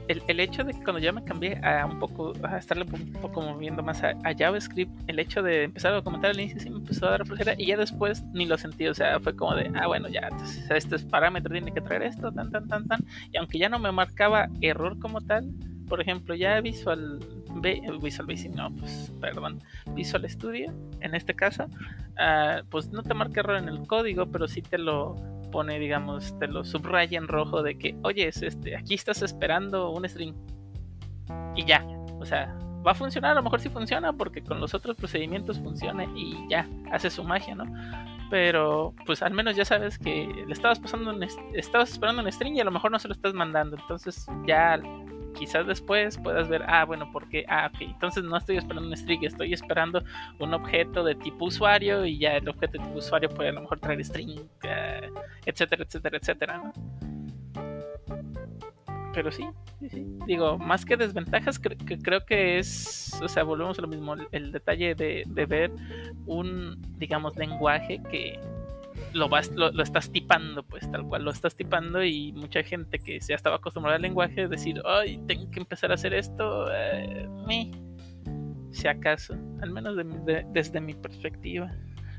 el, el hecho de que cuando ya me cambié a un poco, a estarle un poco moviendo más a, a JavaScript, el hecho de empezar a documentar al inicio sí me empezó a dar flojera y ya después ni lo sentí, o sea, fue como de, ah, bueno, ya, entonces este es parámetro, tiene que traer esto, tan, tan, tan, tan, y aunque ya no me marcaba error como tal, por ejemplo, ya Visual, B, Visual Basic, no, pues, perdón, Visual Studio, en este caso, ah, pues no te marca error en el código, pero sí te lo pone, digamos, te lo subraya en rojo de que, oye, es este, aquí estás esperando un string. Y ya, o sea, va a funcionar, a lo mejor sí funciona porque con los otros procedimientos funciona y ya, hace su magia, ¿no? Pero pues al menos ya sabes que le estabas pasando un est- estabas esperando un string y a lo mejor no se lo estás mandando, entonces ya quizás después puedas ver, ah, bueno, porque, ah, ok, entonces no estoy esperando un string, estoy esperando un objeto de tipo usuario y ya el objeto de tipo usuario puede a lo mejor traer string, eh, etcétera, etcétera, etcétera. Pero sí, sí, sí. Digo, más que desventajas, cre- que creo que es, o sea, volvemos a lo mismo, el, el detalle de, de ver un, digamos, lenguaje que lo, estás tipando, pues tal cual lo estás tipando y mucha gente que ya estaba acostumbrada al lenguaje decir, ay, tengo que empezar a hacer esto, eh, me". si acaso, al menos de, de, desde mi perspectiva.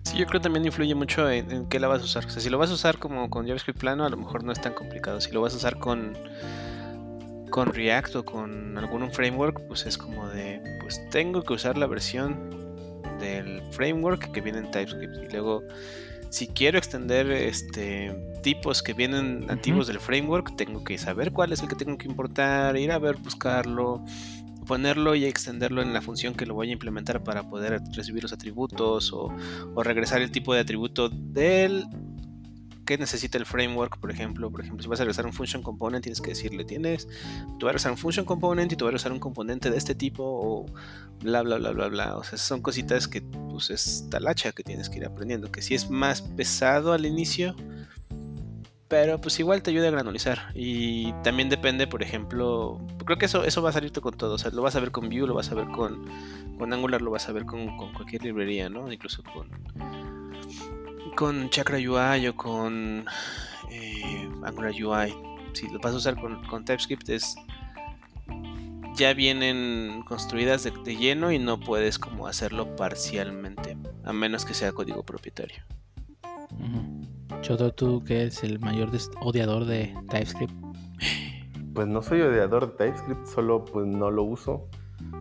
Sí, yo creo también influye mucho en, en, qué la vas a usar. O sea, si lo vas a usar como con JavaScript plano, a lo mejor no es tan complicado. Si lo vas a usar con, con React o con algún framework, pues es como de, pues tengo que usar la versión del framework que viene en TypeScript. Y luego, si quiero extender este tipos que vienen nativos del framework, tengo que saber cuál es el que tengo que importar, ir a ver, buscarlo, ponerlo y extenderlo en la función que lo voy a implementar para poder recibir los atributos o, o regresar el tipo de atributo del que necesita el framework, por ejemplo, por ejemplo, si vas a regresar un function component, tienes que decirle, tienes, tú vas a regresar un function component y tú vas a regresar un componente de este tipo o bla, bla, bla, bla, bla. O sea, son cositas que pues es talacha que tienes que ir aprendiendo, que sí es más pesado al inicio, pero pues igual te ayuda a granulizar. Y también depende, por ejemplo, creo que eso, eso va a salirte con todo. O sea, lo vas a ver con Vue, lo vas a ver con, con Angular, lo vas a ver con, con cualquier librería, ¿no? Incluso con, con Chakra UI o con eh, Angular UI. Si lo vas a usar con, con TypeScript es ya vienen construidas de, de, lleno y no puedes como hacerlo parcialmente, a menos que sea código propietario. Uh -huh. Choto, tú que eres el mayor odiador de TypeScript. Pues no soy odiador de TypeScript, solo pues no lo uso.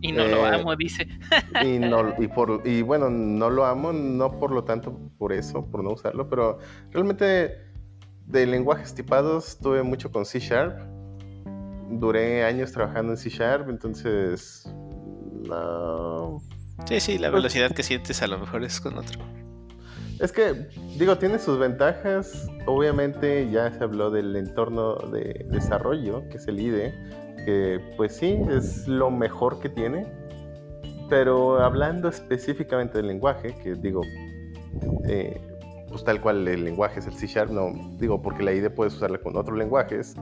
Y no eh, lo amo, dice. Y, [LAUGHS] no, y, por, y bueno, no lo amo, no por lo tanto por eso, por no usarlo, pero realmente de lenguajes tipados tuve mucho con C Sharp. Duré años trabajando en C Sharp, entonces... No. Sí, sí, la velocidad que sientes a lo mejor es con otro. Es que, digo, tiene sus ventajas. Obviamente ya se habló del entorno de desarrollo, que es el IDE, que pues sí, es lo mejor que tiene. Pero hablando específicamente del lenguaje, que digo, eh, pues tal cual el lenguaje es el C Sharp, no digo porque la IDE puedes usarla con otros lenguajes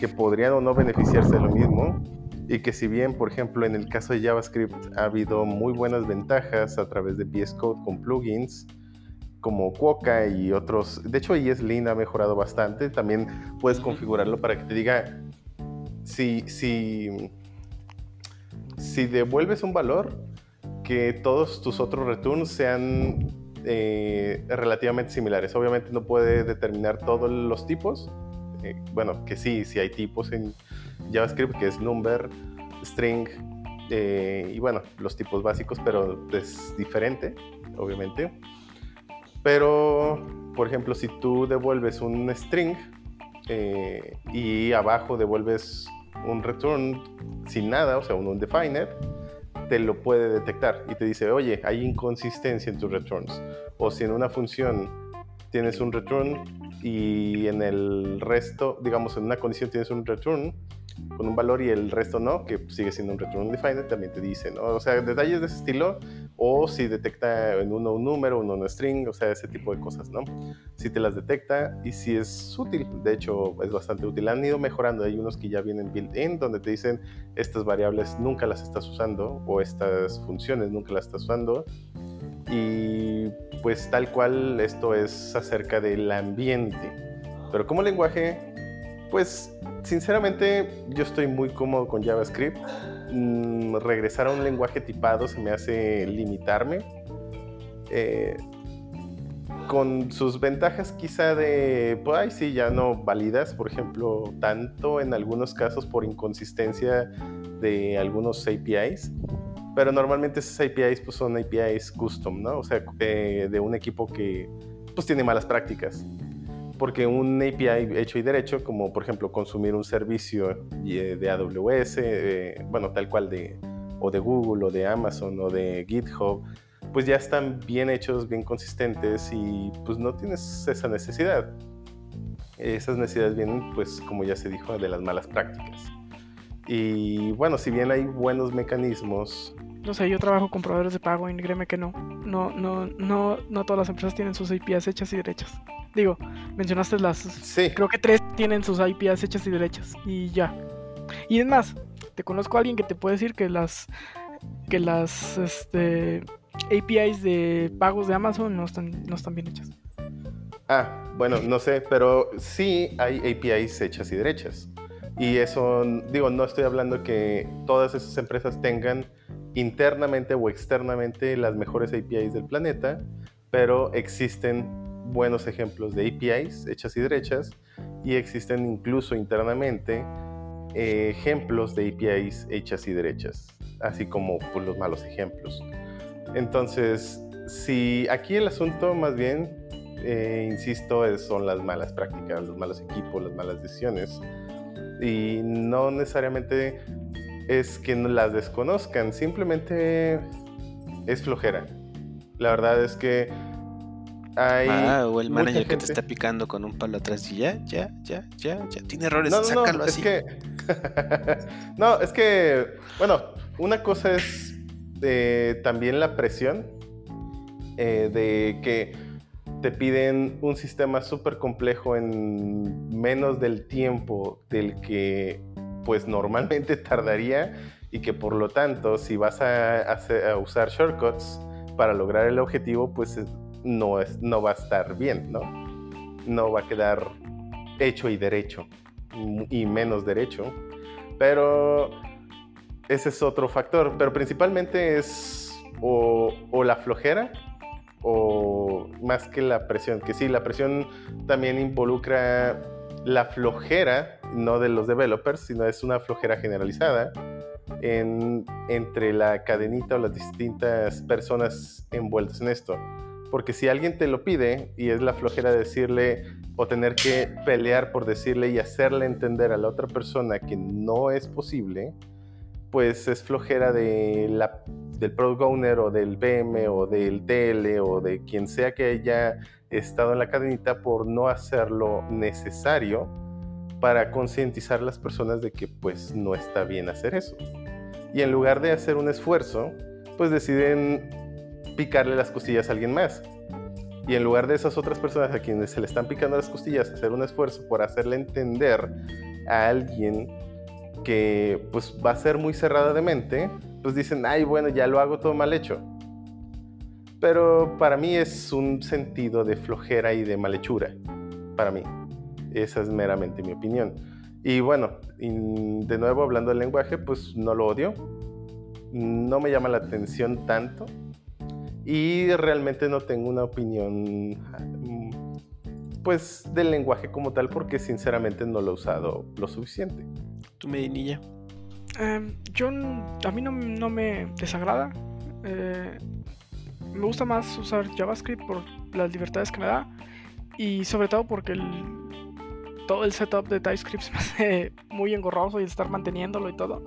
que podrían o no beneficiarse de lo mismo. Y que si bien, por ejemplo, en el caso de JavaScript ha habido muy buenas ventajas a través de VS Code con plugins, como Quokka y otros. De hecho, ESLint ha mejorado bastante. También puedes configurarlo para que te diga si, si, si devuelves un valor, que todos tus otros returns sean eh, relativamente similares. Obviamente no puede determinar todos los tipos. Eh, bueno, que sí, sí hay tipos en JavaScript, que es number, string, eh, y bueno, los tipos básicos, pero es diferente, obviamente. Pero, por ejemplo, si tú devuelves un string y abajo devuelves un return sin nada, o sea, un undefiner, te lo puede detectar y te dice, oye, hay inconsistencia en tus returns. O si en una función tienes un return y en el resto, digamos, en una condición tienes un return con un valor y el resto no, que sigue siendo un return undefined, también te dice, ¿no? O sea, detalles de ese estilo o si detecta en uno un número, uno un string, o sea, ese tipo de cosas, ¿no? Si te las detecta y si es útil, de hecho es bastante útil. Han ido mejorando, hay unos que ya vienen built-in donde te dicen estas variables nunca las estás usando o estas funciones nunca las estás usando y pues tal cual esto es acerca del ambiente. Pero como lenguaje, pues sinceramente yo estoy muy cómodo con JavaScript mm, regresar a un lenguaje tipado se me hace limitarme. Eh, con sus ventajas quizá de, pues ay, sí, ya no válidas, por ejemplo, tanto en algunos casos por inconsistencia de algunos APIs, pero normalmente esas APIs pues son APIs custom, ¿no? O sea, eh, de un equipo que pues tiene malas prácticas porque un API hecho y derecho, como por ejemplo consumir un servicio eh, de AWS, eh, bueno, tal cual de, o de Google, o de Amazon, o de GitHub, pues ya están bien hechos, bien consistentes y pues no tienes esa necesidad. Esas necesidades vienen, pues como ya se dijo, de las malas prácticas. Y bueno, si bien hay buenos mecanismos no sé, yo trabajo con proveedores de pago y créeme que no. No, no, no, no todas las empresas tienen sus APIs hechas y derechas. Digo, mencionaste las. Sí. Creo que tres tienen sus IPs hechas y derechas. Y ya. Y es más, te conozco a alguien que te puede decir que las. Que las este, APIs de pagos de Amazon no están, no están bien hechas. Ah, bueno, no sé, pero sí hay APIs hechas y derechas. Y eso, digo, no estoy hablando que todas esas empresas tengan internamente o externamente las mejores APIs del planeta, pero existen buenos ejemplos de APIs hechas y derechas y existen incluso internamente eh, ejemplos de APIs hechas y derechas, así como pues, los malos ejemplos. Entonces, si aquí el asunto más bien, eh, insisto, son las malas prácticas, los malos equipos, las malas decisiones, y no necesariamente es que no las desconozcan, simplemente es flojera. La verdad es que hay Ah, o el manager que te está picando con un palo atrás y ya, ya, ya, ya, ya. Tiene errores, No, no, sácalo no, es así. que. [LAUGHS] no, es que. Bueno, una cosa es eh, también la presión eh, de que te piden un sistema súper complejo en menos del tiempo del que pues normalmente [LAUGHS] tardaría y que por lo tanto si vas a, usar shortcuts para lograr el objetivo pues eh, no, es, no va a estar bien, ¿no? No va a quedar hecho y derecho y menos derecho. Pero ese es otro factor. Pero principalmente es o, o la flojera o más que la presión. Que sí, la presión también involucra la flojera, no de los developers, sino es una flojera generalizada en- entre la cadenita o las distintas personas envueltas en esto. Porque si alguien te lo pide y es la flojera de decirle o tener que pelear por decirle y hacerle entender a la otra persona que no es posible, pues es flojera del product owner o del PM o del TL o de quien sea que haya estado en la cadenita por no hacer lo necesario para concientizar a las personas de que pues no está bien hacer eso. Y en lugar de hacer un esfuerzo, pues deciden picarle las costillas a alguien más. Y en lugar de esas otras personas a quienes se le están picando las costillas, hacer un esfuerzo por hacerle entender a alguien que pues va a ser muy cerrada de mente, pues dicen, ay, bueno, ya lo hago todo mal hecho. Pero para mí es un sentido de flojera y de malhechura. Para mí. Esa es meramente mi opinión. Y bueno, y de nuevo hablando del lenguaje, pues no lo odio. No me llama la atención tanto. Y realmente no tengo una opinión mm, pues del lenguaje como tal porque sinceramente no lo he usado lo suficiente. Tú, Medinilla. Em, yo, a mí no, no me desagrada. Eh, me gusta más usar JavaScript por las libertades que me da y sobre todo porque el, todo el setup de TypeScript [LAUGHS] se me hace muy engorroso y estar manteniéndolo y todo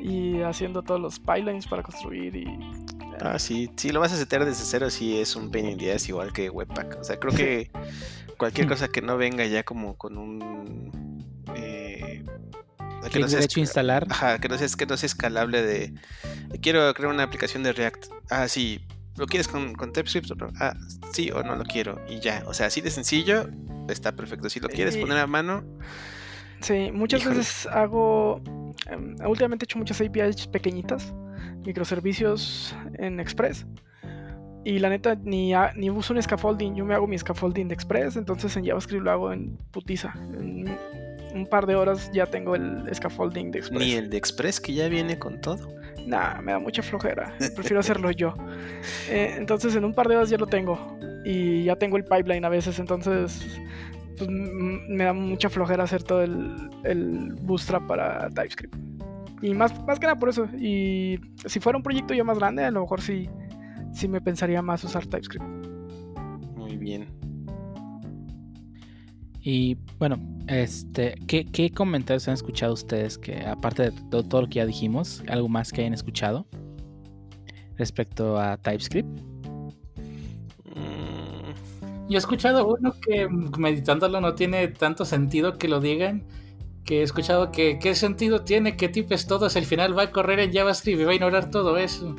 y haciendo todos los pipelines para construir y Ah, sí, si lo vas a setear desde cero, sí es un pain in the ass igual que Webpack. O sea, creo que [LAUGHS] cualquier cosa que no venga ya como con un. Eh, que no sea derecho esca- instalar. Ajá, que no sea, que no sea escalable de. Quiero crear una aplicación de React. Ah, sí. ¿Lo quieres con, con TypeScript o no? Ah, sí o no lo quiero. Y ya. O sea, así de sencillo, está perfecto. Si lo quieres poner a mano, Sí, muchas Híjole. veces hago. em, últimamente he hecho muchas APIs pequeñitas, microservicios en Express. Y la neta, ni, ni uso un scaffolding. Yo me hago mi scaffolding de Express, entonces en JavaScript lo hago en putiza. En un par de horas ya tengo el scaffolding de Express. ni el de Express que ya viene con todo. Nah, me da mucha flojera. [LAUGHS] Prefiero hacerlo yo. Eh, entonces en un par de horas ya lo tengo. Y ya tengo el pipeline a veces. Entonces pues, me da mucha flojera hacer todo el, el bootstrap para TypeScript. Y más, más que nada por eso. Y si fuera un proyecto ya más grande, a lo mejor sí, sí me pensaría más usar TypeScript. Muy bien. Y bueno, este, ¿qué, comentarios han escuchado ustedes que, aparte de todo, lo que ya dijimos, algo más que hayan escuchado respecto a TypeScript? Yo he escuchado uno que meditándolo no tiene tanto sentido que lo digan. Que he escuchado que qué sentido tiene que tipes todo si al final va a correr en JavaScript y va a ignorar todo eso.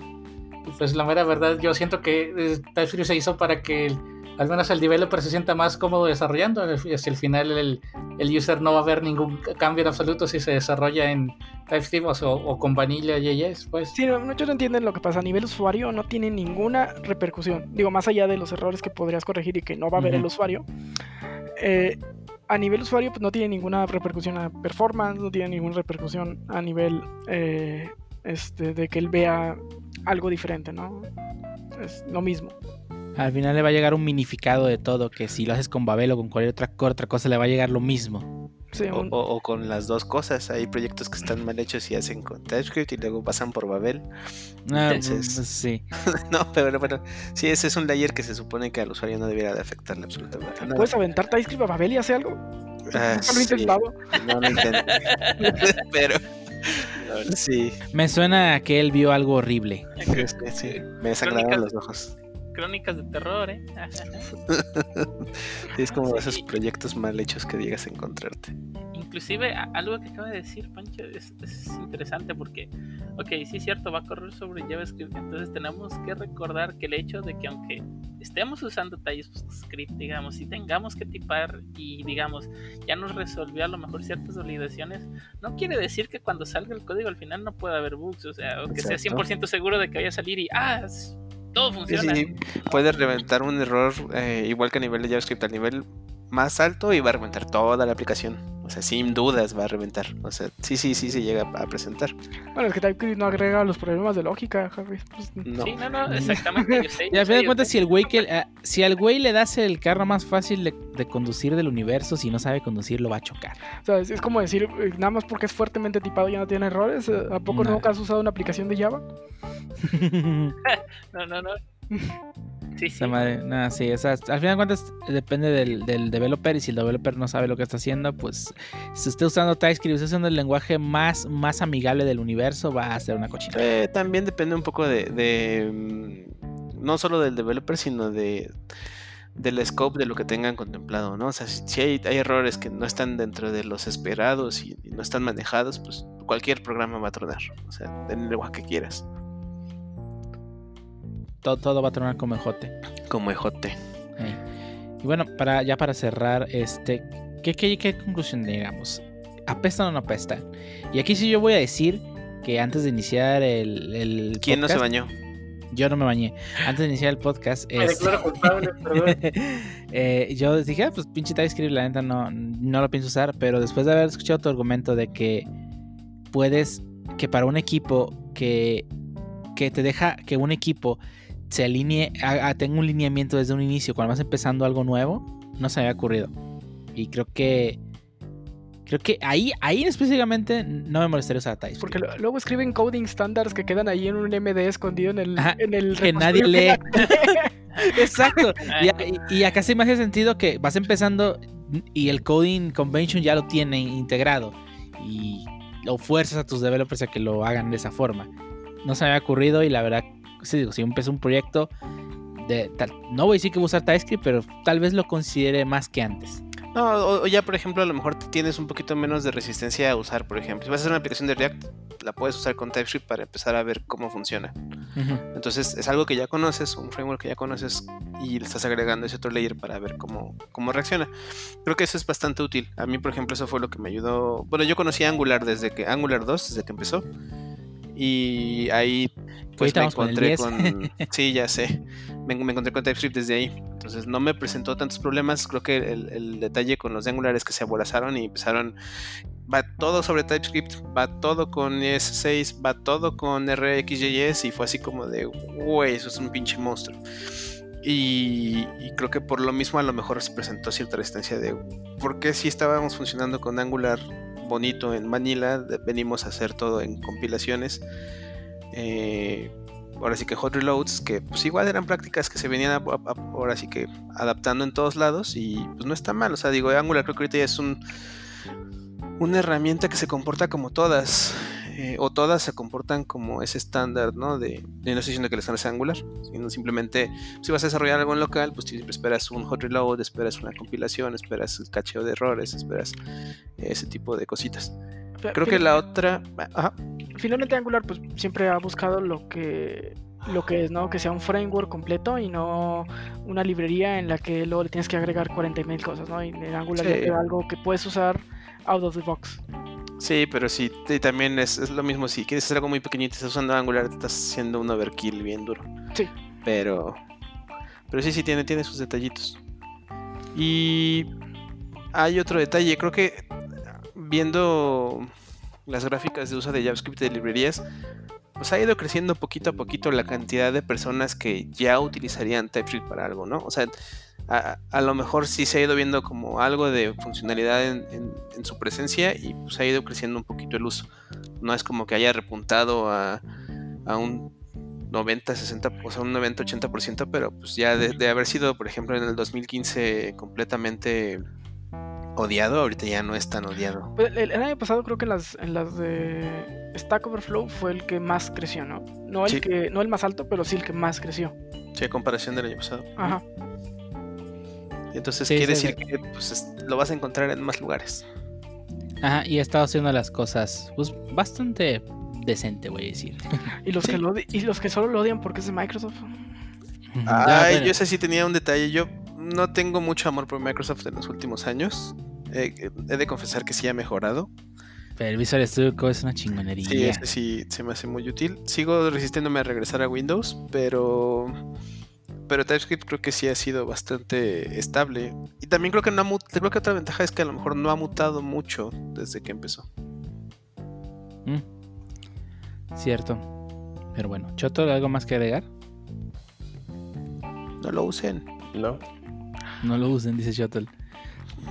Pues la mera verdad, yo siento que eh, TypeScript se hizo para que el- al menos el developer se sienta más cómodo desarrollando. Si al final el, el user no va a ver ningún cambio en absoluto si se desarrolla en TypeScript o, o con Vanilla JS, pues. Sí, no- muchos no entienden lo que pasa. A nivel usuario no tiene ninguna repercusión. Digo, más allá de los errores que podrías corregir y que no va a ver el usuario. eh, a nivel usuario pues, no tiene ninguna repercusión a performance, no tiene ninguna repercusión a nivel eh, este, de que él vea algo diferente, ¿no? Es lo mismo. Al final le va a llegar un minificado de todo, que si lo haces con Babel o con cualquier otra, otra cosa le va a llegar lo mismo. Sí, O, un- o- o con las dos cosas. Hay proyectos que están mal hechos y hacen con TypeScript y luego pasan por Babel. Ah, Entonces- pues, sí. [LAUGHS] no, pero bueno, sí, ese es un layer que se supone que al usuario no debiera de afectarle absolutamente nada. ¿Puedes aventar TypeScript a Babel y hace algo? Ah, [LAUGHS] Nunca lo he sí. intentado. No lo intenté. [LAUGHS] pero sí, Me suena a que él vio algo horrible. sí, me sangraron los ojos. Crónicas de terror, ¿eh? Sí, [LAUGHS] es como esos proyectos mal hechos que llegas a encontrarte. Inclusive algo que acaba de decir Pancho es, es interesante porque, ok, sí es cierto, va a correr sobre JavaScript, entonces tenemos que recordar que el hecho de que aunque estemos usando TypeScript, digamos, y tengamos que tipar y digamos, ya nos resolvió a lo mejor ciertas validaciones, no quiere decir que cuando salga el código al final no pueda haber bugs, o sea, o que sea Exacto. 100% seguro de que vaya a salir y, ah, todo funciona. sí, puede reventar un error eh, igual que a nivel de JavaScript, a nivel más alto y va a reventar toda la aplicación. O sea, sin dudas va a reventar. O sea, sí, sí, sí se llega a presentar. Bueno, es que TypeScript no agrega los problemas de lógica, Harry. Pues, No. Sí, no, no, exactamente, yo sé. [LAUGHS] Y al final de cuentas, si el güey que eh, si al güey le das el carro más fácil de, de conducir del universo, si no sabe conducir, lo va a chocar. o sea, es, es como decir, eh, nada más porque es fuertemente tipado ya no tiene errores. eh, ¿A poco nunca has usado una aplicación de Java? [LAUGHS] [LAUGHS] No, no, no. Sí, sí. Madre, nada, sí, o sea, al final de cuentas depende del, del developer y si el developer no sabe lo que está haciendo, pues si usted usando TypeScript, usted usando el lenguaje más, más amigable del universo, va a ser una cochina. Eh, también depende un poco de, de, mm, no solo del developer, sino de del scope de lo que tengan contemplado, ¿no? O sea, si, si hay, hay errores que no están dentro de los esperados y, y no están manejados, pues cualquier programa va a tronar. O sea, en el lenguaje que quieras. Todo, todo va a tronar como ejote. Como ejote. Ey. Y bueno, para, ya para cerrar, este, ¿qué, qué, qué conclusión llegamos? ¿Apesta o no apesta? Y aquí sí yo voy a decir que antes de iniciar el, el ¿Quién no se bañó? Yo no me bañé. Antes de iniciar el podcast, Me este, declaro culpable, perdón. [LAUGHS] eh, yo dije, ah, pues pinche TypeScript, la neta no, no lo pienso usar, pero después de haber escuchado tu argumento de que puedes, que para un equipo que, que te deja que un equipo se alinee, a- a- tenga un lineamiento desde un inicio, cuando vas empezando algo nuevo, no se me había ocurrido. Y creo que, creo que ahí, ahí específicamente no me molestaría usar TypeScript. Porque lo- luego escriben coding standards que quedan ahí en un MD escondido en el, Ajá, en el que nadie repositorio. [LAUGHS] Exacto. [LAUGHS] Y- y acá sí me hace sentido que vas empezando y el coding convention ya lo tiene integrado y lo fuerzas a tus developers a que lo hagan de esa forma. No se me había ocurrido y la verdad, digo, si empecé un proyecto de tal- no voy a decir que voy a usar TypeScript, pero tal vez lo considere más que antes. No, o, o ya por ejemplo a lo mejor tienes un poquito menos de resistencia a usar, por ejemplo. Si vas a hacer una aplicación de React, la puedes usar con TypeScript para empezar a ver cómo funciona. Ujú. Entonces es algo que ya conoces, un framework que ya conoces y le estás agregando ese otro layer para ver cómo, cómo reacciona. Creo que eso es bastante útil. A mí, por ejemplo, eso fue lo que me ayudó. Bueno, yo conocí Angular desde que Angular 2, desde que empezó. Y ahí pues me con encontré 10. con... [LAUGHS] Sí, ya sé. Me, me encontré con TypeScript desde ahí. Entonces no me presentó tantos problemas. Creo que el, el detalle con los de Angular es que se aborazaron y empezaron... Va todo sobre TypeScript, va todo con ES6, va todo con RxJS y fue así como de, güey, eso es un pinche monstruo. Y, y creo que por lo mismo a lo mejor se presentó cierta resistencia de, ¿por qué si estábamos funcionando con Angular bonito en Manila, venimos a hacer todo en compilaciones? Eh, ahora sí que hot reloads, que pues igual eran prácticas que se venían ahora sí que adaptando en todos lados y pues no está mal, o sea, digo, Angular creo que ya es un una herramienta que se comporta como todas, eh, o todas se comportan como ese estándar, ¿no? De, de no estoy diciendo que el estándar sea Angular, sino simplemente si vas a desarrollar algo en local, pues siempre esperas un hot reload, esperas una compilación, esperas el cacheo de errores, esperas ese tipo de cositas. Creo que la otra, ajá, Finalmente Angular pues siempre ha buscado lo que lo que es, ¿no? Que sea un framework completo y no una librería en la que luego le tienes que agregar 40 mil cosas, ¿no? Y en Angular Sí. algo que puedes usar out of the box. Sí, pero sí, también es, es lo mismo. Si quieres hacer algo muy pequeñito y estás usando Angular, te estás haciendo un overkill bien duro. Sí. Pero. Pero sí, sí, tiene, tiene sus detallitos. Y. Hay otro detalle. Creo que viendo las gráficas de uso de JavaScript de librerías, pues ha ido creciendo poquito a poquito la cantidad de personas que ya utilizarían TypeScript para algo, ¿no? O sea, a, a lo mejor sí se ha ido viendo como algo de funcionalidad en, en- en su presencia y pues ha ido creciendo un poquito el uso. No es como que haya repuntado a, a un 90, 60, o sea, un 90, 80%, pero pues ya de, de haber sido, por ejemplo, en el 2015 completamente odiado, ahorita ya no es tan odiado. Pues, El, el año pasado creo que las, en las de Stack Overflow fue el que más creció, ¿no? No el Sí. que, no el más alto, pero sí el que más creció. Sí, a comparación del año pasado. Ajá. Entonces Sí, quiere sí, decir que pues, es- lo vas a encontrar en más lugares. Ajá, y ha estado haciendo las cosas pues bastante decente, voy a decir. [LAUGHS] Y los Sí. que lo y los que solo lo odian porque es de Microsoft. Ya, Ay, bueno, yo ese sí tenía un detalle. Yo no tengo mucho amor por Microsoft en los últimos años. Eh, eh, he de confesar que sí ha mejorado. pero el Visual Studio Code es una Sí, chingonería. ese sí se me hace muy útil. Sigo resistiéndome a regresar a Windows, pero pero TypeScript creo que sí ha sido bastante estable. Y también creo que no ha creo que otra ventaja es que a lo mejor no ha mutado mucho desde que empezó. Mm, Cierto. Pero bueno, Choto, ¿algo más que agregar? No lo usen. ¿No? No lo usen, dice Shuttle.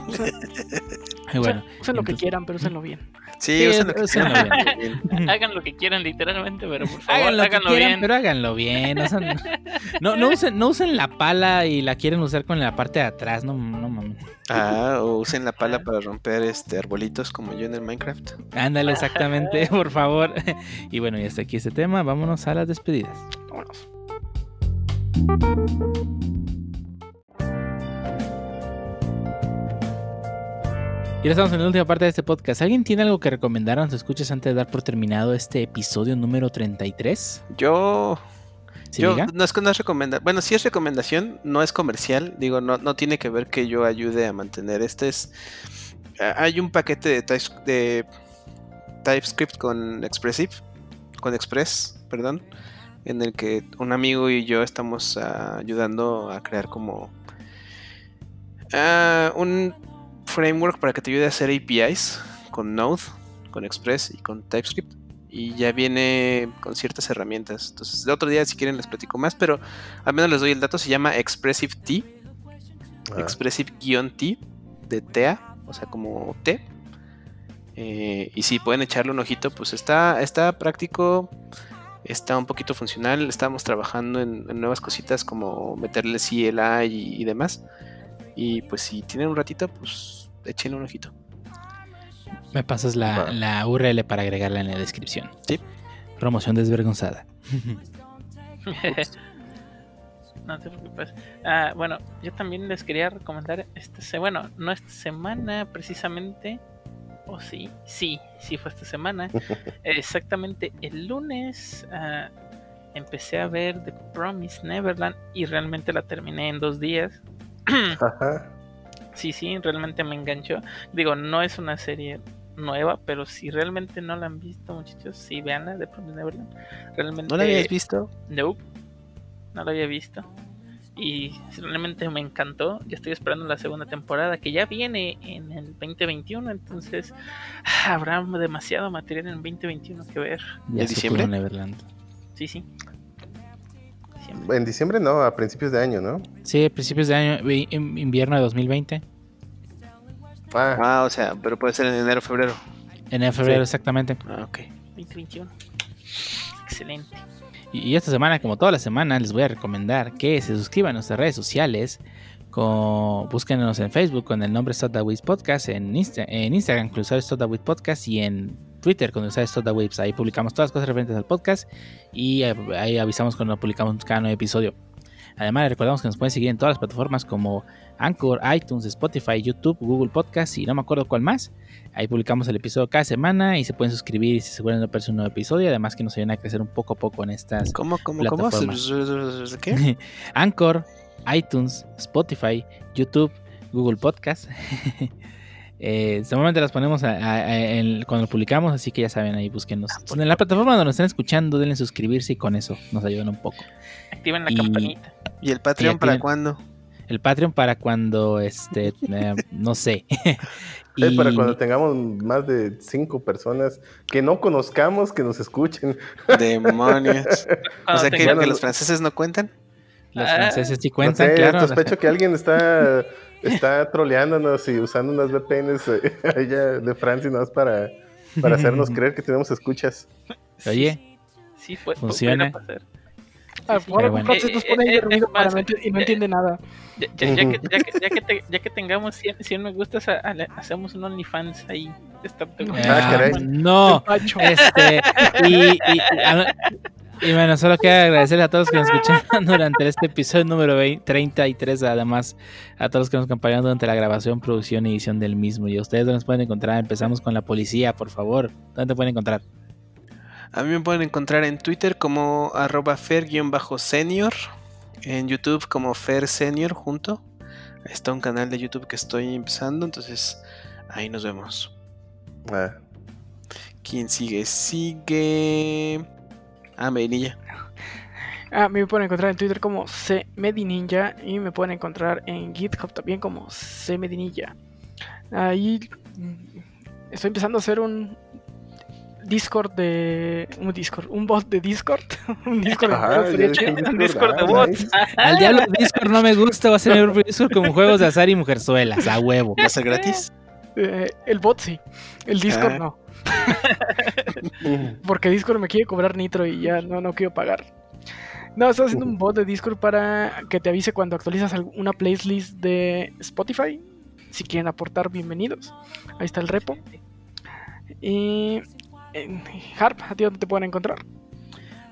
[LAUGHS] Bueno, usen lo que quieran, pero úsenlo bien. Sí, Sí, úsenlo que quieran, bien. [LAUGHS] Hagan lo que quieran, literalmente, pero por favor, Hagan lo que háganlo quieran, bien. pero háganlo bien. o sea, [LAUGHS] no, no, usen, no usen la pala y la quieren usar con la parte de atrás. No, no mames. Ah, o usen la pala para romper este arbolitos como yo en el Minecraft. Ándale, exactamente, [LAUGHS] por favor. Y bueno, y hasta aquí este tema. Vámonos a las despedidas. Vámonos. Y ahora estamos en la última parte de este podcast. ¿Alguien tiene algo que recomendar a los escuchas antes de dar por terminado este episodio número 33? Yo ¿Sí, yo diga? no es que no es recomendación. Bueno, sí es recomendación, no es comercial. Digo, no, no tiene que ver que yo ayude a mantener. Este es. ah, Hay un paquete de, Types- de TypeScript con Expressive. Con Express, perdón. En el que un amigo y yo estamos ah, ayudando a crear como. ah, un framework para que te ayude a hacer APIs con Node, con Express y con TypeScript y ya viene con ciertas herramientas. Entonces, el otro día, si quieren, les platico más, pero al menos les doy el dato. Se llama Expressive T, Ah, Expressive-T de TEA, o sea, como T. Eh, y si pueden echarle un ojito, pues está, está práctico, está un poquito funcional. Estamos trabajando en, en nuevas cositas como meterle CLI y, y demás. Y pues, si tienen un ratito, pues échenle un ojito. Me pasas la, la URL para agregarla en la descripción. Sí. Promoción desvergonzada. [LAUGHS] No te preocupes. Ah, bueno, yo también les quería recomendar esta se bueno, no esta semana precisamente. O sí, sí, sí fue esta semana. [LAUGHS] Exactamente el lunes ah, empecé a ver The Promise Neverland y realmente la terminé en dos días. [CLEARS THROAT] Ajá. Sí, sí, realmente me enganchó. Digo, no es una serie nueva, pero si realmente no la han visto, muchachos, sí veanla The Promise Neverland. Realmente ¿No la habías visto? Nope, no lo había visto. Y realmente me encantó. Ya estoy esperando la segunda temporada que ya viene en el 2021. Entonces ah, habrá demasiado material en el 2021 que ver. Ya ¿De se diciembre? Neverland. Sí, sí. Diciembre. En diciembre no, a principios de año, ¿no? Sí, principios de año, vi- in- invierno de 2020. Ah, Ah, o sea, pero puede ser en enero, febrero. En febrero, Sí. exactamente. Ah, ok. 2021. Excelente. Y esta semana, como todas las semanas, les voy a recomendar que se suscriban a nuestras redes sociales. Con, búsquenos en Facebook con el nombre Stop the Waves Podcast, en, Insta- en Instagram con el usuario Podcast y en Twitter con Stop the Waves. Ahí publicamos todas las cosas referentes al podcast y eh, ahí avisamos cuando publicamos cada nuevo episodio. Además, les recordamos que nos pueden seguir en todas las plataformas como Anchor, iTunes, Spotify, YouTube, Google Podcast y no me acuerdo cuál más. Ahí publicamos el episodio cada semana y se pueden suscribir y se aseguran de no perderse un nuevo episodio. Además que nos ayudan a crecer un poco a poco en estas ¿Cómo, cómo, cómo? Plataformas. ¿Qué? [LAUGHS] Anchor, iTunes, Spotify, YouTube, Google Podcast. [LAUGHS] Eh, normalmente las ponemos a- a- a- en- cuando lo publicamos, así que ya saben, ahí búsquenos. En la plataforma donde nos están escuchando, denle suscribirse y con eso nos ayudan un poco. Activen la Y- campanita. ¿Y el Patreon Y para cuándo? el Patreon para cuando, este, [LAUGHS] eh, no sé. [LAUGHS] Es para cuando tengamos más de cinco personas que no conozcamos que nos escuchen. [LAUGHS] Demonios. o sea que, los franceses no cuentan. Los Ah, franceses sí No cuentan, sé, claro. sospecho que alguien está, está troleándonos y usando unas VPNs eh, [LAUGHS] allá de Francia nada más para, para hacernos [LAUGHS] creer que tenemos escuchas. Oye, Sí, pu- pu- funciona. pasar. Ah, sí. ahora bueno. Eh, pone ahí eh, eh, ruido para ent- y no eh, entiende nada. Ya, ya- ya que, ya, que, ya, que te- ya que tengamos 100, 100 me gustas, a- a- hacemos un OnlyFans ahí. Está- Ah, caray. no. Este, y, y, y- a- y bueno, solo quiero agradecerle a todos los que nos escucharon [LAUGHS] durante este episodio número 20 33, además a todos los que nos acompañaron durante la grabación, producción y edición del mismo. Y a ustedes dónde nos pueden encontrar, empezamos con la policía, por favor. ¿Dónde te pueden encontrar? A mí me pueden encontrar en Twitter como arroba fer-senior, en YouTube como fer senior junto. Está un canal de YouTube que estoy empezando, entonces ahí nos vemos. Ah, ¿Quién sigue? Sigue... Ah, Medinilla. Ah, me pueden encontrar en Twitter como cmedininja y me pueden encontrar en GitHub también como cmedininja. Ahí estoy empezando a hacer un Discord de un Discord, un bot de Discord, [LAUGHS] un Discord de Ajá, chido. un Discord de bots. nice. Al diablo Discord no me gusta, va a ser mi propio [LAUGHS] Discord como juegos de azar y mujerzuelas, a huevo. ¿Va a ser gratis? Eh, el bot sí, el Discord Ah. no, [LAUGHS] porque Discord me quiere cobrar nitro y ya no, no quiero pagar. No, estoy haciendo un bot de Discord para que te avise cuando actualizas una playlist de Spotify. Si quieren aportar, bienvenidos. Ahí está el repo. Y en Harp, ¿a ti dónde te pueden encontrar?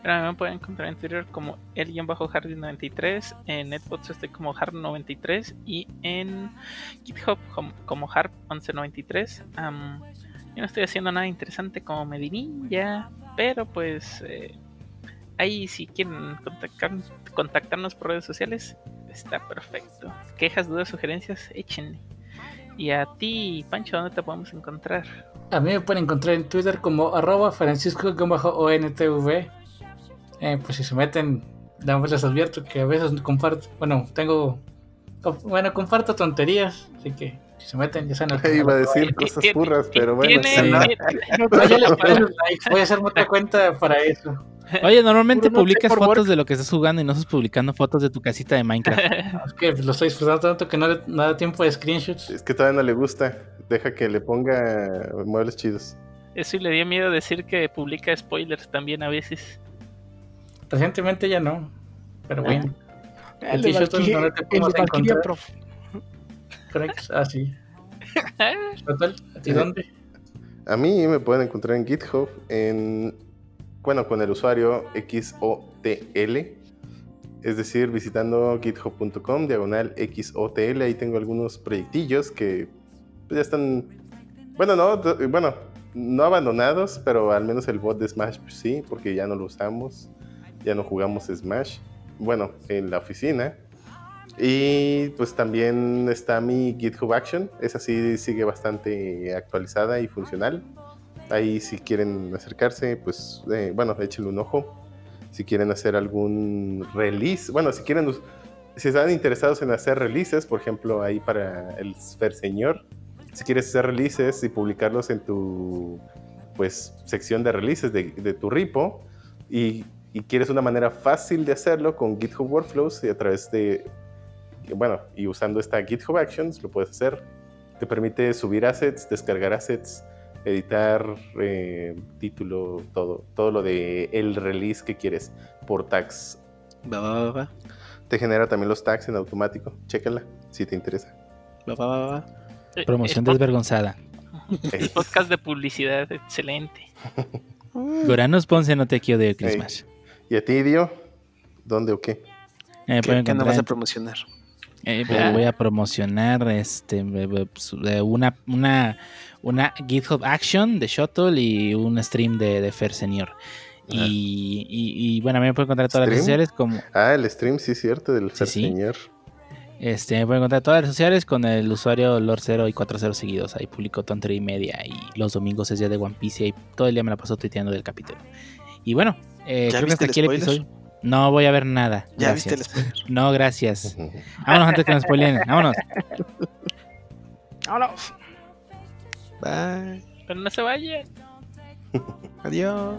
Me pueden encontrar en Twitter como el-hardy93, en Netbots estoy como harp93 y en GitHub como, como harp1193. Am, yo no estoy haciendo nada interesante como Medinilla, pero pues eh, ahí si quieren contactar- contactarnos por redes sociales, está perfecto. Quejas, dudas, sugerencias, échenle. Y a ti, Pancho, ¿dónde te podemos encontrar? A mí me pueden encontrar en Twitter como arroba francisco-ontv. Eh, pues si se meten, les advierto que a veces comparto, bueno, tengo, bueno, comparto tonterías, así que si se meten ya saben. al [LAUGHS] Iba a decir cosas furras, pero bueno. voy a hacerme otra cuenta para eso. Oye, normalmente publicas fotos work. de lo que estás jugando y no estás publicando fotos de tu casita de Minecraft. [LAUGHS] Es que lo estoy disfrutando tanto que no, le- no da tiempo de screenshots. Es que todavía no le gusta. Deja que le ponga muebles chidos. Eso y le dio miedo decir que publica spoilers también a veces. Recientemente ya no, pero bueno. El de t-shirt Valkyria, donde te el podemos encontrar. Prof. Correcto, ah, sí. [LAUGHS] Total, ¿a ti dónde? A mí me pueden encontrar en GitHub en, bueno, con el usuario XOTL, es decir, visitando github.com, diagonal XOTL, ahí tengo algunos proyectillos que pues, ya están, bueno, no, bueno, no abandonados, pero al menos el bot de Smash pues, sí, porque ya no lo usamos, ya no jugamos Smash, bueno, en la oficina. Y pues también está mi GitHub Action, esa sí sigue bastante actualizada y funcional. Ahí si quieren acercarse, pues eh, bueno, échenle un ojo. Si quieren hacer algún release, bueno, si quieren, si están interesados en hacer releases, por ejemplo, ahí para el Sfer Señor, si quieres hacer releases y publicarlos en tu pues sección de releases de, de tu repo y, y quieres una manera fácil de hacerlo con GitHub Workflows y a través de bueno, y usando esta GitHub Actions lo puedes hacer. Te permite subir assets, descargar assets, editar eh, título, todo, todo lo de el release que quieres por tags. Va, va, va, va. Te genera también los tags en automático. Chécala si te interesa. Va, va, va, va. Promoción el, desvergonzada. [LAUGHS] el podcast de publicidad, excelente. Goranos Ponce no te quiero de Christmas. ¿Y a ti, Dio? ¿Dónde o qué? Me ¿Qué, qué no vas a promocionar? Eh, pero voy a promocionar este eh, eh, una, una, una GitHub Action de Shuttle y un stream de, de Fer Senior. Y, y- y, bueno, a mí me pueden encontrar en todas las redes sociales como Ah, el stream, sí, cierto, del Sí, sí. señor. este, me pueden encontrar en todas las redes sociales con el usuario Lord0 y 40 seguidos. Ahí publico tontería y media y los domingos es día de One Piece y ahí todo el día me la paso tuiteando del capítulo. Y bueno, eh, ¿Ya creo que viste hasta el aquí el spoiler? episodio. No voy a ver nada. ¿Ya Gracias. viste el spoiler? No, gracias. [LAUGHS] Vámonos antes que nos spoileen. Vámonos. Vámonos. Bye. Pero no se vaya. Adiós.